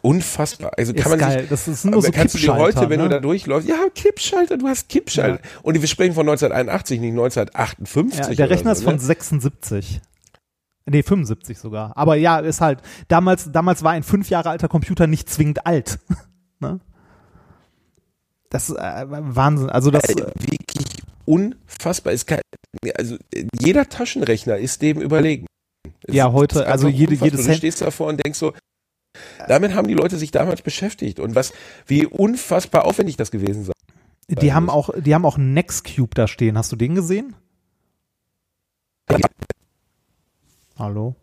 Speaker 4: Unfassbar. Also kann
Speaker 1: Ist
Speaker 4: man
Speaker 1: geil.
Speaker 4: sich,
Speaker 1: Das ist nur so
Speaker 4: kannst du dir heute, wenn
Speaker 1: ne?
Speaker 4: du da durchläufst, ja, Kippschalter, du hast Kippschalter. Und wir sprechen von 1981, nicht 1958.
Speaker 1: Ja, der Rechner
Speaker 4: so,
Speaker 1: ist von
Speaker 4: ne?
Speaker 1: 76. Nee, 75 sogar. Aber ja, ist halt, damals, damals war ein fünf Jahre alter Computer nicht zwingend alt. ne? Das ist äh, Wahnsinn. Also das,
Speaker 4: Äh, wirklich unfassbar. Ist kein, also jeder Taschenrechner ist dem überlegen. Es
Speaker 1: Ja, heute,
Speaker 4: es
Speaker 1: also jede- jedes
Speaker 4: Du stehst davor und denkst so, damit haben die Leute sich damals beschäftigt und was, wie unfassbar aufwendig das gewesen sei.
Speaker 1: die haben
Speaker 4: muss.
Speaker 1: auch, die haben auch Nextcube da stehen. Hast du den gesehen? Hallo?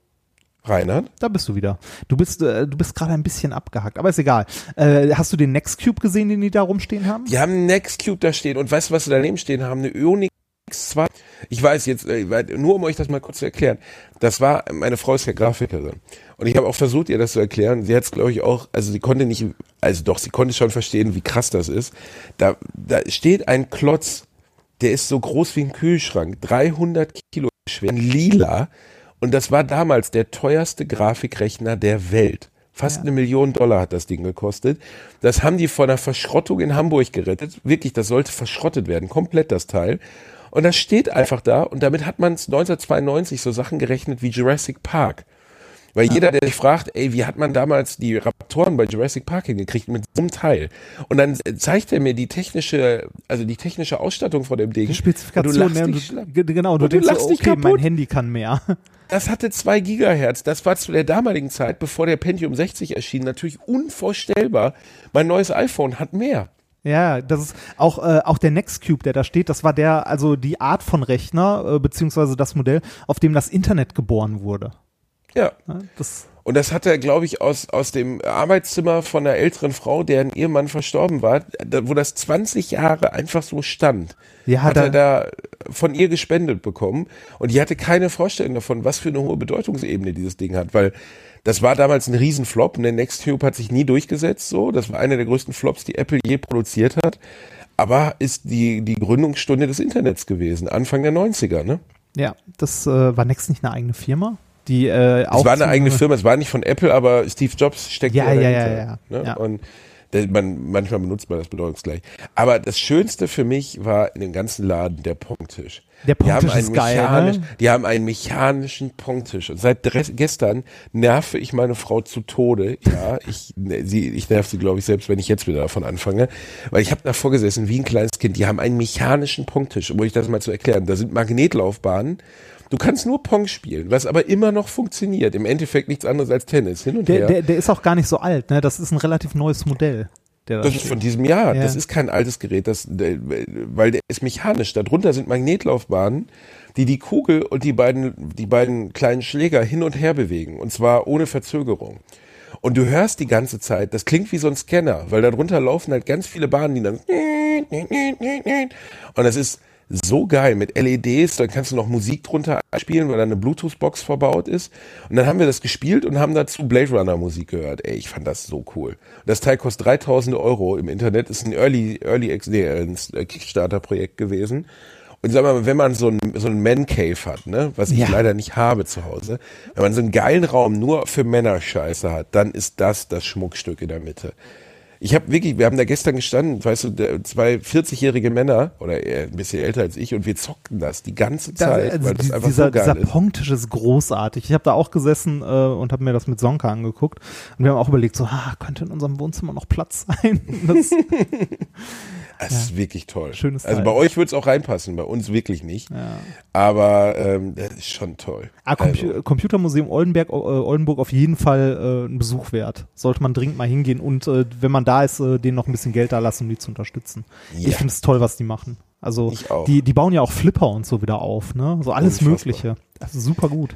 Speaker 4: Reinhard?
Speaker 1: Da bist du wieder. Du bist, äh, du bist gerade ein bisschen abgehackt, aber ist egal. Äh, hast du den Nextcube gesehen, den die da rumstehen haben?
Speaker 4: Die haben einen Nextcube da stehen und weißt du, was sie daneben stehen haben? Eine Ionix 2. Ich weiß jetzt, äh, nur um euch das mal kurz zu erklären. Das war, meine Frau ist ja Grafikerin. Und ich habe auch versucht, ihr das zu erklären. Sie hat es, glaube ich, auch, also sie konnte nicht, also doch, sie konnte schon verstehen, wie krass das ist. Da, da steht ein Klotz, der ist so groß wie ein Kühlschrank, 300 Kilo schwer, ein lila. Und das war damals der teuerste Grafikrechner der Welt. Fast eine Million Dollar hat das Ding gekostet. Das haben die von einer Verschrottung in Hamburg gerettet. Wirklich, das sollte verschrottet werden, komplett das Teil. Und das steht einfach da und damit hat man 1992 so Sachen gerechnet wie Jurassic Park. Weil jeder, der sich fragt, ey, wie hat man damals die Raptoren bei Jurassic Park hingekriegt mit so einem Teil? Und dann zeigt er mir die technische, also die technische Ausstattung von dem Ding.
Speaker 1: Die Spezifikation,
Speaker 4: Und du lachst
Speaker 1: und
Speaker 4: dich
Speaker 1: du, genau, du
Speaker 4: du
Speaker 1: denkst, so,
Speaker 4: dich
Speaker 1: okay, mein
Speaker 4: kaputt.
Speaker 1: Handy kann mehr.
Speaker 4: Das hatte zwei Gigahertz. Das war zu der damaligen Zeit, bevor der Pentium 60 erschien, natürlich unvorstellbar. Mein neues iPhone hat mehr.
Speaker 1: Ja, das ist auch, äh, auch der Nextcube, der da steht, das war der, also die Art von Rechner, äh, beziehungsweise das Modell, auf dem das Internet geboren wurde.
Speaker 4: Ja.
Speaker 1: Ja, das,
Speaker 4: Und das hat er, glaube ich, aus, aus dem Arbeitszimmer von einer älteren Frau, deren Ehemann verstorben war, da, wo das 20 Jahre einfach so stand,
Speaker 1: Ja,
Speaker 4: hat
Speaker 1: da-
Speaker 4: er da von ihr gespendet bekommen. Und die hatte keine Vorstellung davon, was für eine hohe Bedeutungsebene dieses Ding hat, weil das war damals ein Riesenflop und der Nextcube hat sich nie durchgesetzt, so. Das war einer der größten Flops, die Apple je produziert hat. Aber ist die, die Gründungsstunde des Internets gewesen, Anfang der 90er, ne?
Speaker 1: ja, das äh, war Next nicht eine eigene Firma, die äh, auch
Speaker 4: Es war eine eigene Firma, es war nicht von Apple, aber Steve Jobs steckt
Speaker 1: Ja, ja, ja,
Speaker 4: dahinter,
Speaker 1: ja,
Speaker 4: Ne?
Speaker 1: ja.
Speaker 4: Und man, manchmal benutzt man das bedeutungsgleich. Aber das Schönste für mich war in dem ganzen Laden der Pongtisch.
Speaker 1: Der Pongtisch ist geil, ne?
Speaker 4: Die haben einen mechanischen Pongtisch. Und seit gestern nerve ich meine Frau zu Tode. Ja, ich, ne, sie, ich nerv sie, glaube ich, selbst, wenn ich jetzt wieder davon anfange. Weil ich habe davor gesessen wie ein kleines Kind. Die haben einen mechanischen Pongtisch, um euch das mal zu erklären. Da sind Magnetlaufbahnen. Du kannst nur Pong spielen, was aber immer noch funktioniert. Im Endeffekt nichts anderes als Tennis. Hin und
Speaker 1: Der,
Speaker 4: her.
Speaker 1: der, der ist auch gar nicht so alt, ne? Das ist ein relativ neues Modell. Da
Speaker 4: Das ist von diesem Jahr.
Speaker 1: Ja.
Speaker 4: Das ist kein altes Gerät, das, weil der ist mechanisch. Darunter sind Magnetlaufbahnen, die die Kugel und die beiden, die beiden kleinen Schläger hin und her bewegen. Und zwar ohne Verzögerung. Und du hörst die ganze Zeit, das klingt wie so ein Scanner, weil darunter laufen halt ganz viele Bahnen, die dann und das ist so geil mit LEDs, dann kannst du noch Musik drunter spielen, weil da eine Bluetooth-Box verbaut ist. Und dann haben wir das gespielt und haben dazu Blade Runner Musik gehört. Ey, ich fand das so cool. Das Teil kostet 3000 Euro im Internet, ist ein Early, Early, nee, ein Kickstarter-Projekt gewesen. Und sag mal, wenn man so ein, so ein Man Cave hat, ne, was ich
Speaker 1: Ja.
Speaker 4: leider nicht habe zu Hause, wenn man so einen geilen Raum nur für Männerscheiße hat, dann ist das das Schmuckstück in der Mitte. Ich habe wirklich, wir haben da gestern gestanden, weißt du, zwei 40-jährige Männer oder eher ein bisschen älter als ich und wir zockten das die ganze Zeit,
Speaker 1: also
Speaker 4: weil das
Speaker 1: die-
Speaker 4: einfach
Speaker 1: dieser,
Speaker 4: so geil
Speaker 1: dieser. Pongtisch ist großartig. Ich habe da auch gesessen äh, und habe mir das mit Sonka angeguckt. Und wir haben auch überlegt, so, ah, könnte in unserem Wohnzimmer noch Platz sein? Das,
Speaker 4: Das ist wirklich toll.
Speaker 1: Schönes
Speaker 4: also
Speaker 1: Teil.
Speaker 4: bei euch wird's auch reinpassen, bei uns wirklich nicht. Aber ähm, das ist schon toll.
Speaker 1: ah, Compu
Speaker 4: Also,
Speaker 1: Computermuseum Oldenberg, äh, Oldenburg auf jeden Fall äh, ein Besuch wert. Sollte man dringend mal hingehen und äh, wenn man da ist, äh, denen noch ein bisschen Geld da lassen, um die zu unterstützen.
Speaker 4: Ja.
Speaker 1: Ich finde es toll, was die machen. Also. Die, die bauen ja auch Flipper und so wieder auf, ne? So alles
Speaker 4: Unfassbar.
Speaker 1: Mögliche. Das ist super gut.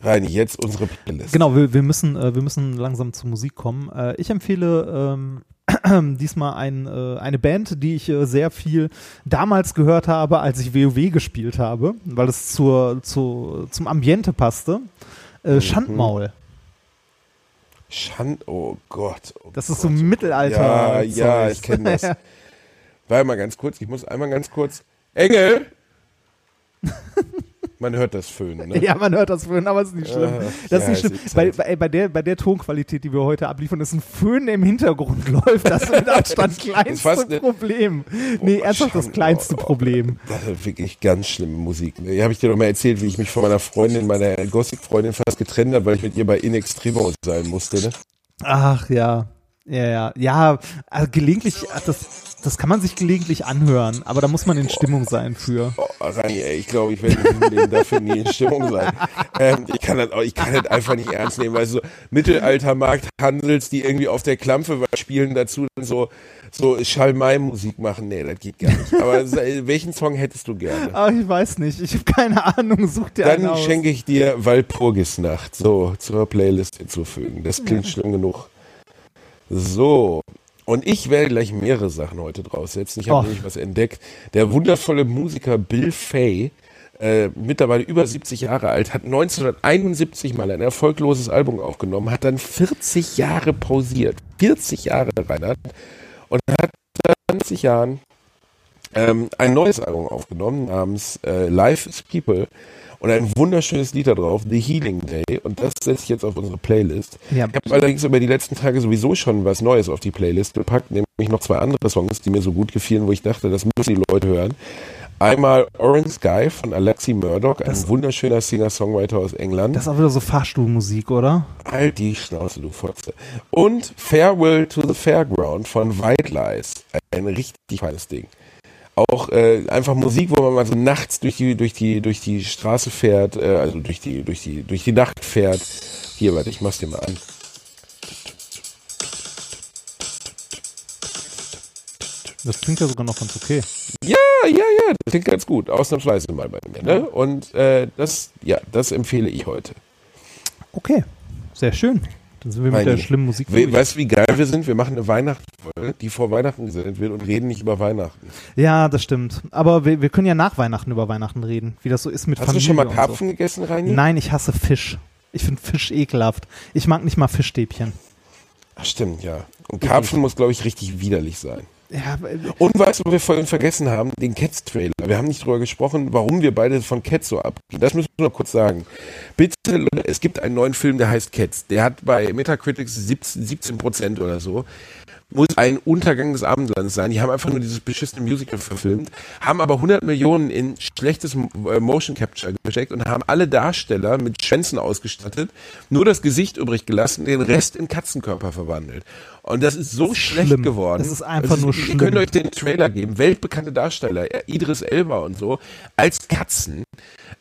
Speaker 4: Reini, jetzt unsere Playlist.
Speaker 1: Genau, wir, wir, müssen, äh, wir müssen langsam zur Musik kommen. Äh, ich empfehle ähm, diesmal ein, äh, eine Band, die ich äh, sehr viel damals gehört habe, als ich WoW gespielt habe, weil es zur, zu, zum Ambiente passte.
Speaker 4: Mhm.
Speaker 1: Äh, Schandmaul.
Speaker 4: Schand, oh Gott. Oh
Speaker 1: Das ist
Speaker 4: Gott,
Speaker 1: so
Speaker 4: oh.
Speaker 1: Mittelalter.
Speaker 4: Ja, ja, ich kenne das. Warte mal ganz kurz, ich muss einmal ganz kurz. Engel! Man hört das Föhnen, ne?
Speaker 1: Ja, man hört das Föhn, aber es ist nicht schlimm.
Speaker 4: Ach,
Speaker 1: das ist
Speaker 4: ja,
Speaker 1: nicht schlimm.
Speaker 4: ist
Speaker 1: Bei,
Speaker 4: halt-
Speaker 1: bei, bei, der, bei der Tonqualität, die wir heute abliefern, ist ein Föhn im Hintergrund läuft. Das ist mit Abstand kleinste
Speaker 4: eine-
Speaker 1: Problem. Nee, ernsthaft das kleinste Problem.
Speaker 4: Das ist wirklich ganz schlimme Musik. Ne? Habe ich dir doch mal erzählt, wie ich mich von meiner Freundin, meiner Gothic-Freundin fast getrennt habe, weil ich mit ihr bei In Extremo sein musste. Ne?
Speaker 1: Ach ja. Ja, ja. Ja, also gelegentlich, ach, das, das kann man sich gelegentlich anhören, aber da muss man in Stimmung sein für.
Speaker 4: Oh, Rani, ey, ich glaube, ich werde Leben dafür nie in Stimmung sein. Ähm, ich kann das auch, ich kann das einfach nicht ernst nehmen, weil so Mittelaltermarkt Hansels, die irgendwie auf der Klampfe spielen, dazu dann so, so Schalmei-Musik machen. Nee, das geht gar nicht. Aber äh, welchen Song hättest du gerne?
Speaker 1: Ach, ich weiß nicht. Ich habe keine Ahnung. Such dir einen
Speaker 4: Dann
Speaker 1: aus.
Speaker 4: schenke ich dir Walpurgisnacht so zur Playlist hinzufügen. Das klingt schlimm genug. So. Und ich werde gleich mehrere Sachen heute draufsetzen. Ich habe
Speaker 1: Och.
Speaker 4: nämlich was entdeckt. Der wundervolle Musiker Bill Fay, äh, mittlerweile über 70 Jahre alt, hat 1971 mal ein erfolgloses Album aufgenommen, hat dann 40 Jahre pausiert. 40 Jahre, Reinhard. Und hat seit 20 Jahren ähm, ein neues Album aufgenommen namens äh, Life is People und ein wunderschönes Lied da drauf, The Healing Day und das setze ich jetzt auf unsere Playlist.
Speaker 1: Ja.
Speaker 4: Ich habe allerdings über die letzten Tage sowieso schon was Neues auf die Playlist gepackt, nämlich noch zwei andere Songs, die mir so gut gefielen, wo ich dachte, das müssen die Leute hören. Einmal Orange Sky von Alexi Murdoch, ein wunderschöner Singer-Songwriter aus England.
Speaker 1: Das ist auch wieder so Fahrstuhlmusik, oder?
Speaker 4: Halt die Schnauze, du Fotze. Und Farewell to the Fairground von White Lies. Ein richtig feines Ding. Auch äh, einfach Musik, wo man mal so nachts durch die, durch die, durch die Straße fährt, äh, also durch die, durch die, durch die Nacht fährt. Hier, warte, ich mach's dir mal an.
Speaker 1: Das klingt ja sogar noch ganz okay.
Speaker 4: Ja, ja, ja, das klingt ganz gut. Ausnahmsweise mal bei mir, ne? Und äh, das, ja, das empfehle ich heute.
Speaker 1: Okay, sehr schön. Dann sind wir mit der schlimmen Musik
Speaker 4: We weißt du, wie geil wir sind? Wir machen eine Weihnachtsfolge, die vor Weihnachten gesendet wird und reden nicht über Weihnachten.
Speaker 1: Ja, das stimmt. Aber wir, wir können ja nach Weihnachten über Weihnachten reden, wie das so ist mit
Speaker 4: Hast
Speaker 1: Familie
Speaker 4: du schon mal Karpfen gegessen, Reini?
Speaker 1: So. Nein, ich hasse Fisch. Ich finde Fisch ekelhaft. Ich mag nicht mal Fischstäbchen.
Speaker 4: Ach, stimmt, ja. Und Karpfen muss, glaube ich, richtig widerlich sein.
Speaker 1: Ja, äh,
Speaker 4: Und weißt du, was wir vorhin vergessen haben? Den Cats-Trailer. Wir haben nicht drüber gesprochen, warum wir beide von Cats so abgehen. Das müssen wir noch kurz sagen. Bitte, es gibt einen neuen Film, der heißt Cats. Der hat bei Metacritics 17, 17 Prozent oder so. Muss ein Untergang des Abendlandes sein. Die haben einfach nur dieses beschissene Musical verfilmt, haben aber 100 Millionen in schlechtes äh, Motion Capture gesteckt und haben alle Darsteller mit Schwänzen ausgestattet, nur das Gesicht übrig gelassen, den Rest in Katzenkörper verwandelt. Und das ist so schlecht
Speaker 1: schlimm.
Speaker 4: geworden.
Speaker 1: Das ist einfach nur
Speaker 4: Ihr
Speaker 1: schlimm.
Speaker 4: könnt euch den Trailer geben. Weltbekannte Darsteller, Idris Elba und so, als Katzen.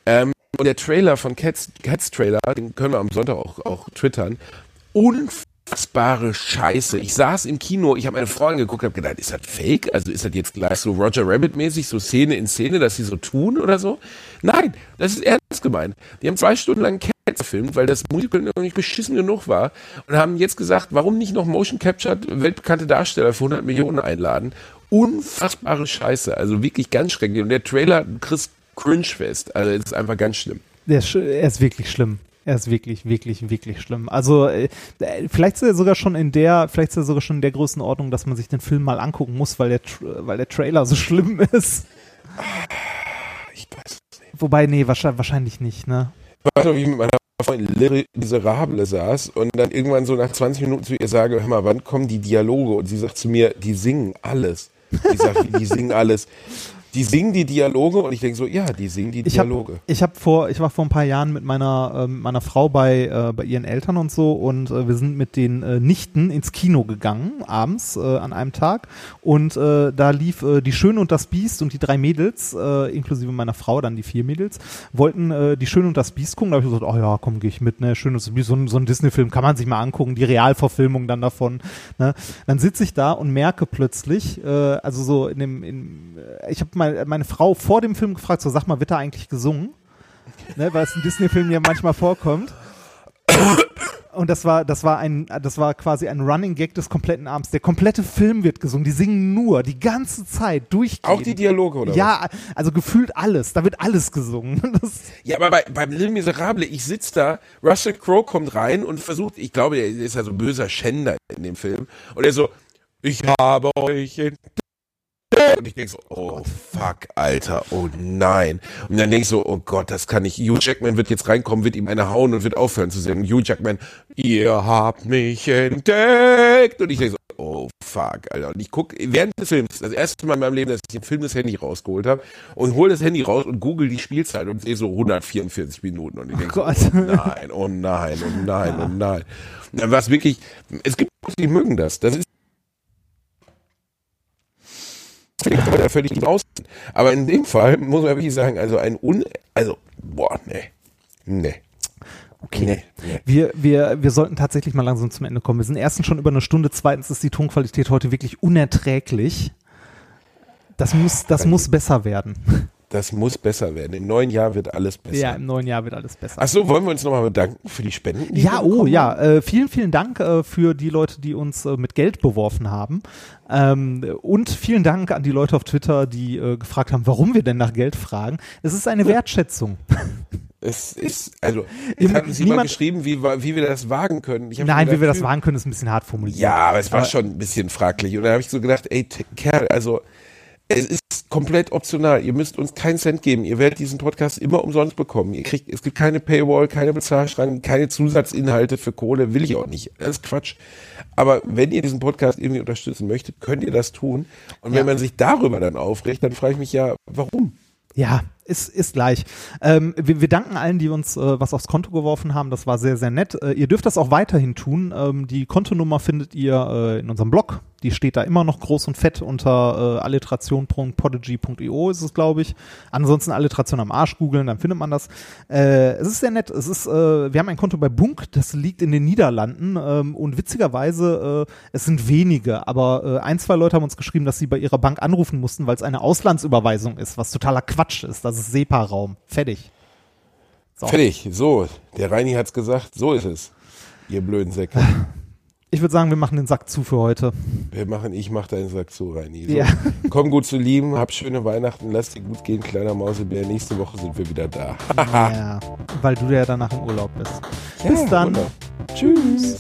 Speaker 4: Ähm, und der Trailer von Cats, Cats Trailer, den können wir am Sonntag auch, auch twittern. Unfassbare Scheiße. Ich saß im Kino, ich habe meine Frau angeguckt, habe gedacht, ist das fake? Also ist das jetzt gleich so Roger Rabbit mäßig, so Szene in Szene, dass sie so tun oder so? Nein, das ist ernst gemeint. Die haben zwei Stunden lang gefilmt, weil das Musical noch nicht beschissen genug war und haben jetzt gesagt, warum nicht noch Motion Captured weltbekannte Darsteller für 100 Millionen einladen? Unfassbare Scheiße, also wirklich ganz schrecklich. Und der Trailer kriegst Cringe fest, also es ist einfach ganz schlimm.
Speaker 1: Der ist, er ist wirklich schlimm. Er ist wirklich, wirklich, wirklich schlimm. Also äh, vielleicht ist er sogar schon in der, vielleicht ist er sogar schon in der Größenordnung, dass man sich den Film mal angucken muss, weil der, weil der Trailer so schlimm ist. Ich weiß es nicht. Wobei, nee, wahrscheinlich, wahrscheinlich nicht, ne?
Speaker 4: Ich weiß noch, wie ich mit meiner Freundin Miserable saß und dann irgendwann so nach 20 Minuten zu ihr sage, hör mal, wann kommen die Dialoge? Und sie sagt zu mir, die singen alles. Ich sage, die singen alles. Die singen die Dialoge und ich denke so, ja, die singen die Dialoge.
Speaker 1: Ich habe hab vor, ich war vor ein paar Jahren mit meiner, äh, meiner Frau bei, äh, bei ihren Eltern und so und äh, wir sind mit den äh, Nichten ins Kino gegangen, abends äh, an einem Tag und äh, da lief äh, Die Schöne und das Biest und die drei Mädels, äh, inklusive meiner Frau, dann die vier Mädels, wollten äh, Die Schöne und das Biest gucken. Da habe ich gesagt, oh ja, komm, gehe ich mit, ne, Schön und das Biest, so ein, so ein Disney-Film kann man sich mal angucken, die Realverfilmung dann davon. Ne? Dann sitze ich da und merke plötzlich, äh, also so in dem, in, ich habe mal meine Frau vor dem Film gefragt, so sag mal, wird da eigentlich gesungen? Ne, weil es in Disney-Filmen ja manchmal vorkommt. Und das war, das war ein, das war quasi ein Running Gag des kompletten Abends. Der komplette Film wird gesungen. Die singen nur die ganze Zeit durchgehend.
Speaker 4: Auch die Dialoge, oder?
Speaker 1: Ja, was? also gefühlt alles. Da wird alles gesungen. Das
Speaker 4: ja, aber bei, beim Little Miserable, ich sitze da, Russell Crowe kommt rein und versucht, ich glaube, er ist ja so ein böser Schänder in dem Film. Und er so, ich habe euch entdeckt und ich denke so, oh fuck, Alter, oh nein. Und dann denke ich so, oh Gott, das kann nicht. Hugh Jackman wird jetzt reinkommen, wird ihm eine hauen und wird aufhören zu singen. Hugh Jackman, ihr habt mich entdeckt. Und ich denke so, oh fuck, Alter. Und ich gucke während des Films, das erste Mal in meinem Leben, dass ich im Film das Handy rausgeholt habe und hole das Handy raus und google die Spielzeit und sehe so 144 Minuten. Und ich denke oh so, oh nein, oh nein, oh nein, oh nein. Es wirklich, es gibt die mögen das. Das ist da völlig raus. Aber in dem Fall muss man wirklich sagen, also ein un, also, boah, nee, nee.
Speaker 1: Okay. Nee, nee. Wir, wir, wir sollten tatsächlich mal langsam zum Ende kommen. Wir sind erstens schon über eine Stunde, zweitens ist die Tonqualität heute wirklich unerträglich. Das muss, das muss besser werden.
Speaker 4: Das muss besser werden. Im neuen Jahr wird alles besser.
Speaker 1: Ja, im neuen Jahr wird alles besser.
Speaker 4: Achso, wollen wir uns nochmal bedanken für die Spenden? Die
Speaker 1: ja, oh ja. Äh, vielen, vielen Dank äh, für die Leute, die uns äh, mit Geld beworfen haben. Ähm, und vielen Dank an die Leute auf Twitter, die äh, gefragt haben, warum wir denn nach Geld fragen. Es ist eine Wertschätzung.
Speaker 4: Es ist, also, es hat uns jemand geschrieben, wie, wie wir das wagen können.
Speaker 1: Nein, gedacht, wie wir das wagen können, ist ein bisschen hart formuliert.
Speaker 4: Ja, aber es war aber, schon ein bisschen fraglich. Und da habe ich so gedacht, ey, Kerl, also, es ist komplett optional. Ihr müsst uns keinen Cent geben. Ihr werdet diesen Podcast immer umsonst bekommen. Ihr kriegt, es gibt keine Paywall, keine Bezahlschranken, keine Zusatzinhalte für Kohle. Will ich auch nicht. Das ist Quatsch. Aber wenn ihr diesen Podcast irgendwie unterstützen möchtet, könnt ihr das tun. Und wenn ja. man sich darüber dann aufregt, dann frage ich mich ja, warum?
Speaker 1: Ja, ist, ist gleich. Ähm, wir, wir danken allen, die uns äh, was aufs Konto geworfen haben. Das war sehr, sehr nett. Äh, ihr dürft das auch weiterhin tun. Ähm, die Kontonummer findet ihr äh, in unserem Blog die steht da immer noch groß und fett unter äh, alliteration.podigy.io ist es, glaube ich. Ansonsten Alliteration am Arsch googeln, dann findet man das. Äh, es ist sehr nett. Es ist, äh, wir haben ein Konto bei Bunk, das liegt in den Niederlanden ähm, und witzigerweise, äh, es sind wenige, aber äh, ein, zwei Leute haben uns geschrieben, dass sie bei ihrer Bank anrufen mussten, weil es eine Auslandsüberweisung ist, was totaler Quatsch ist. Das ist SEPA-Raum. Fertig.
Speaker 4: So. Fertig. So, der Reini hat's gesagt. So ist es. Ihr blöden Säcke.
Speaker 1: Ich würde sagen, wir machen den Sack zu für heute.
Speaker 4: Wir machen, ich mache deinen Sack zu, Reini. So, ja. Komm gut zu lieben, hab schöne Weihnachten, lass dir gut gehen, kleiner Mausebär. Nächste Woche sind wir wieder da.
Speaker 1: ja, weil du ja danach im Urlaub bist. Bis ja, dann. Wunder. Tschüss.